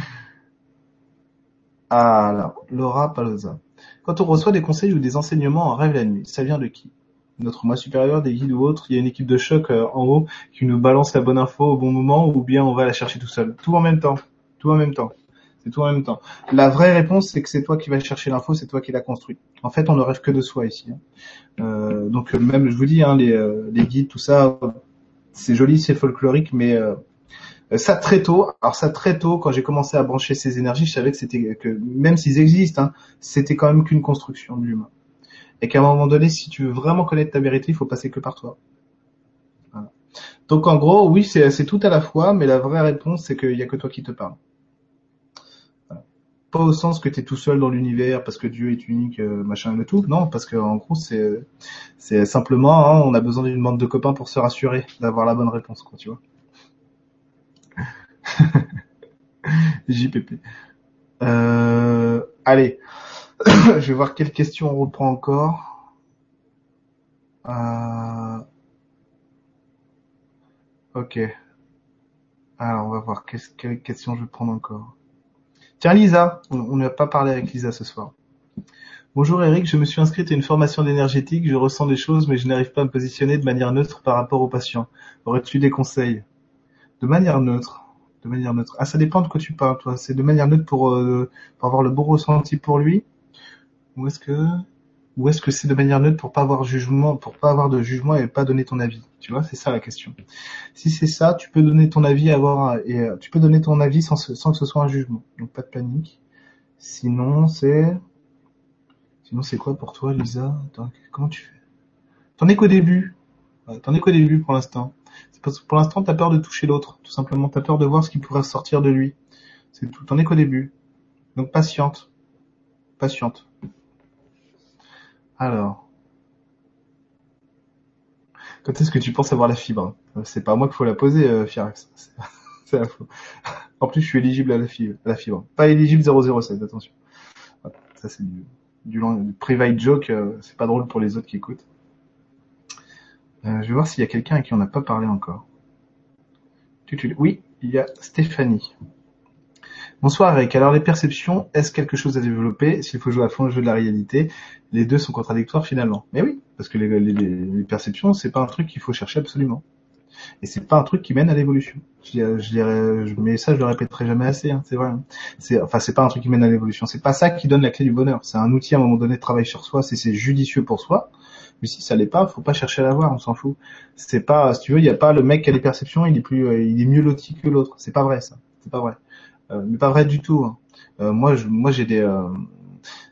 Alors, Laura Paloza. Quand on reçoit des conseils ou des enseignements en rêve la nuit, ça vient de qui? Notre moi supérieur, des guides ou autres? Il y a une équipe de choc euh, en haut qui nous balance la bonne info au bon moment ou bien on va la chercher tout seul? Tout en même temps. Tout en même temps. C'est tout en même temps. La vraie réponse, c'est que c'est toi qui vas chercher l'info, c'est toi qui l'as construit. En fait, on ne rêve que de soi ici. Hein. Euh, donc même, je vous dis, hein, les, euh, les guides, tout ça, c'est joli, c'est folklorique, mais euh, ça très tôt. Alors ça très tôt, quand j'ai commencé à brancher ces énergies, je savais que c'était que même s'ils existent, hein, c'était quand même qu'une construction de l'humain. Et qu'à un moment donné, si tu veux vraiment connaître ta vérité, il faut passer que par toi. Donc en gros, oui, c'est tout à la fois, mais la vraie réponse, c'est qu'il n'y a que toi qui te parle. Pas au sens que tu es tout seul dans l'univers parce que Dieu est unique, euh, machin le tout. Non, parce qu'en gros, c'est c'est simplement, hein, on a besoin d'une bande de copains pour se rassurer d'avoir la bonne réponse, quoi, tu vois. <laughs> JPP. Euh, allez, <coughs> je vais voir quelle question on reprend encore. Euh, ok. Alors, on va voir quelle question je vais prendre encore. Tiens, Lisa, on n'a pas parlé avec Lisa ce soir. Bonjour Eric, je me suis inscrite à une formation d'énergétique, je ressens des choses mais je n'arrive pas à me positionner de manière neutre par rapport aux patients. Aurais-tu des conseils? De manière neutre de manière neutre. Ah, ça dépend de quoi tu parles, toi. C'est de manière neutre pour, euh, pour avoir le bon ressenti pour lui? Ou est-ce que... ou est-ce que c'est de manière neutre pour pas avoir jugement, pour pas avoir de jugement et pas donner ton avis? Tu vois, c'est ça la question. Si c'est ça, tu peux donner ton avis, avoir et euh, tu peux donner ton avis sans, sans que ce soit un jugement. Donc pas de panique. Sinon c'est, sinon c'est quoi pour toi, Lisa? Comment tu fais? T'en es qu'au début. T'en es qu'au début pour l'instant. Parce que pour l'instant, t'as peur de toucher l'autre. Tout simplement, t'as peur de voir ce qui pourrait sortir de lui. C'est tout. T'en es qu'au début. Donc patiente. Patiente. Alors. Quand est-ce que tu penses avoir la fibre? C'est pas moi qu'il faut la poser, euh, Firax. <laughs> En plus, je suis éligible à la fibre. Pas éligible 007, attention. Ça, c'est du, du, private joke. Euh, c'est pas drôle pour les autres qui écoutent. Euh, je vais voir s'il y a quelqu'un à qui on n'a pas parlé encore. Oui, il y a Stéphanie. Bonsoir Eric. Alors les perceptions, est-ce quelque chose à développer? S'il faut jouer à fond le jeu de la réalité, les deux sont contradictoires finalement. Mais oui, parce que les, perceptions, c'est pas un truc qu'il faut chercher absolument. Et c'est pas un truc qui mène à l'évolution. Je, mais ça, je le répéterai jamais assez. Hein, c'est vrai. Hein. C'est, enfin, c'est pas un truc qui mène à l'évolution. C'est pas ça qui donne la clé du bonheur. C'est un outil à un moment donné de travail sur soi. C'est, c'est judicieux pour soi. Mais si ça l'est pas, faut pas chercher à l'avoir, on s'en fout. C'est pas, si tu veux, il y a pas le mec qui a les perceptions, il est plus, euh, il est mieux loti que l'autre. C'est pas vrai ça. C'est pas vrai. Euh, mais pas vrai du tout. Hein. Euh, moi, je, moi j'ai des, euh,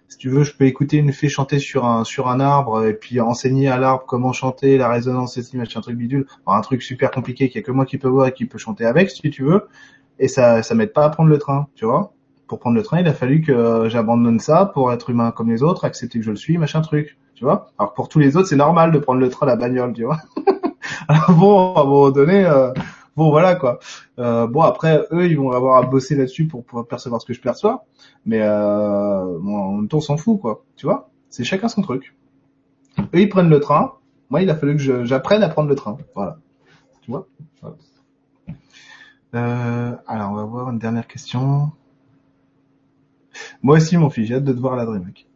si tu veux, je peux écouter une fée chanter sur un sur un arbre et puis enseigner à l'arbre comment chanter, la résonance, et machin truc bidule, un truc super compliqué qu'il y a que moi qui peux voir et qui peut chanter avec, si tu veux. Et ça, ça m'aide pas à prendre le train, tu vois. Pour prendre le train, il a fallu que j'abandonne ça pour être humain comme les autres, accepter que je le suis, machin truc tu vois. Alors pour tous les autres, c'est normal de prendre le train, la bagnole, tu vois. <laughs> Alors bon, à un moment donné, euh, bon voilà quoi. Euh, bon après, eux, ils vont avoir à bosser là-dessus pour pouvoir percevoir ce que je perçois, mais euh, on s'en fout quoi, tu vois? C'est chacun son truc. Eux, ils prennent le train. Moi, il a fallu que j'apprenne à prendre le train, voilà. Tu vois? Euh, alors, on va voir une dernière question. Moi aussi, mon fils, j'ai hâte de te voir à la DreamHack.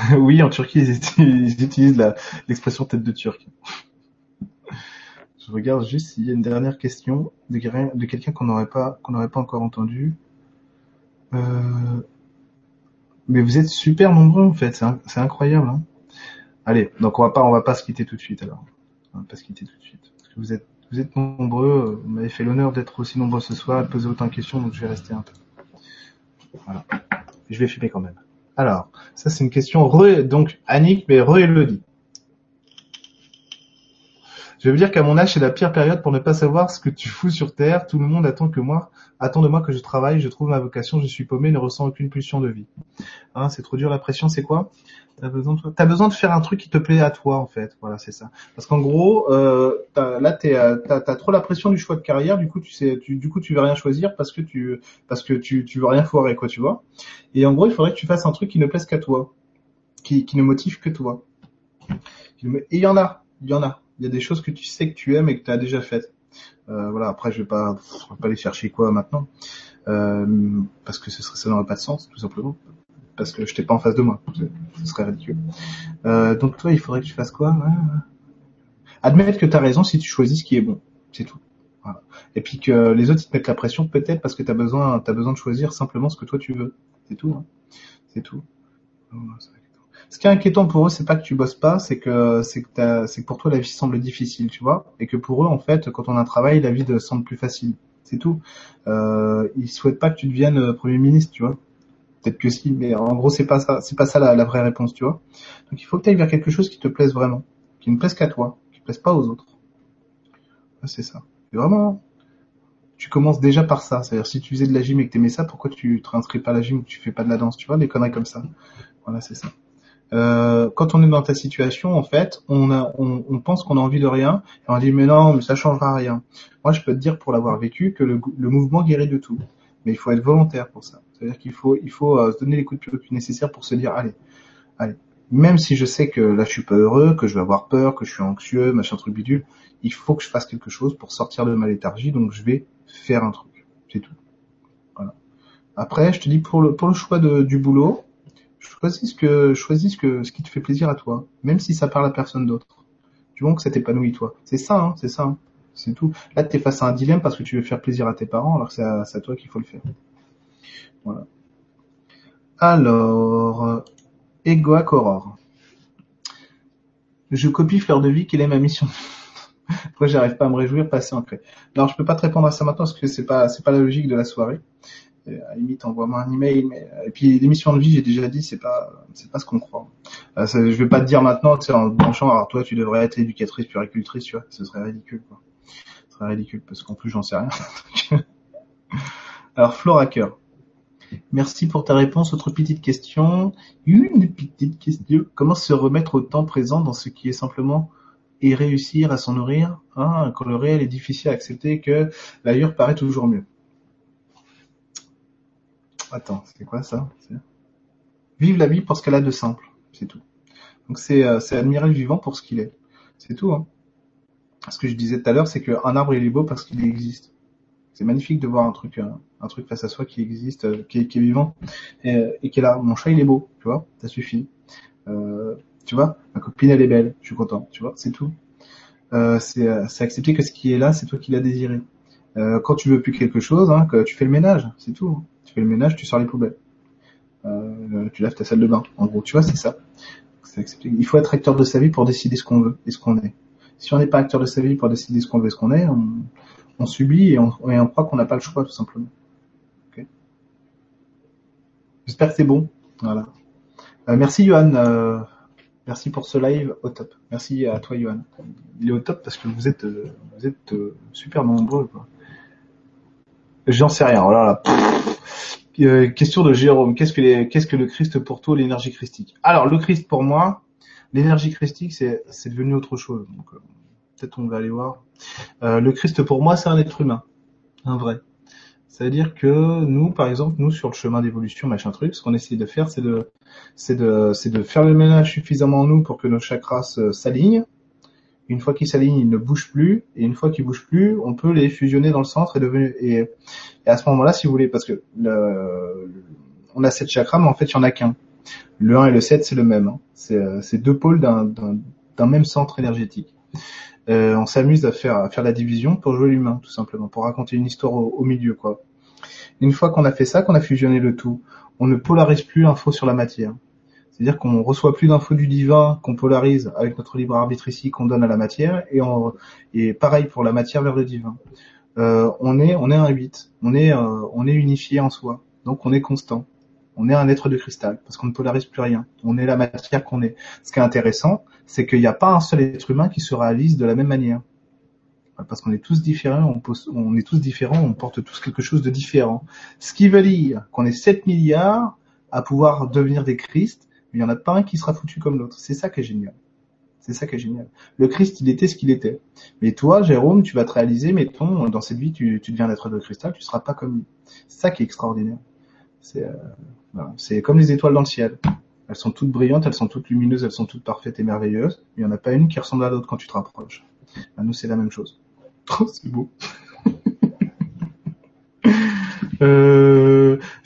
<laughs> oui, en Turquie, ils utilisent l'expression tête de turc. Je regarde juste s'il y a une dernière question de, quelqu'un qu'on n'aurait pas pas encore entendu. Euh, mais vous êtes super nombreux en fait, c'est incroyable. Hein. Allez, donc on va pas on va pas se quitter tout de suite alors. On va pas se quitter tout de suite vous êtes vous êtes nombreux. Vous m'avez fait l'honneur d'être aussi nombreux ce soir, de poser autant de questions, donc je vais rester un peu. Voilà. Je vais filmer quand même. Alors, ça c'est une question re, donc Annick, mais re-Elodie. Je veux dire qu'à mon âge, c'est la pire période pour ne pas savoir ce que tu fous sur Terre. Tout le monde attend que moi, attend de moi que je travaille, je trouve ma vocation, je suis paumé, ne ressens aucune pulsion de vie. Hein, c'est trop dur la pression, c'est quoi? T'as besoin, de... as faire un truc qui te plaît à toi en fait. Voilà, c'est ça. Parce qu'en gros, euh, là, t'es, euh, t'as, as trop la pression du choix de carrière. Du coup, tu sais, du coup, tu veux rien choisir parce que tu, parce que tu, tu veux rien foirer, quoi, tu vois. Et en gros, il faudrait que tu fasses un truc qui ne plaise qu'à toi, qui, qui ne motive que toi. Et il y en a, il y en a. Il y a des choses que tu sais que tu aimes et que tu as déjà faites. Euh, voilà. Après, je vais pas, vais pas aller chercher quoi maintenant, euh, parce que ce serait, ça n'aurait pas de sens, tout simplement parce que je t'ai pas en face de moi. Ce serait ridicule. Euh, donc toi, il faudrait que tu fasses quoi? Admettre que tu as raison si tu choisis ce qui est bon. C'est tout. Et puis que les autres ils te mettent la pression peut-être parce que tu as besoin, as besoin de choisir simplement ce que toi tu veux. C'est tout. Hein. C'est tout. Ce qui est inquiétant pour eux, c'est pas que tu bosses pas, c'est que c'est que, c'est que pour toi la vie semble difficile, tu vois, et que pour eux en fait, quand on a un travail, la vie semble plus facile. C'est tout. Euh, ils souhaitent pas que tu deviennes euh, premier ministre, tu vois peut-être que si, mais en gros c'est pas ça, c'est pas ça la, vraie réponse, tu vois. Donc il faut que tu ailles vers quelque chose qui te plaise vraiment, qui ne plaise qu'à toi, qui ne plaise pas aux autres. C'est ça. Et vraiment, tu commences déjà par ça. C'est-à-dire si tu faisais de la gym et que t'aimais ça, pourquoi tu te réinscris pas à la gym ou tu fais pas de la danse, tu vois, des conneries comme ça. Voilà, c'est ça. Euh, quand on est dans ta situation, en fait, on, a, on, pense qu'on a envie de rien, et on dit mais non, mais ça changera rien. Moi, je peux te dire pour l'avoir vécu que le, le mouvement guérit de tout, mais il faut être volontaire pour ça. C'est-à-dire qu'il faut, il faut euh, se donner les coups de pied nécessaires pour se dire, allez, allez. Même si je sais que là je suis pas heureux, que je vais avoir peur, que je suis anxieux, machin truc bidule, il faut que je fasse quelque chose pour sortir de ma léthargie, donc je vais faire un truc. C'est tout. Voilà. Après, je te dis pour le pour le choix de, du boulot, choisis ce que choisis ce que ce qui te fait plaisir à toi, même si ça parle à personne d'autre. Du moment que ça t'épanouit toi. C'est ça, hein, c'est ça. Hein. C'est tout. Là, tu es face à un dilemme parce que tu veux faire plaisir à tes parents, alors que c'est à, toi qu'il faut le faire. Voilà. Alors, Egoac Aurore. Je copie Fleur de Vie, quelle est ma mission? <laughs> Pourquoi j'arrive pas à me réjouir, passer en crée Non, je peux pas te répondre à ça maintenant parce que c'est pas c'est pas la logique de la soirée. À la limite, envoie-moi un email. Mais... Et puis l'émission de vie, j'ai déjà dit, c'est pas c'est pas ce qu'on croit. Euh, ça, je vais pas te dire maintenant, en branchant, alors toi, tu devrais être éducatrice, puricultrice, tu vois, ce serait ridicule, quoi. Ce serait ridicule parce qu'en plus, j'en sais rien. <laughs> alors, Flora Cœur. Merci pour ta réponse. Autre petite question. Une petite question. Comment se remettre au temps présent dans ce qui est simplement et réussir à s'en nourrir? Quand le réel est difficile à accepter que l'ailleurs paraît toujours mieux. Attends, c'est quoi ça Vive la vie pour ce qu'elle a de simple, c'est tout. Donc c'est euh, admirer le vivant pour ce qu'il est. C'est tout. Hein. Ce que je disais tout à l'heure, c'est qu'un arbre il est beau parce qu'il existe. C'est magnifique de voir un truc, un, un, truc face à soi qui existe, euh, qui, est, vivant et, et, qui est là. Mon chat il est beau, tu vois, ça suffit. Euh, tu vois, ma copine elle est belle, je suis content, tu vois, c'est tout. Euh, c'est accepter que ce qui est là, c'est toi qui l'as désiré. Euh, quand tu veux plus quelque chose, hein, tu fais le ménage, c'est tout. Hein. Fais le ménage, tu sors les poubelles. Euh, tu laves ta salle de bain. En gros, tu vois, c'est ça. Il faut être acteur de sa vie pour décider ce qu'on veut et ce qu'on est. Si on n'est pas acteur de sa vie pour décider ce qu'on veut et ce qu'on est, on, subit et on, croit qu'on n'a pas le choix tout simplement. J'espère que c'est bon. Voilà. Euh, merci Johan. Euh, Merci pour ce live au top. Merci à toi, Johan. Il est au top parce que vous êtes, super nombreux. J'en sais rien. Voilà. Euh, question de Jérôme. Qu'est-ce que le Christ pour toi, l'énergie christique? Alors, le Christ pour moi, l'énergie christique, c'est, c'est devenu autre chose. Donc, peut-être on va aller voir. le Christ pour moi, c'est un être humain, un vrai. C'est-à-dire que nous, par exemple, nous sur le chemin d'évolution, machin truc, ce qu'on essaie de faire, c'est de, c'est de, c'est de faire le ménage suffisamment en nous pour que nos chakras s'alignent. Une fois qu'ils s'alignent, ils ne bougent plus, et une fois qu'ils bougent plus, on peut les fusionner dans le centre et devenir. Et, et à ce moment-là, si vous voulez, parce que on a sept chakras, mais en fait, il y en a qu'un. Le 1 et le 7, c'est le même. Hein. C'est, c'est deux pôles d'un même centre énergétique. Euh, on s'amuse à faire à faire la division pour jouer l'humain, tout simplement, pour raconter une histoire au, au milieu, quoi. Une fois qu'on a fait ça, qu'on a fusionné le tout, on ne polarise plus l'info sur la matière. C'est-à-dire qu'on reçoit plus d'infos du divin qu'on polarise avec notre libre arbitre ici qu'on donne à la matière et, on, et pareil pour la matière vers le divin. Euh, on est un 8, on est euh, on est unifié en soi, donc on est constant. On est un être de cristal parce qu'on ne polarise plus rien. On est la matière qu'on est. Ce qui est intéressant, c'est qu'il n'y a pas un seul être humain qui se réalise de la même manière parce qu'on est tous différents, on, est tous différents, on porte tous quelque chose de différent. Ce qui veut dire qu'on est 7 milliards à pouvoir devenir des Christ, mais il n'y en a pas un qui sera foutu comme l'autre. C'est ça qui est génial. C'est ça qui est génial. Le Christ, il était ce qu'il était. Mais toi, Jérôme, tu vas te réaliser, mettons, dans cette vie, tu, tu deviens l'être de cristal, tu seras pas comme lui. C'est ça qui est extraordinaire. C'est euh, voilà. comme les étoiles dans le ciel. Elles sont toutes brillantes, elles sont toutes lumineuses, elles sont toutes parfaites et merveilleuses. Il n'y en a pas une qui ressemble à l'autre quand tu te rapproches. Ben, nous, c'est la même chose. <laughs> C'est beau. <laughs> euh,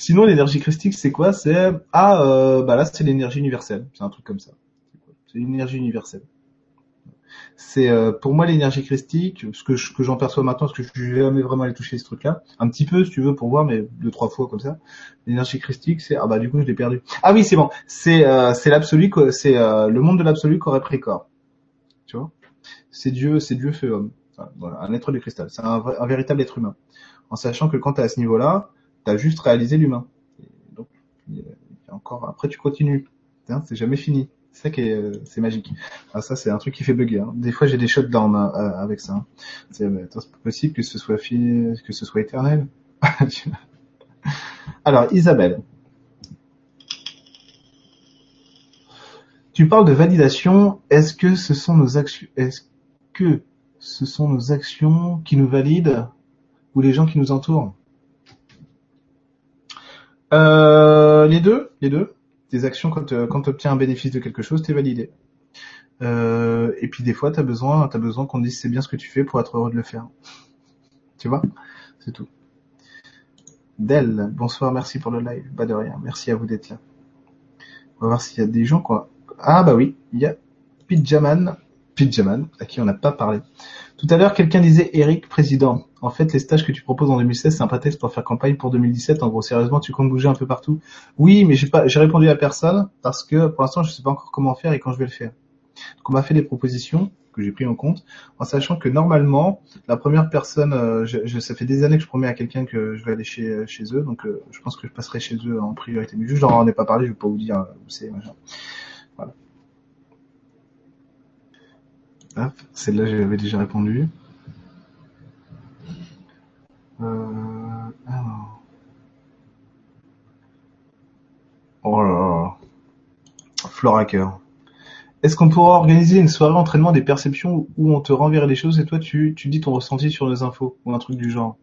sinon, l'énergie christique, c'est quoi? C'est ah, euh, bah là, c'est l'énergie universelle. C'est un truc comme ça. C'est une énergie universelle. C'est euh, pour moi l'énergie christique, ce que j'en perçois maintenant, parce que je vais jamais vraiment aller toucher ce truc-là, un petit peu si tu veux pour voir, mais deux trois fois comme ça. L'énergie christique, c'est ah bah du coup je l'ai perdu. Ah oui, c'est bon. C'est euh, c'est l'absolu, c'est euh, le monde de l'absolu qu'aurait pris corps. Tu vois? C'est Dieu, c'est Dieu fait homme. Voilà, un être de cristal. C'est un, un, véritable être humain. En sachant que quand tu es à ce niveau-là, tu as juste réalisé l'humain. Donc, encore, après tu continues. Hein, c'est jamais fini. C'est ça qui est, c'est magique. Ah, ça, c'est un truc qui fait bugger. Hein. Des fois, j'ai des shots dans euh, avec ça. Hein. C'est, possible que ce soit fini, que ce soit éternel. <laughs> Alors, Isabelle. Tu parles de validation. Est-ce que ce sont nos actions, est-ce que ce sont nos actions qui nous valident ou les gens qui nous entourent? Euh, Les deux, les deux. Tes actions, quand, euh, tu obtiens un bénéfice de quelque chose, t'es validé. Euh, et puis des fois, t'as besoin, t'as besoin qu'on dise c'est bien ce que tu fais pour être heureux de le faire. Tu vois? C'est tout. Del, bonsoir, merci pour le live. Pas de rien, merci à vous d'être là. On va voir s'il y a des gens quoi. Ah bah oui, il y a Pidjaman Pidjaman, à qui on n'a pas parlé Tout à l'heure, quelqu'un disait Eric, président. En fait, les stages que tu proposes en 2016, c'est un prétexte pour faire campagne pour 2017. En gros, sérieusement, tu comptes bouger un peu partout? Oui, mais j'ai pas, j'ai répondu à personne parce que pour l'instant, je sais pas encore comment faire et quand je vais le faire. Donc, on m'a fait des propositions que j'ai pris en compte, en sachant que normalement, la première personne, euh, je, ça fait des années que je promets à quelqu'un que je vais aller chez, eux, donc euh, je pense que je passerai chez eux en priorité. Mais juste, j'en ai pas parlé, je vais pas vous dire où c'est. Voilà. Hop, celle-là, j'avais déjà répondu. Euh. Oh là là. Floracker. Est-ce qu'on pourra organiser une soirée entraînement des perceptions où on te renverrait les choses et toi tu, tu dis ton ressenti sur les infos ou un truc du genre?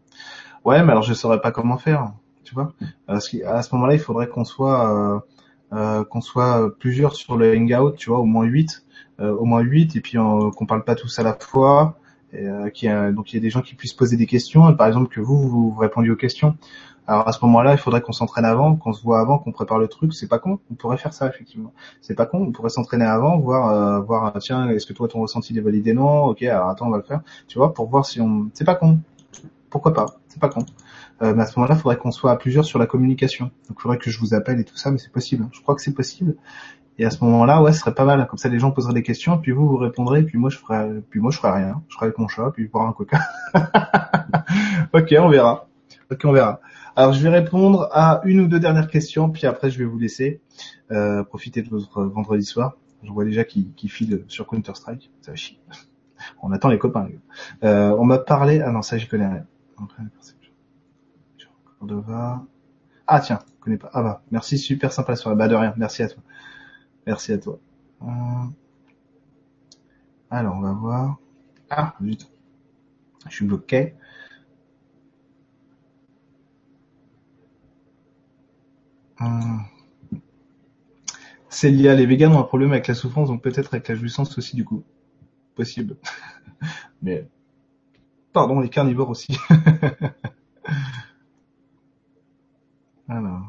Ouais, mais alors je saurais pas comment faire, tu vois. Parce qu'à ce moment-là, il faudrait qu'on soit euh, euh, qu'on soit plusieurs sur le hangout, tu vois, au moins 8, euh, au moins 8 et puis qu'on parle pas tous à la fois. Et, qu'il y a, donc il y a des gens qui puissent poser des questions, par exemple que vous vous, répondiez aux questions. Alors à ce moment-là, il faudrait qu'on s'entraîne avant, qu'on se voit avant, qu'on prépare le truc. C'est pas con. On pourrait faire ça effectivement. C'est pas con. On pourrait s'entraîner avant, voir, euh, voir. Tiens, est-ce que toi ton ressenti est validé? Non. Ok. Alors attends, on va le faire. Tu vois, pour voir si on. C'est pas con. Pourquoi pas? C'est pas con. Euh, mais à ce moment-là, il faudrait qu'on soit à plusieurs sur la communication. Donc il faudrait que je vous appelle et tout ça, mais c'est possible. Je crois que c'est possible. Et à ce moment-là, ouais, ce serait pas mal. Comme ça, les gens poseraient des questions, puis vous vous répondrez, puis moi je ferai, puis moi je ferai rien. Je ferai avec mon chat, puis boire un coca. <laughs> ok, on verra. Ok, on verra. Alors je vais répondre à une ou deux dernières questions, puis après je vais vous laisser euh, profiter de votre vendredi soir. Je vois déjà qui, qui file sur Counter Strike, ça va chier. <laughs> On attend les copains. Les euh, on m'a parlé, ah non ça j'y connais rien. Ah tiens, je connais pas. Ah bah merci, super sympa la soirée. Bah de rien, merci à toi. Merci à toi. Euh, alors on va voir. Ah zut, je suis bloqué. C'est lié les végans ont un problème avec la souffrance, donc peut-être avec la jouissance aussi du coup. Possible. <laughs> Mais pardon, les carnivores aussi. <laughs> Alors.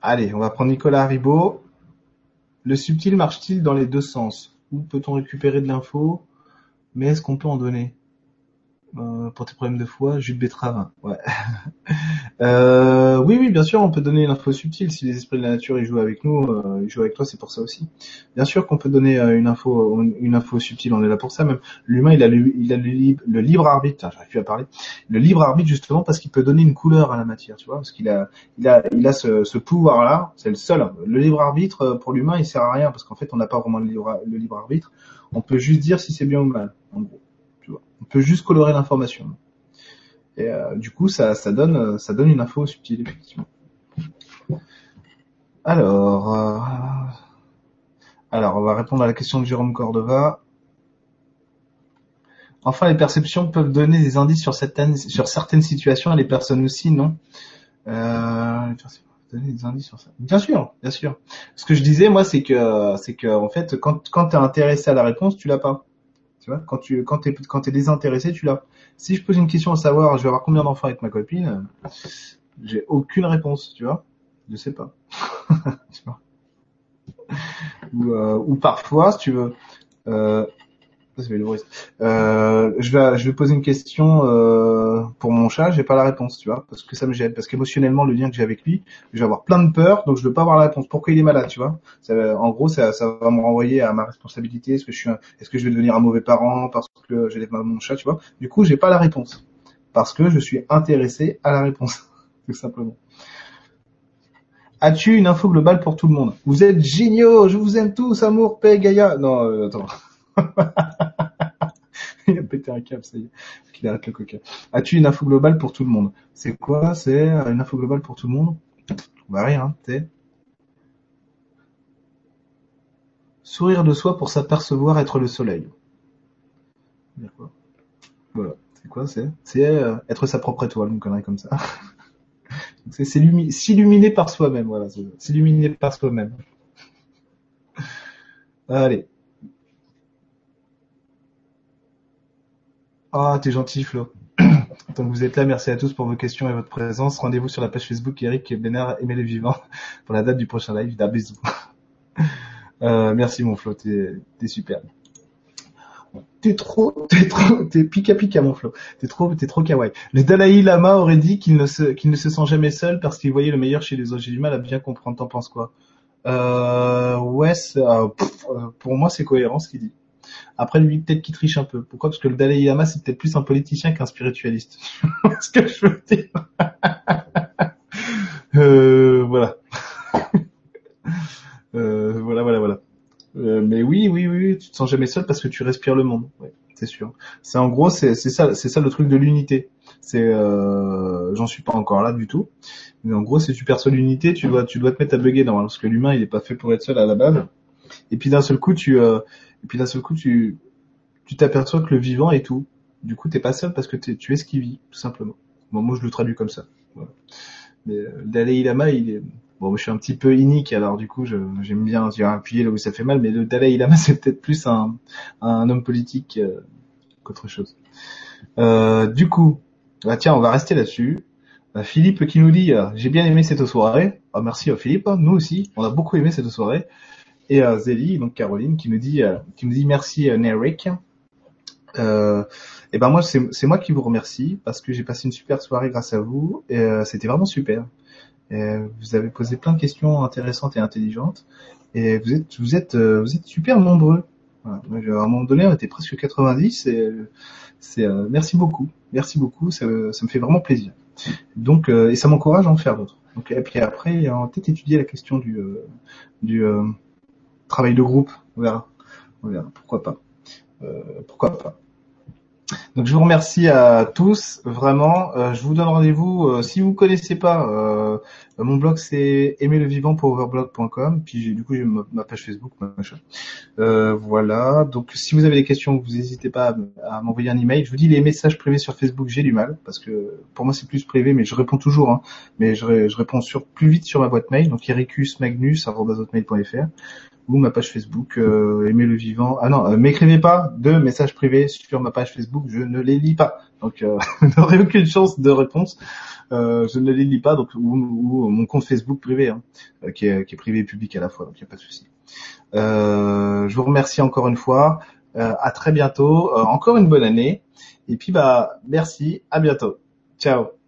Allez, on va prendre Nicolas Haribo. Le subtil marche-t-il dans les deux sens? Où peut-on récupérer de l'info? Mais est-ce qu'on peut en donner? Euh, pour tes problèmes de foie, jus de. Ouais. <laughs> euh, oui, oui, bien sûr, on peut donner une info subtile. Si les esprits de la nature ils jouent avec nous, euh, ils jouent avec toi, c'est pour ça aussi. Bien sûr qu'on peut donner une info, une info subtile. On est là pour ça. Même l'humain, il a le, il a le, libre arbitre. J'arrive plus à parler. Le libre arbitre justement parce qu'il peut donner une couleur à la matière, tu vois, parce qu'il a, il a, il a ce, pouvoir-là. C'est le seul. Le libre arbitre pour l'humain, il sert à rien parce qu'en fait, on n'a pas vraiment le libre, le libre arbitre. On peut juste dire si c'est bien ou mal, en gros. Juste colorer l'information. Et euh, du coup, ça, donne, ça donne une info subtile, effectivement. Alors, euh, alors, on va répondre à la question de Jérôme Cordova. Enfin, les perceptions peuvent donner des indices sur certaines, sur certaines situations, et les personnes aussi, non euh, donner des indices sur ça. Bien sûr, bien sûr. Ce que je disais, moi, c'est que, c'est que, en fait, quand, quand tu es intéressé à la réponse, tu l'as pas. Tu vois, quand tu quand t'es quand t'es désintéressé, tu l'as. Si je pose une question à savoir, je vais avoir combien d'enfants avec ma copine, j'ai aucune réponse, tu vois. Je sais pas. <laughs> Ou, euh, ou parfois, si tu veux, euh, euh, je vais, je vais poser une question euh, pour mon chat, j'ai pas la réponse, tu vois, parce que ça me gêne, parce qu'émotionnellement le lien que j'ai avec lui, je vais avoir plein de peur, donc je veux pas avoir la réponse. Pourquoi il est malade, tu vois? En gros, ça, va me renvoyer à ma responsabilité. Est-ce que je est-ce que je vais devenir un mauvais parent parce que j'ai mon chat, tu vois? Du coup, j'ai pas la réponse parce que je suis intéressé à la réponse, <laughs> tout simplement. As-tu une info globale pour tout le monde? Vous êtes géniaux, je vous aime tous, amour, paix, Gaïa. Non, euh, attends. <laughs> <laughs> il a pété un câble, ça y est. Qu'il arrête le coca. As-tu une info globale pour tout le monde? C'est quoi? C'est une info globale pour tout le monde? Bah rien, t'es. Sourire de soi pour s'apercevoir être le soleil. Voilà. C'est quoi? C'est c'est euh, être sa propre étoile, une connerie comme ça. <laughs> c'est s'illuminer par soi-même, voilà. S'illuminer par soi-même. Allez. Ah, t'es gentil, Flo. <clears throat> Donc vous êtes là, merci à tous pour vos questions et votre présence. Rendez-vous sur la page Facebook Eric Bénard Aimé les Vivants <laughs> pour la date du prochain live. D'un bisou. <laughs> Euh, merci mon Flo, t'es super. <laughs> T'es trop, t'es trop, t'es pika pika mon Flo. T'es trop, t'es trop kawaii. Le Dalai Lama aurait dit qu'il ne se, qu'il ne se sent jamais seul parce qu'il voyait le meilleur chez les autres. J'ai du mal à bien comprendre. T'en penses quoi? Euh, Ouais, euh, pour moi c'est cohérent ce qu'il dit. Après lui peut-être qu'il triche un peu. Pourquoi? Parce que le Dalai Lama c'est peut-être plus un politicien qu'un spiritualiste. <laughs> ce que je veux dire. <laughs> euh, voilà. <laughs> euh, voilà, voilà, voilà. Euh, mais oui, oui, oui, tu te sens jamais seul parce que tu respires le monde. C'est sûr. C'est en gros, c'est ça, c'est ça le truc de l'unité. C'est, euh, j'en suis pas encore là du tout. Mais en gros, si tu perçois l'unité, tu dois, tu dois te mettre à bugger normalement parce que l'humain, il est pas fait pour être seul à la base. Et puis d'un seul coup, tu, euh, et puis d'un seul coup, tu, tu t'aperçois que le vivant est tout. Du coup, t'es pas seul parce que tu es ce qui vit, tout simplement. Bon, moi, je le traduis comme ça. Voilà. Mais euh, Dalai Lama, il est, Bon, je suis un petit peu inique, alors du coup, j'aime bien appuyer là où ça fait mal, mais le Dalai Lama, <laughs> c'est peut-être plus un, un, homme politique euh, qu'autre chose. Euh, du coup, bah, tiens, on va rester là-dessus. Euh, Philippe qui nous dit, euh, j'ai bien aimé cette soirée. Ah, merci Philippe, nous aussi, on a beaucoup aimé cette soirée. Et Zélie, donc Caroline, qui nous dit, qui nous dit merci Neric. Euh, et ben moi, c'est moi qui vous remercie parce que j'ai passé une super soirée grâce à vous. Et c'était vraiment super. Euh, vous avez posé plein de questions intéressantes et intelligentes. Et vous êtes, euh, super nombreux. Voilà. À un moment donné, on était presque 90. Et c'est, euh, merci beaucoup, merci beaucoup. Ça, me fait vraiment plaisir. Donc, et ça m'encourage à en faire d'autres. Donc, et puis après, on peut-être étudier la question du travail de groupe. On verra. On verra. Pourquoi pas. pourquoi pas. Donc je vous remercie à tous, vraiment. Euh, je vous donne rendez-vous. Euh, si vous connaissez pas, euh, mon blog c'est aimerlevivant.overblog.com. Puis du coup j'ai ma, page Facebook, machin. voilà. Donc si vous avez des questions, vous n'hésitez pas à, m'envoyer un email. Je vous dis les messages privés sur Facebook, j'ai du mal parce que pour moi c'est plus privé, mais je réponds toujours. Hein. mais je, réponds plus vite sur ma boîte mail. Donc ou ma page Facebook euh, le vivant. Ah non, euh, m'écrivez pas de messages privés sur ma page Facebook, je ne les lis pas. Donc euh, vous <laughs> n'aurez aucune chance de réponse. Euh, je ne les lis pas, donc ou, mon compte Facebook privé, hein, qui, est, qui, est, privé et public à la fois, donc il n'y a pas de souci. je vous remercie encore une fois. à très bientôt. encore une bonne année. Et puis bah merci. À bientôt. Ciao.